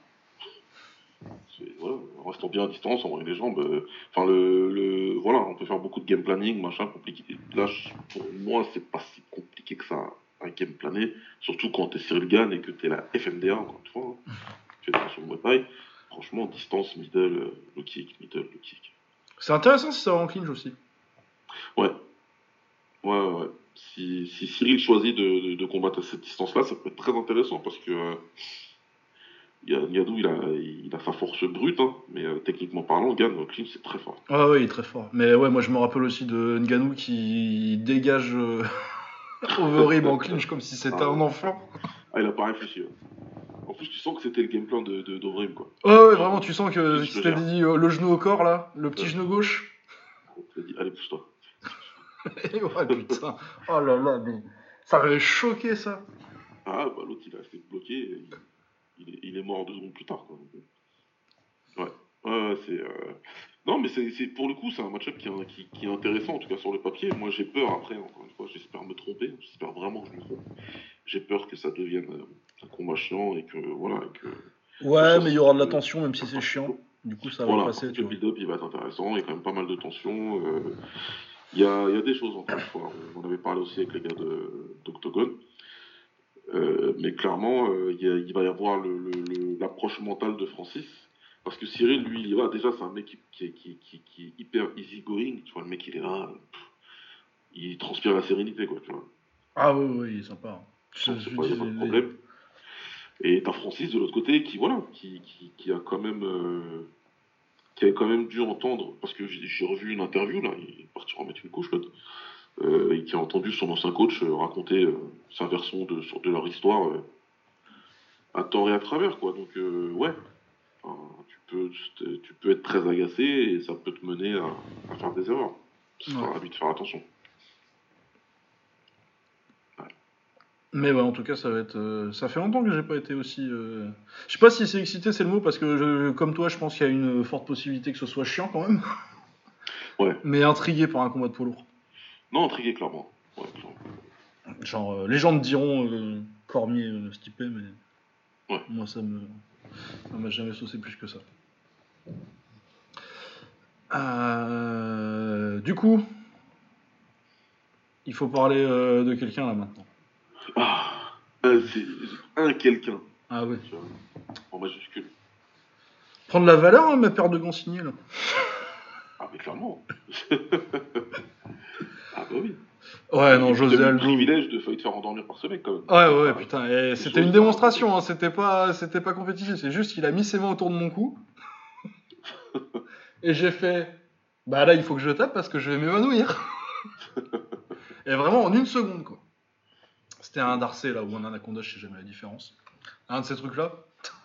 Voilà. En restant bien à distance, envoyer les jambes. Enfin, le, le, voilà, on peut faire beaucoup de game planning, machin, compliqué. Là, pour moi, c'est pas si compliqué que ça, un game plané. Surtout quand t'es Cyril Gann et que t'es la FMDA, encore une fois. hein. Tu es sur le Muay. Franchement, distance, middle, euh, low kick, middle, low kick. C'est intéressant si ça en clinch aussi. Ouais. Ouais, ouais. Si, si Cyril choisit de, de- de combattre à cette distance-là, ça peut être très intéressant parce que euh, il a, il a sa force brute, hein, mais euh, techniquement parlant, Gann au clinch, c'est très fort. Ah ouais, il est très fort. Mais ouais, moi je me rappelle aussi de Ngannou qui dégage euh, [LAUGHS] Overeem en clinch comme si c'était Ah un enfant. Ah, il a pas réfléchi. ouais. En plus, tu sens que c'était le game plan de, de, d'Ovrim, quoi. Ouais, ouais, vraiment, tu sens que tu jure. dit euh, le genou au corps là, le petit Ouais. genou gauche. A dit, allez, pousse-toi. [LAUGHS] ouais, putain. Oh là là, mais ça m'avait choqué ça. Ah, bah l'autre il est resté bloqué, il, il est, il est mort deux secondes plus tard. Quoi. Euh, ouais, ouais, ouais, c'est. euh, Non, mais c'est c'est- pour le coup, c'est un match-up qui, est- qui, qui est intéressant, en tout cas sur le papier. Moi j'ai peur après, encore une fois, j'espère me tromper, j'espère vraiment que je me trompe. J'ai peur que ça devienne euh, un combat chiant et que voilà. et que, Ouais, mais il y aura de la tension, même si c'est chiant. Du coup, ça va voilà, passer, le build-up il va être intéressant, il y a quand même pas mal de tension. euh, Il y, a, il y a des choses encore une fois. On en avait parlé aussi avec les gars de- d'Octogone. Euh, mais clairement, euh, il, y a- il va y avoir l'approche mentale de Francis. Parce que Cyril, lui, il y va. Déjà, c'est un mec qui, qui, est- qui, qui, est hyper easygoing. Tu vois, le mec, il est là. pff, il transpire la sérénité, quoi. Tu vois. Ah oui, oui, il est sympa. Je- Donc, je c'est pas, il y a pas de problème. Et t'as Francis de l'autre côté qui, voilà, qui, qui, qui a quand même. euh, qui a quand même dû entendre, parce que j'ai revu une interview, là, il est parti remettre une couche, l'autre, euh, et qui a entendu son ancien coach euh, raconter euh, sa version de, de leur histoire à tort et à travers, quoi. Donc, ouais, Enfin, tu, peux, tu peux être très agacé et ça peut te mener à, à faire des erreurs. Ce sera Ouais. de faire attention. Mais ouais, en tout cas, ça va être. euh, ça fait longtemps que j'ai pas été aussi. euh, Je sais pas si c'est excité, c'est le mot, parce que je- comme toi, je pense qu'il y a une forte possibilité que ce soit chiant quand même. [LAUGHS] Ouais. Mais intrigué par un combat de poids lourd. Non, intrigué, clairement. Ouais, clairement. Genre, euh, les gens me diront Cormier, Stipe, mais. Ouais. Moi, ça me. Ça m'a jamais saucé plus que ça. Du coup. Il faut parler de quelqu'un là maintenant. Ah, un, c'est- un quelqu'un, Ah vois, en majuscule. Prendre la valeur, hein, ma paire de gants signés là. Ah, mais clairement. [LAUGHS] ah, bah oui. Ouais, non, José le Aldo. privilège de te faire endormir par ce mec, quand même. Ouais, ouais, Ah, putain, c'était une démonstration, hein, c'était pas, c'était pas compétitif, c'est juste qu'il a mis ses mains autour de mon cou. [LAUGHS] et j'ai fait, bah là, il faut que je tape parce que je vais m'évanouir. [LAUGHS] et vraiment en une seconde, quoi. C'était un Darcé, là, ou un Anaconda, je sais jamais la différence. Un de ces trucs-là,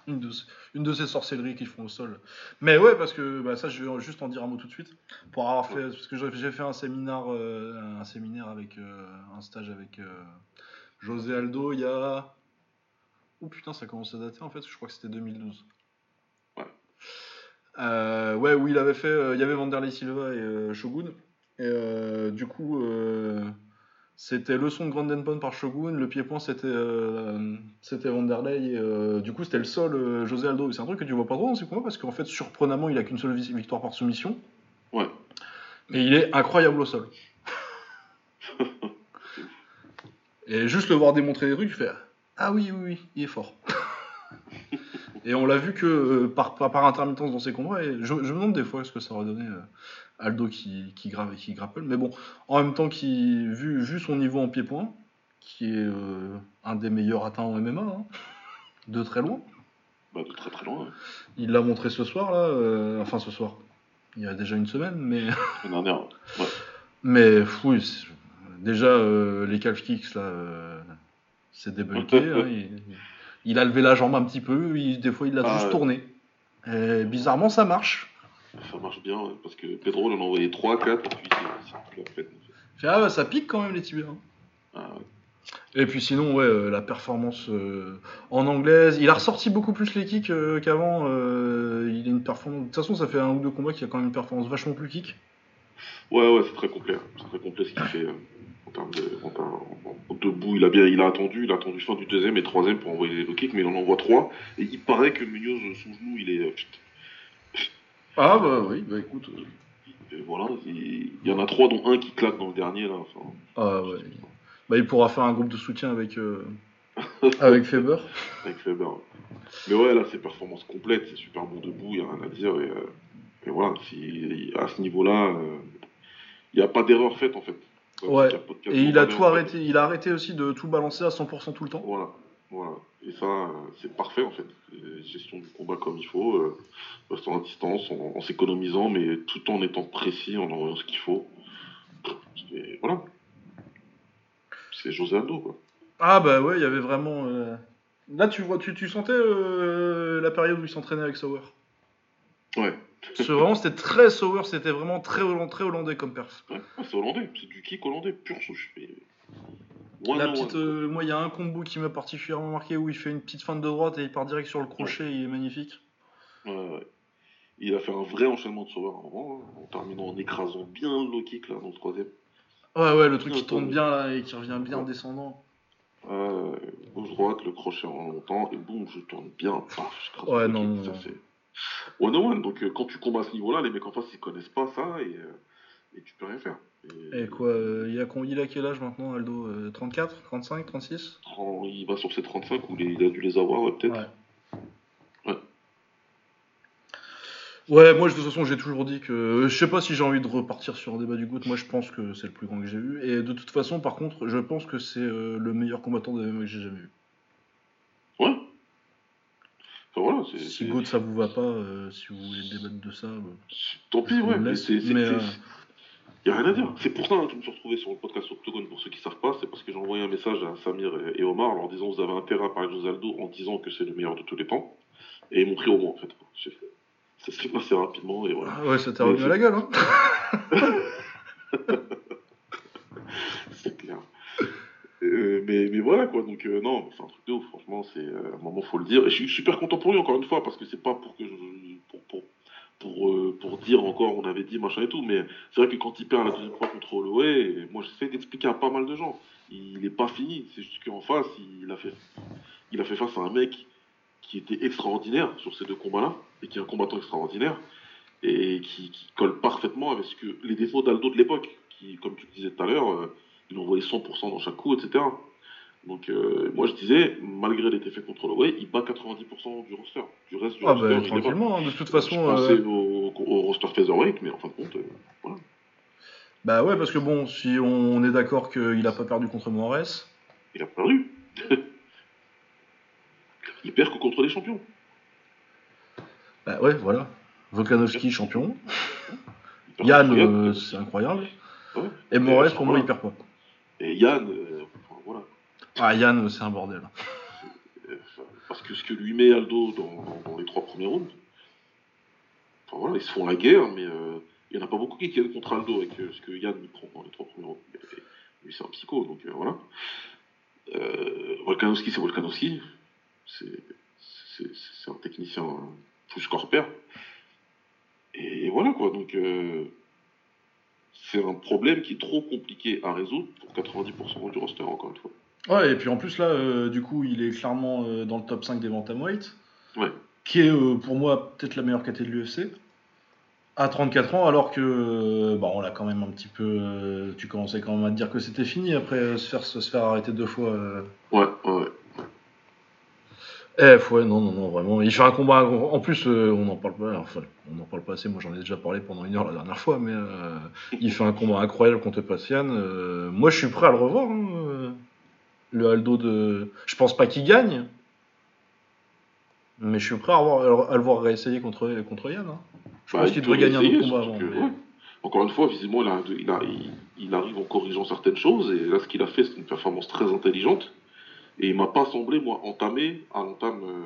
une de, une de ces sorcelleries qu'ils font au sol. Mais ouais, parce que bah, ça, je vais juste en dire un mot tout de suite. Pour avoir fait, parce que j'ai fait un séminaire, euh, un séminaire avec euh, un stage avec euh, José Aldo il y a. Oh putain, ça commence à dater en fait, je crois que c'était 2012. Ouais. Ouais, où il avait fait. Il y avait Vanderlei Silva et Shogun. Et du coup, c'était leçon de Grand Pond par Shogun. Le pied-point, c'était euh, c'était Vanderlei. Et euh, du coup, c'était le sol euh, José Aldo. C'est un truc que tu vois pas trop dans ces combats parce qu'en fait, surprenamment, il a qu'une seule vi- victoire par soumission. Ouais. Mais il est incroyable au sol. [LAUGHS] Et juste le voir démontrer des trucs, tu fais Ah oui, oui, oui, il est fort. [LAUGHS] et on l'a vu que euh, par, par, intermittence dans ses combats, et je, je me demande des fois ce que ça aurait donné Aldo qui, qui, grave, qui grappelle. Mais bon, en même temps, qui, vu, vu son niveau en pied-point, qui est euh, un des meilleurs atteints en MMA, hein, de très loin, Bah, de très très loin. ouais. il l'a montré ce soir, là, euh, enfin ce soir, il y a déjà une semaine, mais. [LAUGHS] L'année dernière. Ouais. Mais c'est- déjà euh, les calf kicks là, euh, c'est débunké. hein, il, il a levé la jambe un petit peu, il- des fois il l'a Ah, juste tourné. Et bizarrement ça marche. Ça marche bien, parce que Pedro, il en a envoyé 3, 4, et puis c'est plus la ah ouais, ça pique quand même les tibias. hein. Ah, ouais. Et puis sinon, ouais, euh, la performance euh, en anglaise, il a ressorti beaucoup plus les kicks euh, qu'avant. euh, il a une performance. De toute façon, ça fait un ou deux combats qu'il a quand même une performance vachement plus kick. Ouais, ouais, c'est très complet. C'est très complet ce qu'il fait en termes de. En, termes- en- en debout, il a bien, il a attendu, il a attendu fin du deuxième et troisième pour envoyer les low kicks, mais il en envoie trois. Et il paraît que Munoz, son genou, il est. euh, Ah bah oui, bah écoute. euh, voilà, il, y en a trois, dont un qui claque dans le dernier là. Enfin, Ah ouais. Bah il pourra faire un groupe de soutien avec euh, [LAUGHS] avec Faber. avec Faber. Mais ouais, là, c'est performance complète, c'est super bon debout, il y a rien à dire. Et, euh, et voilà, si, à ce niveau-là, euh, il n'y a pas d'erreur faite en fait. Ouais. Il Et il a tout arrêté, il a arrêté aussi de tout balancer à 100% tout le temps. Voilà, voilà. Et ça, c'est parfait en fait. Euh, Gestion du combat comme il faut, euh, restant à distance, en, en s'économisant, mais tout en étant précis, en envoyant ce qu'il faut. Et voilà. C'est José Aldo, quoi. Ah bah ouais, il y avait vraiment. euh, Là tu vois, tu, tu sentais euh, la période où il s'entraînait avec Sauer? Ouais, C'est vraiment, c'était très sour, c'était vraiment très, hollandais, très hollandais comme perf. Ouais, c'est hollandais, c'est du kick hollandais, pur souche. La petite, euh, moi, il y a un combo qui m'a particulièrement marqué où il fait une petite feinte de droite et il part direct sur le crochet, il est magnifique. Ouais, ouais. Il a fait un vrai enchaînement de sauveur avant, hein, en terminant en écrasant bien le low kick là dans le troisième. Ouais, ouais, le truc qui tourne bien là et qui revient bien en descendant. Euh, gauche droite, le crochet en longtemps, et boum, je tourne bien, paf, je Ouais, non, non, ça c'est. One on one, donc euh, quand tu combats à ce niveau-là, les mecs en face ils connaissent pas ça et, euh, et tu peux rien faire. Et, Et quoi, euh, il, a, il a quel âge maintenant, Aldo Euh, 34 35 36 Tran- Il va sur ses 35 où les- il a dû les avoir, ouais, peut-être. Ouais. Ouais. Moi de toute façon j'ai toujours dit que euh, je sais pas si j'ai envie de repartir sur un débat du GOAT. Moi je pense que c'est le plus grand que j'ai vu. Et de toute façon, par contre, je pense que c'est euh, le meilleur combattant de MMA que j'ai jamais vu. Ouais. Enfin voilà. Si GOAT ça vous va pas, euh, si vous voulez débattre de ça, bah, Tant pis, ouais, mais c'est- Mais, c'est- euh, Y a rien à dire. C'est pour ça hein, que je me suis retrouvé sur le podcast Octogone. Pour ceux qui savent pas, c'est parce que j'ai envoyé un message à Samir et, et Omar en leur disant vous avez intérêt à parler de José Aldo en disant que c'est le meilleur de tous les temps. Et ils m'ont pris au mot en fait. Ça s'est passé rapidement et voilà. ah ouais, ça Mais revenu à la gueule. Hein [LAUGHS] C'est clair. Euh, mais, mais voilà quoi, donc euh, non, c'est un truc de ouf, franchement, c'est euh, à un moment faut le dire. Et je suis super content pour lui encore une fois, parce que c'est pas pour que je, pour, euh, pour dire encore on avait dit machin et tout, mais c'est vrai que quand il perd la deuxième fois contre Holloway, moi j'essaie d'expliquer à pas mal de gens, il est pas fini, c'est juste qu'en face, il a fait il a fait face à un mec qui était extraordinaire sur ces deux combats-là, et qui est un combattant extraordinaire, et qui, qui colle parfaitement avec ce que les défauts d'Aldo de l'époque, qui, comme tu le disais tout à l'heure, euh, il envoyait 100% dans chaque coup, etc. Donc euh, moi je disais, malgré les défaites contre Holloway, il bat 90% du roster. Du reste du Ah roster, bah tranquillement, hein. de toute Je façon. pensais euh, au, au roster featherweight, mais en fin de compte, euh, voilà. Bah ouais, parce que bon, si on est d'accord qu'il a pas perdu contre Moraes, il a perdu. [LAUGHS] il perd que contre les champions. bah ouais, voilà. Volkanovski champion. Yann, euh, c'est incroyable. Ouais. Et Moraes, pour moi, il perd pas. Et Yann, euh. Ah, Yann, c'est un bordel. Parce que ce que lui met Aldo dans, les trois premiers rounds, enfin voilà, ils se font la guerre, mais euh, il n'y en a pas beaucoup qui tiennent contre Aldo avec euh, ce que Yann il prend dans les trois premiers rounds. Et- Lui, c'est un psycho, donc euh, voilà. Volkanovski, c'est Volkanovski. C'est un technicien plus corpère. Et voilà quoi, donc c'est un problème qui est trop compliqué à résoudre pour 90% du roster, encore une fois. Ouais, et puis en plus, là, euh, du coup, il est clairement euh, dans le top 5 des bantamweight. Ouais. Qui est, euh, pour moi, peut-être la meilleure caté de l'UFC. À 34 ans, alors que, euh, bah, on l'a quand même un petit peu. euh, tu commençais quand même à te dire que c'était fini après euh, se, faire, se faire arrêter deux fois. euh. Ouais, ouais, ouais. Eh, ouais, non, non, non, vraiment. Il fait un combat. En plus, euh, on n'en parle pas. Enfin, on n'en parle pas assez. Moi, j'en ai déjà parlé pendant une heure la dernière fois, mais euh, il fait un combat incroyable contre Passian. Euh, moi, je suis prêt à le revoir. hein, le Aldo de. Je pense pas qu'il gagne. Mais je suis prêt à, revoir- à le voir réessayer contre, contre Yann. hein. Je Bah, pense il qu'il devrait gagner un autre combat avant. que, mais- ouais. Encore une fois, visiblement, il, a- il a- il- il arrive en corrigeant certaines choses, et là, ce qu'il a fait, c'est une performance très intelligente, et il m'a pas semblé, moi, entamé à l'entame, euh,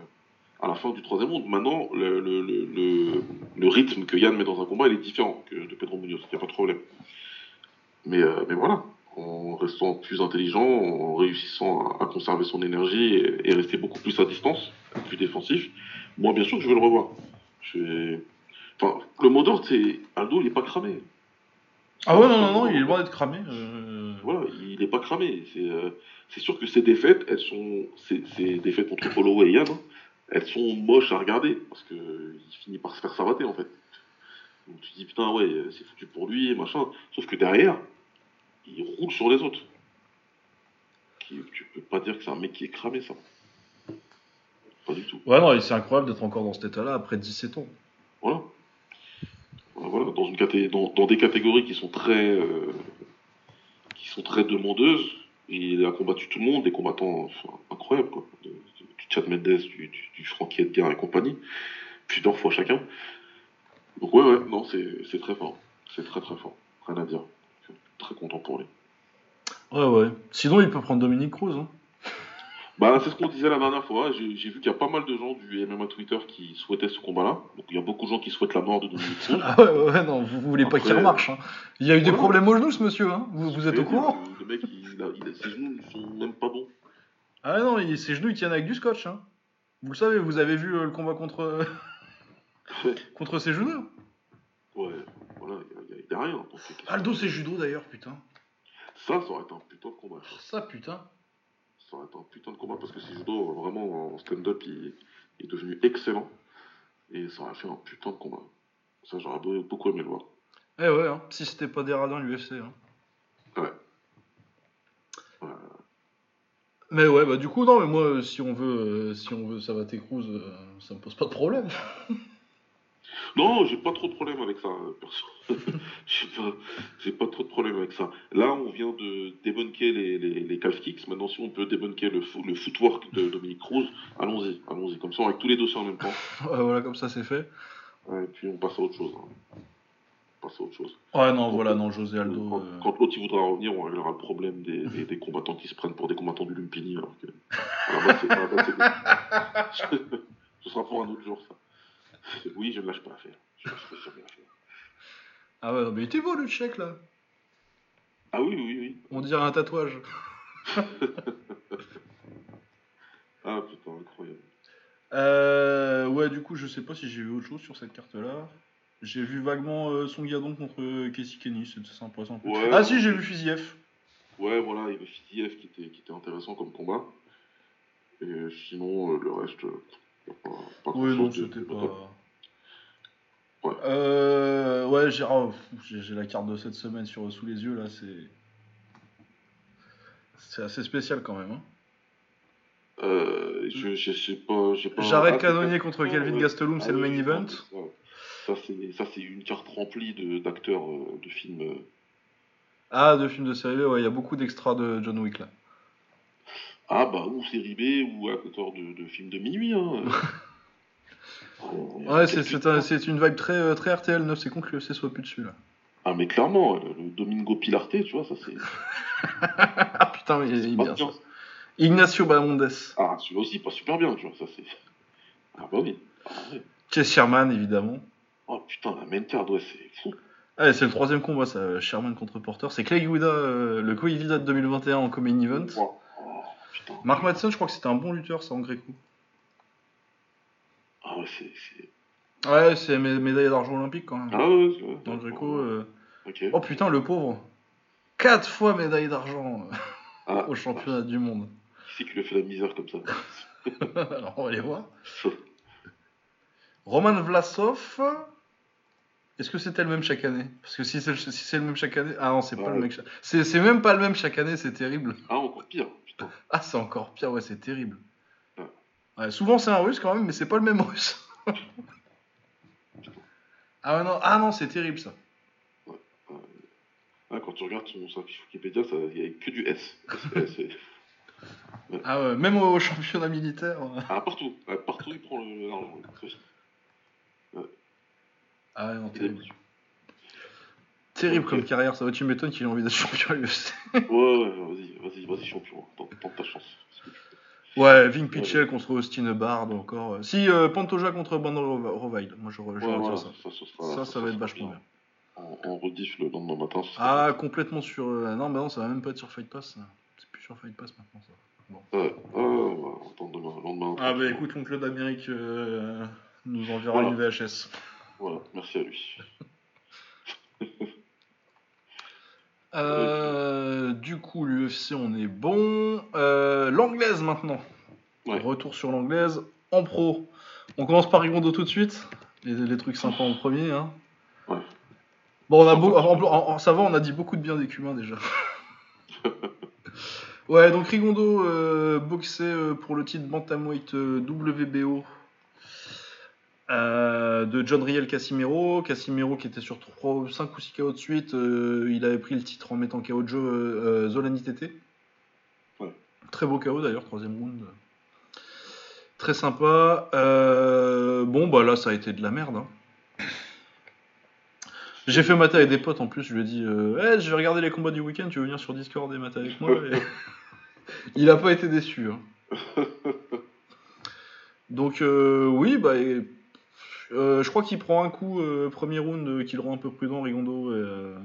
à la fin du troisième round. Maintenant, le, le, le, le- le rythme que Yann met dans un combat, il est différent que de Pedro Munoz, il n'y a pas de problème. Mais, euh, mais voilà, en restant plus intelligent, en réussissant à, conserver son énergie et, et rester beaucoup plus à distance, plus défensif, moi, bien sûr que je vais le revoir. Je vais- Enfin, le mot d'ordre, c'est Aldo, il est pas cramé. Ah ouais, non, non, non, il est loin d'être cramé. euh. Voilà, il n'est pas cramé. C'est euh, sûr que ces défaites, elles sont. Ces, ces défaites contre Holloway et Yann, hein, elles sont moches à regarder. Parce qu'il finit par se faire savater, en fait. Donc tu te dis, putain, ouais, c'est foutu pour lui, machin. Sauf que derrière, il roule sur les autres. Qui- Tu peux pas dire que c'est un mec qui est cramé, ça. Pas du tout. Ouais, non, c'est incroyable d'être encore dans cet état-là après 17 ans. Voilà. Voilà, dans, une caté- dans, dans des catégories qui sont très euh, qui sont très demandeuses. Il a combattu tout le monde, des combattants enfin, incroyables, quoi. De- de- du Chad Mendes, du, du, du Frankie Edgar et compagnie. Plusieurs fois chacun. Donc ouais, ouais, non, c'est très fort. C'est très très fort. Rien à dire. Très content pour lui. Ouais, ouais. Sinon, il peut prendre Dominique Cruz. Hein. Bah, c'est ce qu'on disait la dernière fois. J'ai j'ai vu qu'il y a pas mal de gens du MMA Twitter qui souhaitaient ce combat-là. Donc il y a beaucoup de gens qui souhaitent la mort de Dominique [LAUGHS] Cruz. Ah ouais, ouais, ouais, non, vous, vous voulez pas qu'il remarche. hein. Il y a eu des problèmes au genou, ce monsieur, hein. vous, vous êtes au courant Le mec, il a, il a- ses genoux ils sont même pas bons. Ah non, il- ses genoux ils tiennent avec du scotch. Hein. Vous le savez, vous avez vu euh, le combat contre, Ouais, [LAUGHS] contre ses genoux ouais, voilà, rien. Que- Aldo c'est judo d'ailleurs, putain. Ça, ça aurait été un putain de combat. ça. Ça, putain. Ça aurait été un putain de combat parce que c'est judo, vraiment, en stand-up, il, il est devenu excellent. Et ça aurait fait un putain de combat. Ça, j'aurais be- beaucoup aimé le voir. Eh ouais, hein. si c'était pas des radins l'UFC. Hein. Ouais. Ouais. Mais ouais, bah du coup, non, mais moi, si on veut, euh, si on veut Savaté Cruz, euh, ça me pose pas de problème. [LAUGHS] Non, j'ai pas trop de problème avec ça, euh, perso. [LAUGHS] j'ai pas, j'ai pas trop de problème avec ça. Là, on vient de débunker les, les, les calf kicks. Maintenant, si on peut débunker le, fo- le footwork de Dominique Cruz, allons-y, allons-y. Comme ça, avec tous les dossiers en même temps. [LAUGHS] Ouais, voilà, comme ça c'est fait. Ouais, et puis, on passe à autre chose. hein. On passe à autre chose. Ouais, non, voilà, non, José Quand, Aldo. euh, quand l'autre il voudra revenir, on réglera le problème des, des, des combattants qui se prennent pour des combattants du Lumpini. Alors que, à la base, c'est- [LAUGHS] Ce sera pour un autre jour, ça. [LAUGHS] Oui, je ne lâche pas l'affaire. Je lâche l'affaire. Ah ouais, non, mais il était beau le tchèque là. Ah oui, oui, oui. On dirait un tatouage. [LAUGHS] Ah putain, incroyable. Euh, ouais, du coup, je sais pas si j'ai vu autre chose sur cette carte-là. J'ai vu vaguement euh, son Gadon contre euh, Casey Kenny, c'est. Ouais. Ah si, j'ai vu Fiziev. Ouais, voilà, il y avait Fiziev qui était, qui était intéressant comme combat. Et sinon, euh, le reste, pas, pas Oui, non, c'était pas. Ouais. Euh, ouais, j'ai oh, j'ai la carte de cette semaine sur, sous les yeux là, c'est. C'est assez spécial quand même. Hein. Euh, je je sais pas. j'ai pas... Jared Ah, c'est Cannonier ça. contre Ah, ouais. Gastelum, Ah c'est le oui, main event. Ça, ça, c'est une carte remplie d'acteurs euh, de films. Ah, de films de série, ouais, il y a beaucoup d'extras de John Wick là. Ah bah ou série B ou acteurs de, de films de minuit. Hein. [LAUGHS] Ouais, c'est un- une vibe très, euh, très RTL 9, c'est con que l'UFC soit plus dessus là. Ah mais clairement, le, le Domingo Pilarte, tu vois, ça c'est. [LAUGHS] ah putain, il, il est bien ça. Ignacio Bamondes. Ah celui-là aussi pas super bien, tu vois, ça c'est. [LAUGHS] Ah bah oui. Ah, ouais. Chase Sherman évidemment. Oh putain, la main card, ouais, c'est fou. Ah, c'est le troisième combat ça, Sherman contre Porter. C'est Clay Guida, euh, le co-Guida de 2021 en co-main event. Mark Madsen, je crois que c'était un bon lutteur ça en gréco. Ah ouais, c'est. Ouais, c'est mé- médaille d'argent olympique quand même. Ah ouais, c'est vrai. Dans le gréco. euh. Oh putain, le pauvre. 4 fois médaille d'argent euh, Ah, [LAUGHS] au championnat du monde. Qui c'est qui lui fait la misère comme ça [LAUGHS] Alors on va les voir. [LAUGHS] Roman Vlasov. Est-ce que c'était le même chaque année? Parce que si c'est si c'est le même chaque année. Ah non, c'est pas le même chaque C'est c'est même pas le même chaque année, c'est terrible. Ah, encore pire, putain. Ah, c'est encore pire, ouais, c'est terrible. Ouais. Ouais, souvent c'est un russe quand même, mais c'est pas le même russe. [LAUGHS] ah non, ah non, c'est terrible ça. Ah, quand tu regardes son, fiche Wikipédia, il n'y a que du S. S, S, et- Ah ouais, même au championnat militaire. euh. Ah, partout. Partout, il prend le- l'argent. Ah ouais, non, terrible. Terrible comme carrière, ça va, tu m'étonnes qu'il ait envie d'être champion à l'UFC. Ouais, ouais, vas-y, vas-y, vas-y, champion. Tente, tente ta chance. Ouais, Ving Pitchell contre Austin Bard encore. Si, euh, Pantoja contre Brandon Rov- Roweil. Moi, je, je Ouais, voilà, ça. ça, sera- Ça, ça va être vachement bien. En, en rediff le lendemain matin. Ah, complètement sur. euh, Non, bah non, ça va même pas être sur Fight Pass. C'est plus sur Fight Pass maintenant, ça. bien. Ouais, ah, on demain. lendemain Ah, bah écoute, mon club d'Amérique euh, nous enverra Voilà. une VHS. Voilà, merci à lui. [LAUGHS] Euh, du coup, l'UFC, on est bon. Euh, l'anglaise maintenant. Ouais. Retour sur l'anglaise en pro. On commence par Rigondo tout de suite. Les, les trucs sympas en premier. Hein. Ouais. Bon, on a beau- en- en- en- ça va, on a dit beaucoup de bien des cumains déjà. [LAUGHS] ouais, donc Rigondo euh, boxait euh, pour le titre Bantamweight WBO euh, de John Riel Casimiro. Casimiro qui était sur 3, 5 ou 6 KO de suite. euh, il avait pris le titre en mettant KO de jeu euh, Zolani. Ouais. Très beau KO d'ailleurs, troisième round. Très sympa. Bon, bah là, ça a été de la merde. hein. J'ai fait mater avec des potes en plus. Je lui ai dit euh, Eh, Je vais regarder les combats du week-end. Tu veux venir sur Discord et mater avec moi Et [LAUGHS] Il a pas été déçu. hein. [LAUGHS] Donc, oui, bah. et- je crois qu'il prend un coup, euh, premier round, euh, qui le rend un peu prudent, Rigondo. Et, euh,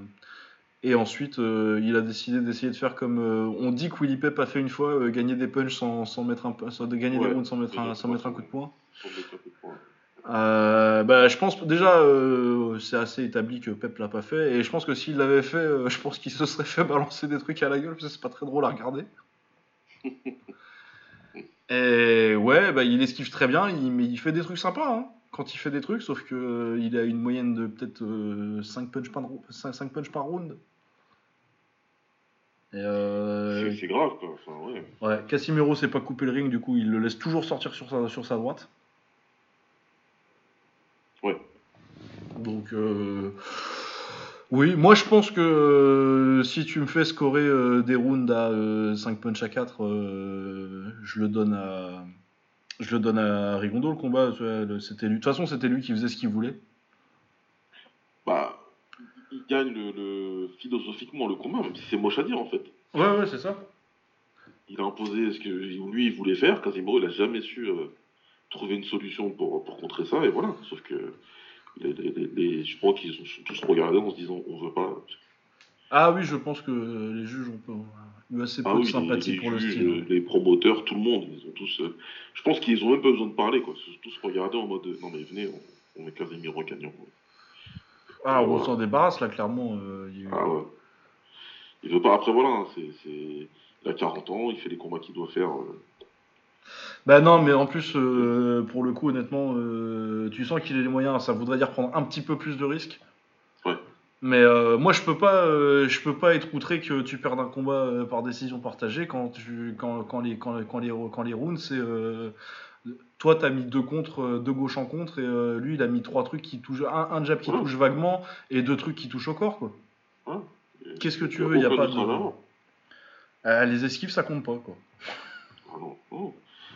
et ensuite, euh, il a décidé d'essayer de faire comme euh, on dit que Willy Pep a fait une fois, euh, gagner des punches sans, sans mettre un, sans- de gagner des rounds sans mettre, un, sans mettre un coup de poing. Sans mettre un coup de poing. Euh, bah, je pense déjà, euh, c'est assez établi que Pep l'a pas fait. Et je pense que s'il l'avait fait, euh, je pense qu'il se serait fait balancer des trucs à la gueule, parce que c'est pas très drôle à regarder. [LAUGHS] Et ouais, bah, il esquive très bien, il, mais il fait des trucs sympas hein, quand il fait des trucs, sauf que euh, il a une moyenne de peut-être 5 punches par, rou- cinq- cinq punches par round. Euh, C'est- grave, quoi. Enfin, ouais. ouais, Casimiro s'est pas coupé le ring, du coup il le laisse toujours sortir sur sa, sur sa droite. Ouais. Donc, euh, oui, moi je pense que euh, si tu me fais scorer euh, des rounds à 5 punch à 4, euh, je le donne à. Je le donne à Rigondo le combat. C'était lui. De toute façon, c'était lui qui faisait ce qu'il voulait. Bah, il gagne le, le- philosophiquement le combat, même si c'est moche à dire, en fait. Ouais, ouais, c'est ça. Il a imposé ce que lui, il voulait faire. Casimiro, il a jamais su euh, trouver une solution pour, pour contrer ça, et voilà. Sauf que les, les- les- les- je crois qu'ils ont tous regardé en se disant on veut pas. Ah oui, je pense que les juges ont, peu- eu assez peu Ah de oui, sympathie les, les pour le juges, style. euh, les promoteurs, tout le monde, ils ont tous. euh, je pense qu'ils ont même pas besoin de parler, quoi. Ils ont tous regardé en mode euh, non mais venez, on, on met Casimiro gagnant. Ah, on Voilà. s'en débarrasse là, clairement. euh, il Ah ouais. Il veut pas. Après voilà, hein, c'est, c'est... il a 40 ans, il fait les combats qu'il doit faire. euh. Bah non, mais en plus, pour le coup, honnêtement, tu sens qu'il a les moyens. Ça voudrait dire prendre un petit peu plus de risques. Mais euh, moi, je peux pas, euh, je peux pas être outré que tu perdes un combat euh, par décision partagée quand tu, quand, quand les, quand, quand les, quand les rounds, c'est toi, t'as mis deux contre, deux gauches en contre, et lui, il a mis trois trucs qui touchent, un, un jab qui Ouais. touche vaguement et deux trucs qui touchent au corps, quoi. Qu'est-ce que tu il veux, y a pas de les esquives, ça compte pas, quoi. Ah non, non.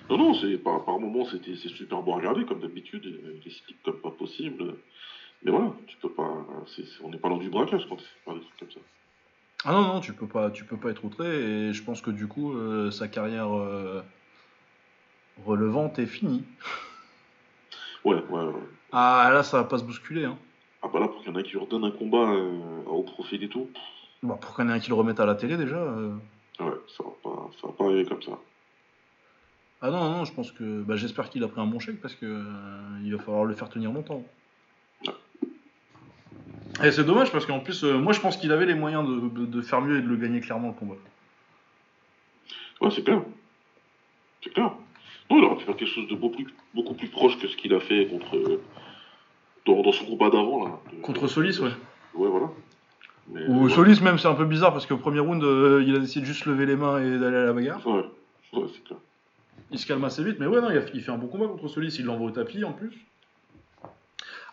Non, non, c'est, par, par moments, c'était, super beau à regarder, comme d'habitude, les sticks comme pas possible. Mais voilà, tu peux pas. c'est- c'est- on n'est pas dans du braquage quand tu fais des trucs comme ça. Ah non, non, tu peux pas, tu peux pas être outré, et je pense que du coup, euh, sa carrière euh, relevante est finie. [LAUGHS] Ouais, ouais, ouais. Ah là, ça va pas se bousculer, hein. Ah bah là, pour qu'il y en ait qui lui redonnent un combat euh, au profil et tout, Bon, pour qu'on ait un qui le remette à la télé déjà. ouais, ça va pas, ça va pas arriver comme ça. Ah non, non, je pense que. Bah, j'espère qu'il a pris un bon chèque parce que il va falloir le faire tenir longtemps. Et c'est dommage parce qu'en plus, euh, moi je pense qu'il avait les moyens de, de- de faire mieux et de le gagner clairement le combat. Ouais, c'est clair. C'est clair. Non, il aurait pu faire quelque chose de beaucoup plus, beaucoup plus proche que ce qu'il a fait contre. euh, dans, dans son combat d'avant, là. de- Contre Solis, ouais. Ouais, voilà. Mais, Ou ouais. Solis, même, c'est un peu bizarre parce qu'au premier round, euh, il a décidé de juste lever les mains et d'aller à la bagarre. Ouais, ouais, c'est clair. Il se calme assez vite, mais ouais, non, il, a- il fait un bon combat contre Solis, il l'envoie au tapis en plus.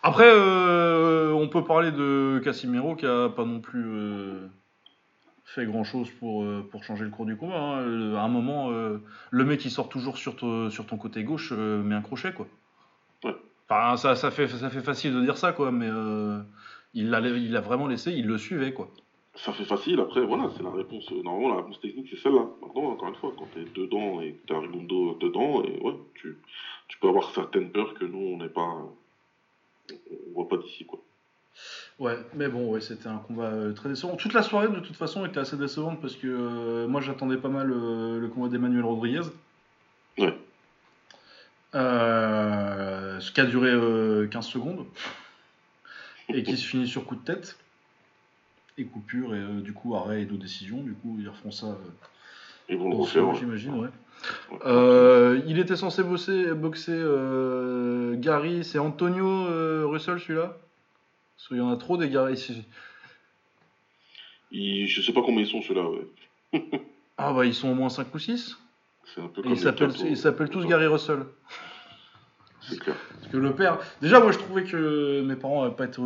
Après, euh, on peut parler de Casimiro qui a pas non plus euh, fait grand chose pour, euh, pour changer le cours du combat. hein. À un moment, le mec qui sort toujours sur, to- sur ton côté gauche met un crochet, quoi. Ouais. Enfin, ça, ça, fait, ça fait facile de dire ça, quoi, mais il l'a il vraiment laissé, il le suivait, quoi. Ça fait facile, après, voilà, c'est la réponse. Normalement, la réponse technique, c'est celle-là. Maintenant, encore une fois, quand t'es dedans et que t'as Rigundo dedans, et ouais, tu, tu peux avoir certaines peurs que nous, on n'est pas. On, voit pas d'ici, quoi. Ouais, mais bon, ouais, c'était un combat euh, très décevant. Toute la soirée, de toute façon, était assez décevante parce que euh, moi, j'attendais pas mal euh, le combat d'Emmanuel Rodriguez. Ouais. Ce qui a duré euh, 15 secondes et qui se finit sur coup de tête et coupure et du coup arrêt et deux décisions. Du coup, ils refont ça Ils vont le refaire. j'imagine, ouais. Euh, il était censé bosser, boxer euh, Gary, c'est Antonio euh, Russell celui-là? Parce qu'il y en a trop des Gary ici. Ils- je sais pas combien ils sont, ceux-là, ouais. [LAUGHS] Ah bah ils sont au moins 5 ou 6. C'est un peu Et comme. ils s'appellent tous. Gary Russell. C'est clair. Parce que le père. Déjà, moi je trouvais que mes parents n'allaient pas être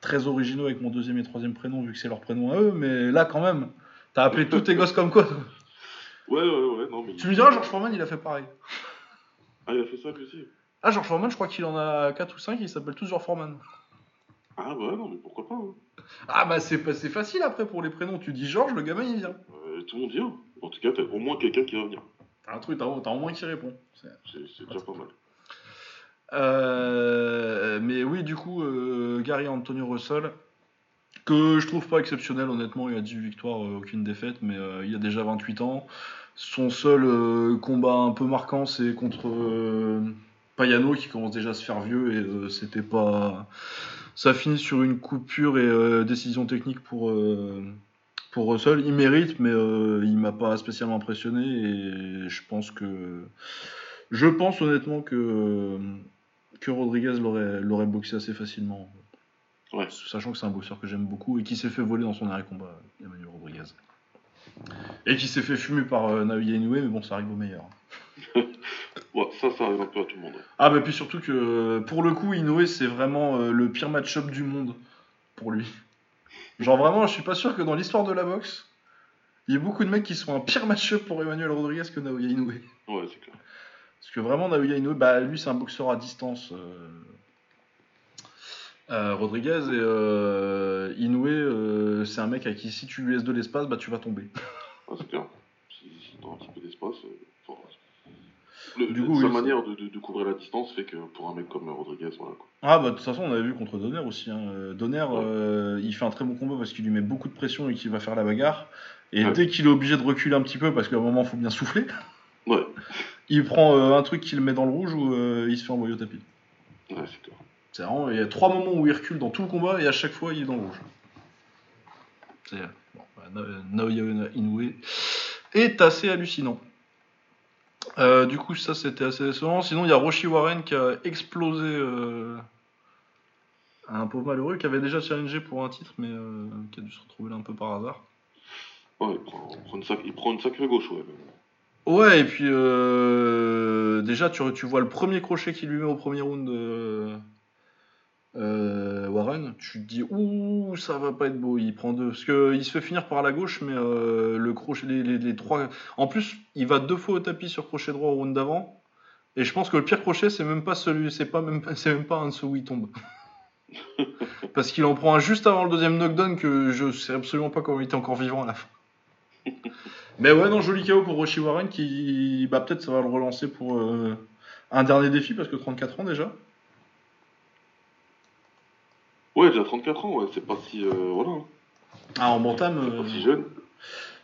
très originaux avec mon deuxième et troisième prénom, vu que c'est leur prénom à eux, mais là quand même, t'as appelé tous tes gosses comme quoi Ouais, ouais, ouais, non, mais. Tu me diras, George Foreman il a fait pareil. Ah, il a fait ça lui aussi. Ah, George Foreman, je crois qu'il en a 4 ou 5, ils s'appellent tous George Foreman. Ah, ouais, non, mais pourquoi pas, hein. Ah bah c'est pas- c'est facile après pour les prénoms, tu dis George, le gamin il vient. Euh, Tout le monde vient. En tout cas, t'as au moins quelqu'un qui va venir. Un truc, t'as au moins qui répond. C'est déjà pas mal. Euh, mais oui, du coup, euh, Gary Antonio Russell, que je trouve pas exceptionnel, honnêtement, il a 18 victoires, euh, aucune défaite, mais il a déjà 28 ans. Son seul combat un peu marquant, c'est contre Payano, qui commence déjà à se faire vieux, et c'était pas. Ça finit sur une coupure et décision technique pour pour Russell. Il mérite, mais il m'a pas spécialement impressionné. Et je pense que. Je pense honnêtement que que Rodriguez l'aurait boxé assez facilement. Sachant que c'est un boxeur que j'aime beaucoup et qui s'est fait voler dans son arrêt combat, Emmanuel Rodriguez. Et qui s'est fait fumer par euh, Naoya Inoue, mais bon, ça arrive au meilleur. [LAUGHS] ça, ça arrive un peu à tout le monde. Ah, bah puis surtout que pour le coup, Inoue, c'est vraiment euh, le pire match-up du monde pour lui. Genre vraiment, je suis pas sûr que dans l'histoire de la boxe, il y ait beaucoup de mecs qui sont un pire match-up pour Emmanuel Rodriguez que Naoya Inoue. Ouais, c'est clair. Parce que vraiment, Naoya Inoue, bah, lui, c'est un boxeur à distance. Euh, euh, Rodriguez et euh, Inoue, c'est un mec à qui, si tu lui laisses de l'espace, bah, tu vas tomber. [LAUGHS] Ah, c'est clair. Si, si tu as un petit peu d'espace. du coup, sa manière de, couvrir la distance fait que pour un mec comme Rodriguez, voilà quoi. Ah bah de toute façon on avait vu contre Donner aussi. Hein. Donner, il fait un très bon combat parce qu'il lui met beaucoup de pression et qu'il va faire la bagarre. Et dès qu'il est obligé de reculer un petit peu parce qu'à un moment il faut bien souffler. Ouais [LAUGHS] il prend euh, un truc qu'il met dans le rouge ou euh, il se fait envoyer au tapis. Ouais, c'est clair. C'est vraiment, il y a trois moments où il recule dans tout le combat et à chaque fois il est dans le rouge. C'est bon, bah, Naoya Inoue est assez hallucinant. Euh, du coup, ça c'était assez décevant. Sinon, il y a Roshi Warren qui a explosé un pauvre malheureux qui avait déjà challengé pour un titre, mais qui a dû se retrouver là un peu par hasard. Ouais, il prend, il prend une, sacrée gauche, ouais. Ouais, et puis euh, déjà, tu, tu vois le premier crochet qu'il lui met au premier round euh, Warren, tu te dis, ouh, ça va pas être beau, il prend deux. Parce qu'il se fait finir par la gauche, mais euh, le crochet, les, trois. En plus, il va deux fois au tapis sur crochet droit au round d'avant. Et je pense que le pire crochet, c'est même pas celui, c'est pas même, [LAUGHS] c'est même pas un de ceux où il tombe. [LAUGHS] Parce qu'il en prend un juste avant le deuxième knockdown que je sais absolument pas comment il était encore vivant à la fin. [LAUGHS] Mais ouais, non, joli KO pour Roshi Warren qui, bah, peut-être ça va le relancer pour euh, un dernier défi parce que 34 ans déjà. Ouais, déjà 34 ans, ouais, c'est pas si. Euh, voilà. Ah, en bantam. C'est pas si euh, jeune.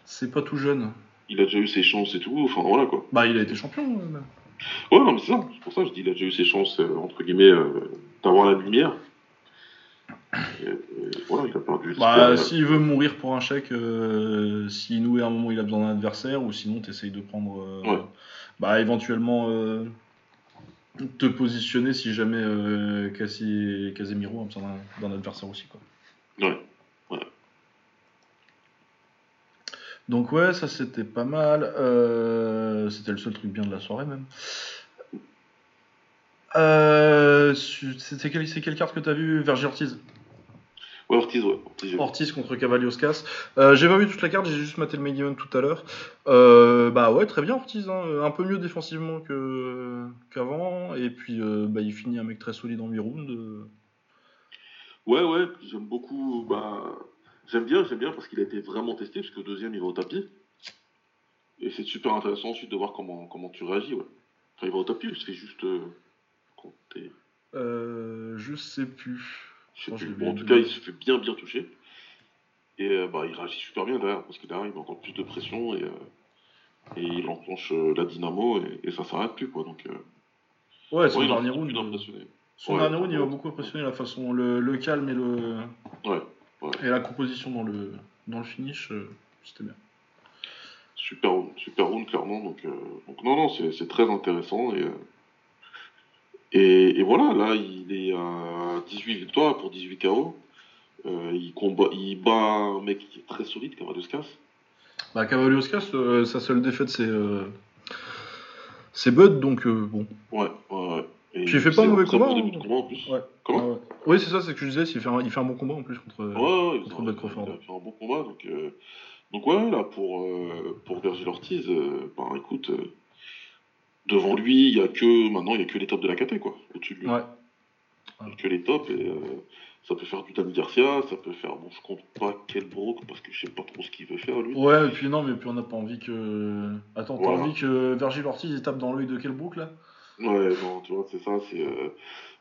C'est pas tout jeune. Il a déjà eu ses chances et tout, enfin voilà quoi. Bah, il a été champion. Ouais, non, mais c'est ça, c'est pour ça que je dis, il a déjà eu ses chances, entre guillemets, d'avoir la lumière. voilà, il a perdu. Bah, s'il veut mourir pour un chèque, euh, si nous, à un moment, il a besoin d'un adversaire, ou sinon, tu essayes de prendre. Euh, bah, éventuellement, euh, te positionner si jamais euh, Casemiro a besoin d'un adversaire aussi. Quoi. Ouais, ouais. Donc, ouais, ça c'était pas mal. c'était le seul truc bien de la soirée, même. c'est quelle, quelle carte que tu as vu Ortiz Ouais, Ortiz, ouais. Ortiz, contre Cavalioscas. Euh, j'ai pas vu toute la carte, j'ai juste maté le main tout à l'heure. Euh, bah ouais, très bien Ortiz, hein. un peu mieux défensivement que, qu'avant. Et puis euh, bah, il finit un mec très solide en 8 rounds. Ouais, ouais, j'aime beaucoup. Bah, j'aime bien, j'aime bien parce qu'il a été vraiment testé, parce que le deuxième il va au tapis. Et c'est super intéressant ensuite de voir comment, comment tu réagis. Ouais. Enfin, il va au tapis il se fait juste compter Je sais plus en tout cas, il se fait bien bien toucher. Et euh, bah, il réagit super bien derrière, parce que derrière, il met encore plus de pression et, euh, et il enclenche euh, la dynamo et, ça s'arrête plus. Quoi, donc, ouais, son dernier round. Son dernier round, il m'a beaucoup impressionné la façon, le, le calme et, le, et la composition dans le, dans le finish, c'était bien. Super round, super round clairement. Donc, donc non, non, c'est très intéressant. Et, et, voilà, là, il est à 18 victoires pour 18 KO. Euh, il, combat, il bat un mec qui est très solide, Cavalioscas. Bah, Cavalioscas, euh, sa seule défaite, c'est euh, c'est Bud, donc bon. Ouais, ouais, ouais. Et Puis il fait pas un mauvais combat. Hein. combat en plus. Ouais. Comment ouais. Oui, c'est ça, c'est ce que je disais, il fait, un, il fait un bon combat en plus contre, ouais, contre Bud Crawford. Il fait un bon combat, donc, donc ouais, là, pour, pour Virgil Ortiz, bah écoute devant lui, il y a que maintenant il y a que les tops de la KT quoi, au-dessus de lui. Ouais. Il y a que les tops et euh, Ça peut faire du Danny Garcia, ça peut faire. Bon, je compte pas Kell Brook parce que je sais pas trop ce qu'il veut faire lui. Ouais, et puis non, mais puis on n'a pas envie que. Attends, t'as Voilà. envie que Virgil Ortiz il tape dans l'œil de quel Brook là? Ouais, non, tu vois, c'est ça. c'est euh,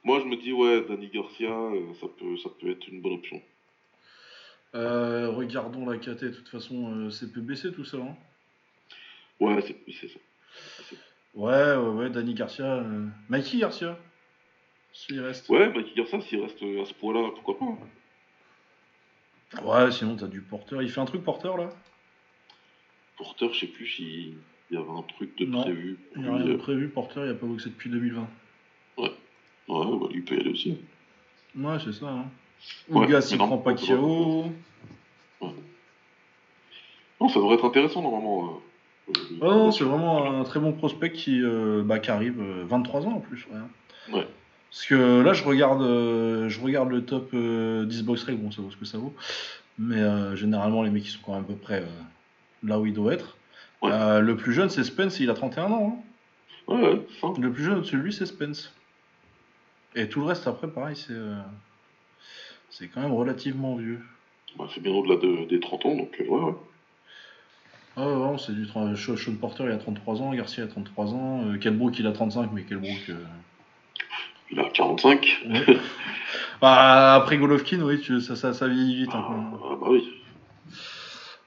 Moi, je me dis, ouais, Danny Garcia, euh, ça, peut, ça peut être une bonne option. euh, Regardons la KT, de toute façon, c'est PBC tout ça. Hein Ouais, c'est ça. Ouais, ouais, ouais, Danny Garcia. euh, Mikey Garcia? S'il reste. Ouais, Mikey Garcia, s'il reste à ce point-là, pourquoi pas hein. Ouais, sinon t'as du porteur. Il fait un truc porteur là? Porter, je sais plus s'il il y avait un truc de Non, prévu. Il n'y a rien de euh, prévu, porteur, il n'y a pas boxé depuis 2020. Ouais, bah, lui peut y aller aussi. Ouais, c'est ça. Hein. Ouais, Ougas, il mais non, prend pas. KO. Non, ça devrait être intéressant normalement. Euh, euh, Oh non, c'est vraiment un très bon prospect qui, euh, bah, qui arrive, euh, 23 ans en plus. Ouais. Ouais. Parce que là, je regarde, euh, je regarde le top euh, 10 box rec, bon, ça vaut ce que ça vaut. Mais euh, généralement, les mecs, ils sont quand même à peu près euh, là où ils doivent être. Ouais. Euh, le plus jeune, c'est Spence, il a 31 ans. hein. Ouais. Le plus jeune au-dessus de lui, c'est Spence. Et tout le reste, après, pareil, c'est euh, c'est quand même relativement vieux. Bah, c'est bien au-delà de- des 30 ans, donc euh, ouais, ouais. Ah ouais, vraiment, c'est du tra- Sean Sean Porter, il a 33 ans, Garcia, il a 33 ans, euh, Kelbrook, il a 35, mais Kelbrook... euh, Il a 45. Ouais. [LAUGHS] Bah, après Golovkin, oui, tu- ça, ça, ça vieillit vite. Ah, hein. ah, bah oui.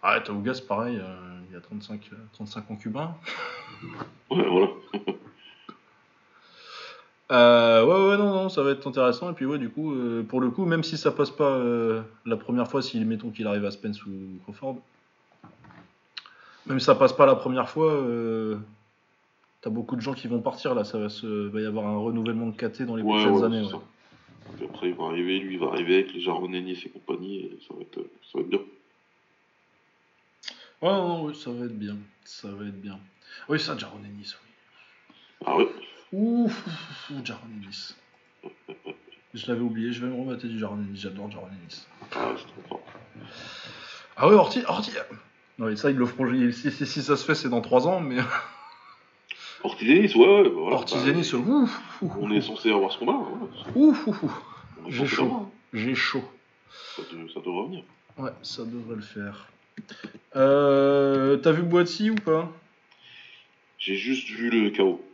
Ah, Taugas, pareil, euh, il a 35, euh, 35 ans cubain. Ouais, voilà. [LAUGHS] Euh, ouais, ouais, non, non, ça va être intéressant. Et puis, ouais, du coup, euh, pour le coup, même si ça passe pas euh, la première fois, si mettons qu'il arrive à Spence ou Crawford, même si ça passe pas la première fois, euh, t'as beaucoup de gens qui vont partir là. Ça va, se, va y avoir un renouvellement de KT dans les Ouais, prochaines ouais, années. ouais. après, il va arriver, lui, il va arriver avec les Jaron Ennis et compagnie, et ça va être, euh, ça va être bien. Ouais, non, oui, ça va être bien. Ça va être bien. Oui, ça, Jaron Ennis, oui. Ah ouais? Ouf, ouf, ouf, Jaron Ennis. Je l'avais oublié, je vais me remater du Jaron Ennis, j'adore Jaron Ennis. Ah, c'est trop fort. Ah ouais, Ortiz, Ortiz Non, et ça, ils le feront, si, si, si ça se fait, c'est dans 3 ans, mais [LAUGHS] Ortiz Ennis, ouais, ouais, bah voilà. Ortiz bah, ouf, ouf, On est censé avoir ce combat, ouais. ouf, ouf, J'ai chaud. hein. j'ai chaud. Ça, de- ça devrait venir. Ouais, ça devrait le faire. Euh, T'as vu Boatsy ou pas? J'ai juste vu le chaos.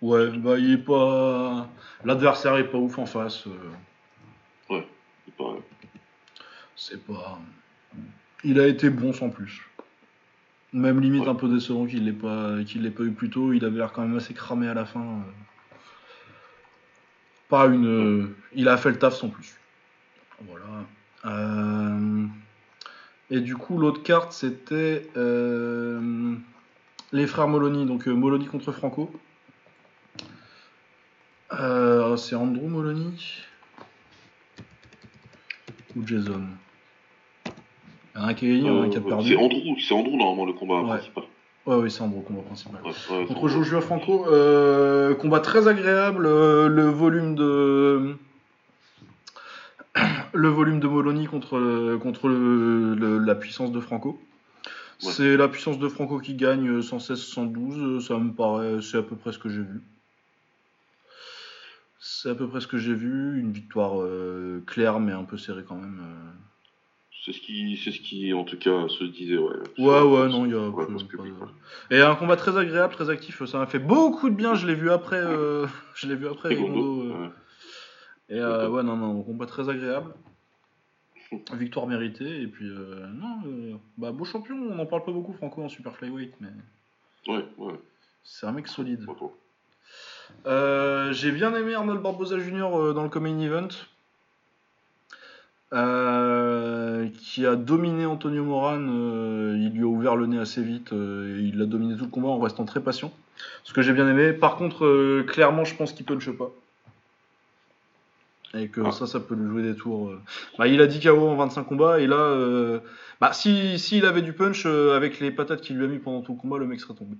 Ouais, bah il est pas... L'adversaire est pas ouf en face. euh, Il paraît. C'est pas... Il a été bon sans plus. Même limite Ouais. un peu décevant qu'il l'ait pas, qu'il l'ait pas eu plus tôt. Il avait l'air quand même assez cramé à la fin. Pas une. euh, Il a fait le taf sans plus. Voilà. Euh, Et du coup, l'autre carte, c'était euh, les frères Molony. Donc euh, Molony contre Franco. C'est Andrew Molony ou Jason? Un qui a gagné, il y en a un qui a Euh, perdu. c'est Andrew, c'est Andrew normalement le combat Ouais. principal. Ouais, oui, c'est Andrew, combat principal. Ouais, ouais, c'est Contre. Joshua Franco, euh, combat très agréable. euh, le volume de [COUGHS] le volume de Molony contre le- contre le- le- la puissance de Franco. Ouais. C'est la puissance de Franco qui gagne euh, 116-112. euh, Ça me paraît, c'est à peu près ce que j'ai vu. C'est à peu près ce que j'ai vu. Une victoire euh, claire mais un peu serrée quand même. euh. C'est ce qui, c'est ce qui, en tout cas, se disait, ouais. Ouais, ouais, non, il y a pas Et un combat très agréable, très actif. Ça m'a fait beaucoup de bien. Je l'ai vu après. euh, [LAUGHS] Je l'ai vu après Rigondo, euh. ouais. Et euh, ouais, non, non, un combat très agréable. [LAUGHS] Victoire méritée. Et puis, euh, non, euh, bah, beau champion. On n'en parle pas beaucoup, Franco, en super flyweight, mais Ouais, ouais, c'est un mec solide. J'ai bien aimé Arnold Barbosa Jr. dans le Coming Event. Euh, qui a dominé Antonio Moran, euh, il lui a ouvert le nez assez vite, euh, et il a dominé tout le combat en restant très patient. Ce que j'ai bien aimé. Par contre, clairement, je pense qu'il punche pas. Et que Ah. ça, ça peut lui jouer des tours. Bah, il a 10 KO en 25 combats, et là, euh, bah, si, s'il avait du punch, avec les patates qu'il lui a mis pendant tout le combat, le mec serait tombé.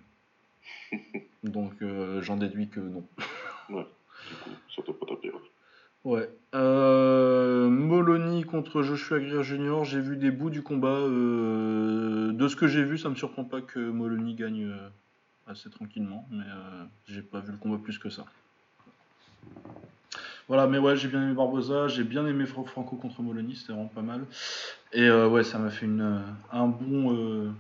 [LAUGHS] Donc, j'en déduis que non. Du coup, ça pas tapé, ouais. Euh, Molony contre Joshua Greer Jr. J'ai vu des bouts du combat. euh, de ce que j'ai vu, ça me surprend pas que Molony gagne euh, assez tranquillement, mais euh, j'ai pas vu le combat plus que ça. Voilà, mais ouais, j'ai bien aimé Barbosa, j'ai bien aimé Fra- Franco contre Molony, c'était vraiment pas mal. Et ouais, ça m'a fait une, un bon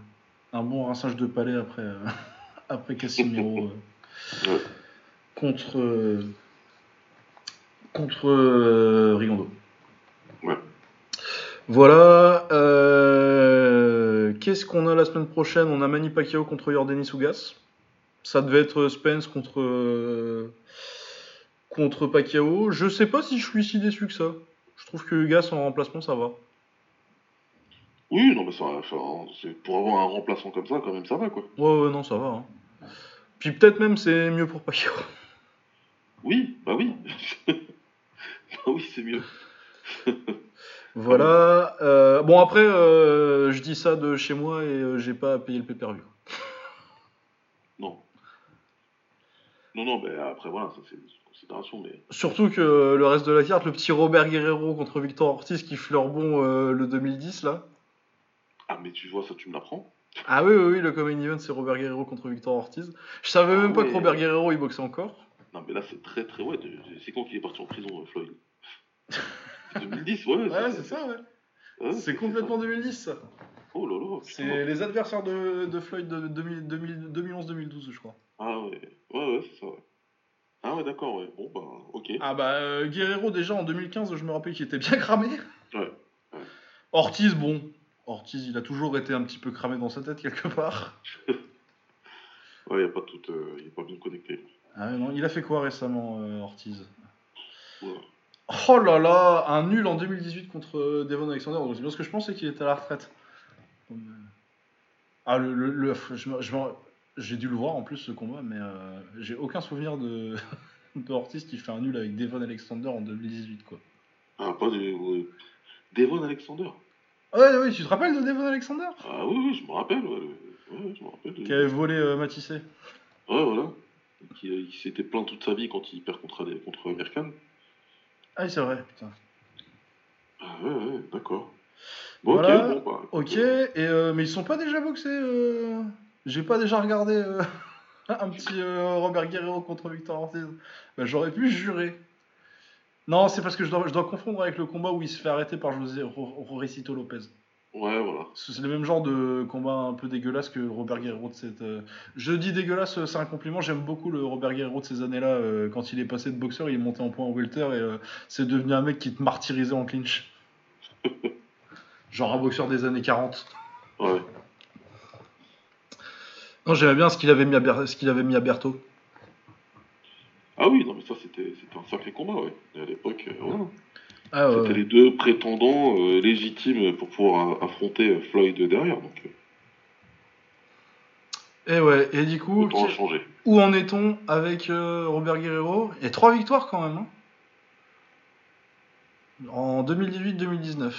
un bon rinçage de palais après, [LAUGHS] après Casimiro contre, contre euh, Rigondo. Ouais. Voilà. euh, Qu'est-ce qu'on a la semaine prochaine? On a Manny Pacquiao contre Yordenis Ougas. Ça devait être Spence contre, euh, contre Pacquiao. Je sais pas si je suis si déçu que ça. Je trouve que Ougas en remplacement, ça va. Oui, non, mais ça, ça- c'est- pour avoir un remplaçant comme ça, quand même, ça va, quoi. Ouais, ouais, non, ça va. hein. Puis peut-être même c'est mieux pour Pacquiao. Oui, bah oui. [LAUGHS] [LAUGHS] oui, c'est mieux. [LAUGHS] Voilà. euh, bon, après, euh, je dis ça de chez moi et euh, j'ai pas à payer le pay-per-view. [LAUGHS] Non. Non, non, mais après, voilà, ça c'est une considération, mais. Surtout que le reste de la carte, le petit Robert Guerrero contre Victor Ortiz qui fleure bon le 2010 là. Ah, mais tu vois, ça, tu me l'apprends. Ah oui, oui, oui, le common event c'est Robert Guerrero contre Victor Ortiz. Je savais même Ah pas que. Robert Guerrero il boxait encore. Non, mais là, c'est très, très. Ouais, c'est quand qu'il est parti en prison, Floyd? 2010, ouais. Ouais, c'est ça, ouais. C'est complètement 2010 ça. Oh là là. C'est les adversaires de, de Floyd de 2000 2000 2011-2012, je crois. Ah ouais, ouais, ouais, c'est ça, ouais. Ah ouais, d'accord, ouais. Bon, bah, ok. Ah bah, euh, Guerrero déjà en 2015, je me rappelle qu'il était bien cramé. Ouais. Ortiz, bon. Ortiz, il a toujours été un petit peu cramé dans sa tête quelque part. [LAUGHS] Ouais, il a pas tout. euh, il est pas bien connecté. Ah ouais, non, il a fait quoi récemment, euh, Ortiz? Ouais. Oh là là, un nul en 2018 contre euh, Devon Alexander. Donc c'est bien ce que je pensais qu'il était à la retraite. Euh, Ah, le, le- le- je me- je me- j'ai dû le voir en plus ce combat, mais euh, j'ai aucun souvenir de, [LAUGHS] de Ortiz qui fait un nul avec Devon Alexander en 2018 quoi. Ah, pas ouais. Devon Alexander. Ah ouais, ouais, tu te rappelles de Devon Alexander? Ah oui, oui, je me rappelle, ouais. le- Ouais, je me rappelle. de- Qui avait volé euh, Matissé. Ouais, voilà. Qui, qui s'était plaint toute sa vie quand il perd contre, contre Merkan. Ah c'est vrai, putain. Ah ouais, ouais, d'accord. Bon, Voilà. ok, bon, bah. Ok, et euh, mais ils sont pas déjà boxés euh, J'ai pas déjà regardé euh, [LAUGHS] un petit euh, Robert Guerrero contre Victor Ortiz. Bah, J'aurais pu jurer. Non, c'est parce que je dois, je dois confondre avec le combat où il se fait arrêter par José Ro- Roricito Lopez. Ouais, voilà. C'est le même genre de combat un peu dégueulasse que Robert Guerrero de cette. euh, Je dis dégueulasse, euh, c'est un compliment. J'aime beaucoup le Robert Guerrero de ces années-là. euh, quand il est passé de boxeur, il est monté en point en welter et c'est devenu un mec qui te martyrisait en clinch. [LAUGHS] genre un boxeur des années 40. Ouais. Non, j'aimais bien ce qu'il avait mis à, Ber- ce qu'il avait mis à. Ah oui, non, mais ça, c'était c'était un sacré combat, ouais. Et à l'époque, voilà. Ah, ouais, C'était ouais. les deux prétendants euh, légitimes pour pouvoir affronter Floyd derrière, donc euh, Et ouais, et du coup, qui- où en est-on avec euh, Robert Guerrero? Et trois victoires quand même. hein. En 2018-2019.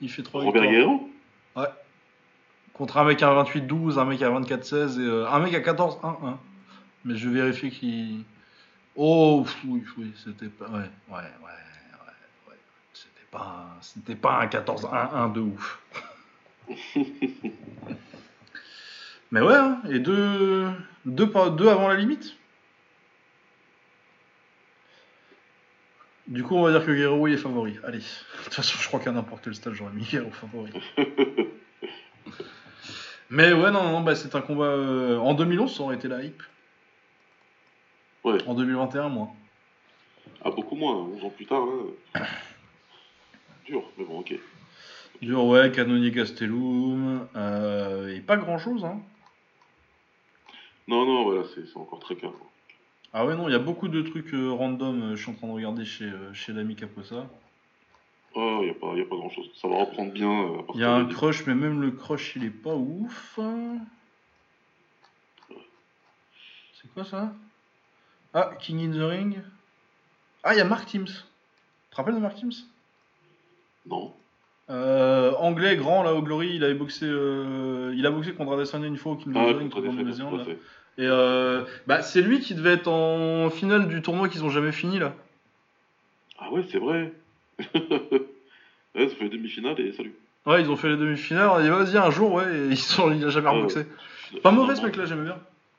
Il fait trois Robert victoires. Guerrero? Contre un mec à 28-12, un mec à 24-16 et euh, un mec à 14-1-1. Mais je vérifie qu'il. Oh, oui, oui, c'était pas. Ouais, ouais, ouais, ouais. Pas, un- c'était pas un 14-1-1 de ouf. [LAUGHS] Mais ouais, hein, et deux, deux, pas- deux avant la limite. Du coup, on va dire que Guerrero il est favori. Allez, de toute façon, je crois qu'à n'importe quel stade, j'aurais mis Guerrero favori. [LAUGHS] Mais ouais, non, non, bah, c'est un combat. euh, En 2011, ça aurait été la hype. Ouais. En 2021, moi. Ah, beaucoup moins, 11 ans plus tard, là. [COUGHS] Dur, mais bon, ok. Dur, ouais, Canonier Gastelum. euh, et pas grand chose, hein. Non, non, voilà, c'est encore très calme. Ah ouais, non, il y a beaucoup de trucs euh, random. euh, je suis en train de regarder chez, euh, chez l'ami Caposa. Oh, il n'y a, pas- y a pas grand chose. Ça va reprendre bien. Il y a un crush, mais même le crush, il est pas ouf. C'est quoi ça? Ah, King in the Ring? Ah, il y a Mark Teams. Tu te rappelles de Mark Teams Non. Euh, Anglais, grand, là, au Glory, il avait boxé, euh, il a boxé contre Adesanya une fois au King in Ah, Ring, contre fait. Et euh, bah, c'est lui qui devait être en finale du tournoi qu'ils ont jamais fini, là. Ah ouais, c'est vrai. [LAUGHS] ouais, ça fait demi-finale et salut. Ouais, ils ont fait les demi-finales, on a dit vas-y un jour, ouais, et [LAUGHS] ils sont, il a jamais Ouais, reboxé. Pas mauvais ce mec là, j'aimais bien.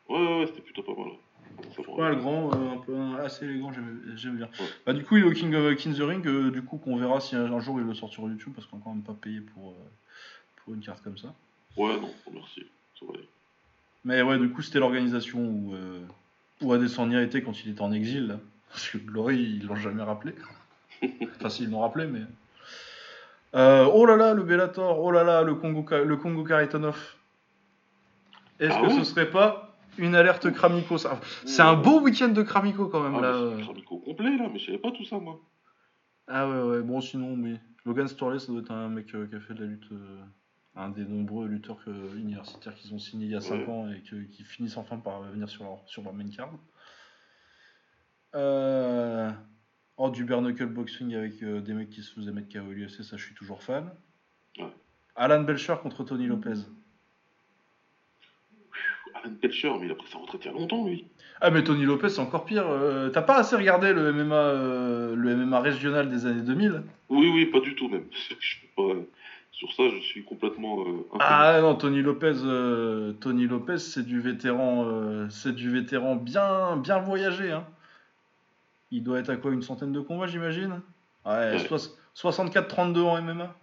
Ouais, ouais, ouais, c'était plutôt pas mal. Ouais, le grand, euh, un peu, assez élégant, j'aime bien. Ouais. Bah, du coup, il est au King of King the Ring, euh, du coup, qu'on verra si un, un jour il le sort sur YouTube, parce qu'on n'a quand même pas payé pour, euh, pour une carte comme ça. Ouais, non, merci. Mais ouais, du coup, c'était l'organisation où, euh, où Adesanya était quand il était en exil, là. [LAUGHS] Parce que Glory, ils l'ont jamais rappelé. [LAUGHS] enfin, s'ils l'ont rappelé, mais. Euh, oh là là, le Bellator, oh là là, le Congo, le Congo Karitonov. Est-ce Ah que ce serait pas une alerte Kramiko ça C'est un beau week-end de Kramiko quand même, Ah, là. mais euh. c'est un Kramiko complet, là, mais je savais pas tout ça, moi. Ah ouais, ouais, bon, sinon, oui. Logan Storley, ça doit être un mec euh, qui a fait de la lutte. euh, un des nombreux lutteurs universitaires qu'ils ont signé il y a 5 Ouais. ans et que- qui finissent enfin par venir sur leur, sur leur main card. Euh... Oh, du bare knuckle boxing avec euh, des mecs qui se faisaient mettre KO à l'UFC, ça je suis toujours fan. Ouais. Alan Belcher contre Tony Lopez. Belcher, mais il a pris sa retraite il y a longtemps, lui. Ah mais Tony Lopez c'est encore pire. euh, T'as pas assez regardé le MMA, euh, le MMA régional des années 2000 Oui, oui, pas du tout, même. [LAUGHS] Je pas... Sur ça, je suis complètement. euh. Ah non, Tony Lopez, euh, Tony Lopez, c'est du vétéran, euh, c'est du vétéran bien, bien voyagé. Hein. Il doit être à quoi une centaine de combats, j'imagine? Ouais, Ouais. soix- 64-32 en MMA.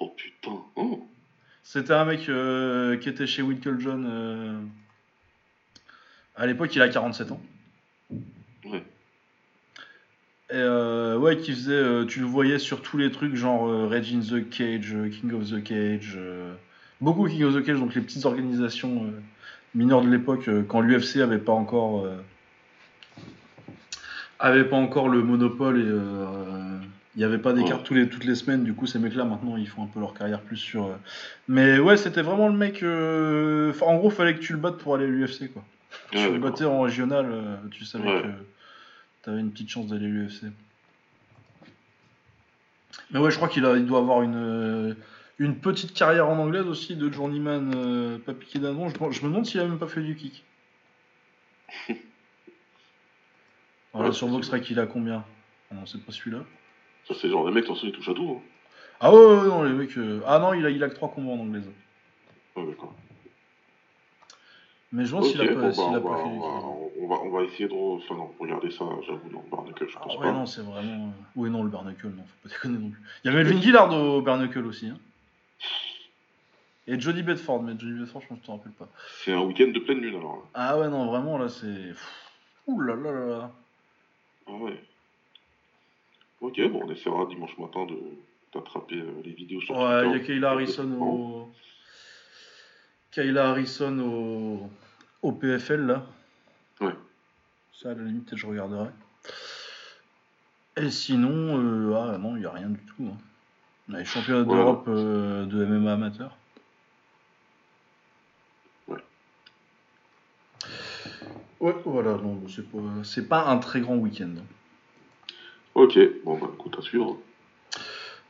Oh putain. Oh. C'était un mec euh, qui était chez Winkle John. euh, À l'époque, il a 47 ans. Ouais. Et euh, ouais, qui faisait, tu le voyais sur tous les trucs, genre Rage in the Cage, King of the Cage, beaucoup King of the Cage, donc les petites organisations mineures de l'époque, quand l'UFC avait pas encore, avait pas encore le monopole et il n'y avait pas Ouais. tous les, toutes les semaines. Du coup, ces mecs-là maintenant, ils font un peu leur carrière plus sur. euh, Mais ouais, c'était vraiment le mec. euh, enfin, en gros, fallait que tu le battes pour aller à l'UFC, quoi. Ouais, tu le battais en régional, euh, tu savais Ouais. que t'avais une petite chance d'aller à l'UFC. Mais ouais, je crois qu'il a, il doit avoir une, une petite carrière en anglaise aussi de journeyman euh, pas piqué d'un nom. Je, je me demande s'il a même pas fait du kick. [LAUGHS] Ouais, sur Boxrec, il a combien? Ah Non, c'est pas celui-là. C'est le genre de mec, de toute façon, il touche à tout. Hein. Ah ouais, ouais, non, les mecs. euh, Ah non, il a, il a que 3 combats en anglaise. Ouais, d'accord. Mais je pense Ok, s'il a bon, pas, bah, s'il on, a va, pas fait on, du va, on, va, on va essayer de. re- Enfin, non, regardez ça, j'avoue, non, Barnacle, je Ah pense ouais, pas. non, c'est vraiment. euh, Oui, non, le Barnacle, non, faut pas déconner non plus. Il y avait Melvin Gillard au Barnacle aussi. Hein. Et Johnny Bedford, mais Johnny Bedford, je pense que tu te rappelles pas. C'est un week-end de pleine lune, alors. là. Ah ouais, non, vraiment, là, c'est. Pff, Ouh là là là là. Ah ouais. Ok, bon, on essaiera dimanche matin de d'attraper euh, les vidéos sur Ouais, il y a. Kayla Harrison au. Kayla Harrison au. au PFL, là. Ouais. Ça, à la limite, je regarderai. Et sinon, euh, ah non, il n'y a rien du tout. Hein. Les championnats d'Europe euh, de MMA amateur. Ouais. Ouais, voilà, non, c'est pas, c'est pas un très grand week-end. Ok, bon, bah, écoute, à suivre.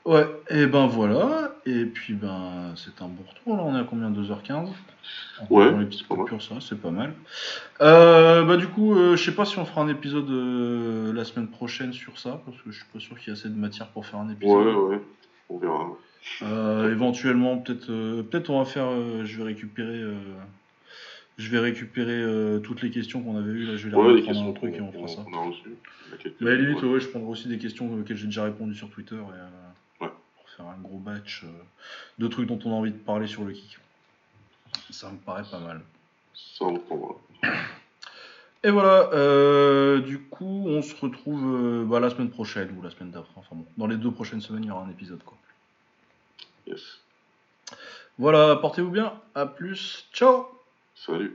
Ouais, et ben voilà, et puis ben c'est un bon retour, là on est à combien 2h15 Ouais, c'est pas mal. coupures, ça, c'est pas mal. Euh, bah du coup, euh, je sais pas si on fera un épisode euh, la semaine prochaine sur ça, parce que je suis pas sûr qu'il y ait assez de matière pour faire un épisode. Ouais, ouais, on verra. Euh, éventuellement, peut-être, peut-être on va faire. je vais récupérer. Je vais récupérer euh, toutes les questions qu'on avait eues. Là, je vais les Ouais, les reprendre dans un truc et on fera ça. a Mais à la limite, ouais. ouais, je prendrai aussi des questions auxquelles j'ai déjà répondu sur Twitter et, euh, Ouais. pour faire un gros batch euh, de trucs dont on a envie de parler sur le kick. Ça me paraît pas mal. Ça, on prendra. Et voilà, euh, du coup, on se retrouve euh, bah, la semaine prochaine ou la semaine d'après. Enfin bon, dans les deux prochaines semaines, il y aura un épisode. Quoi. Yes. Voilà, portez-vous bien. À plus. Ciao Salut.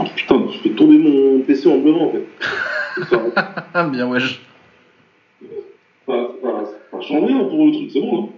Oh putain, je fais tomber mon PC en blanc en fait. [LAUGHS] Ah, bien, wesh. ça, ça, ça change rien pour le truc, c'est bon, hein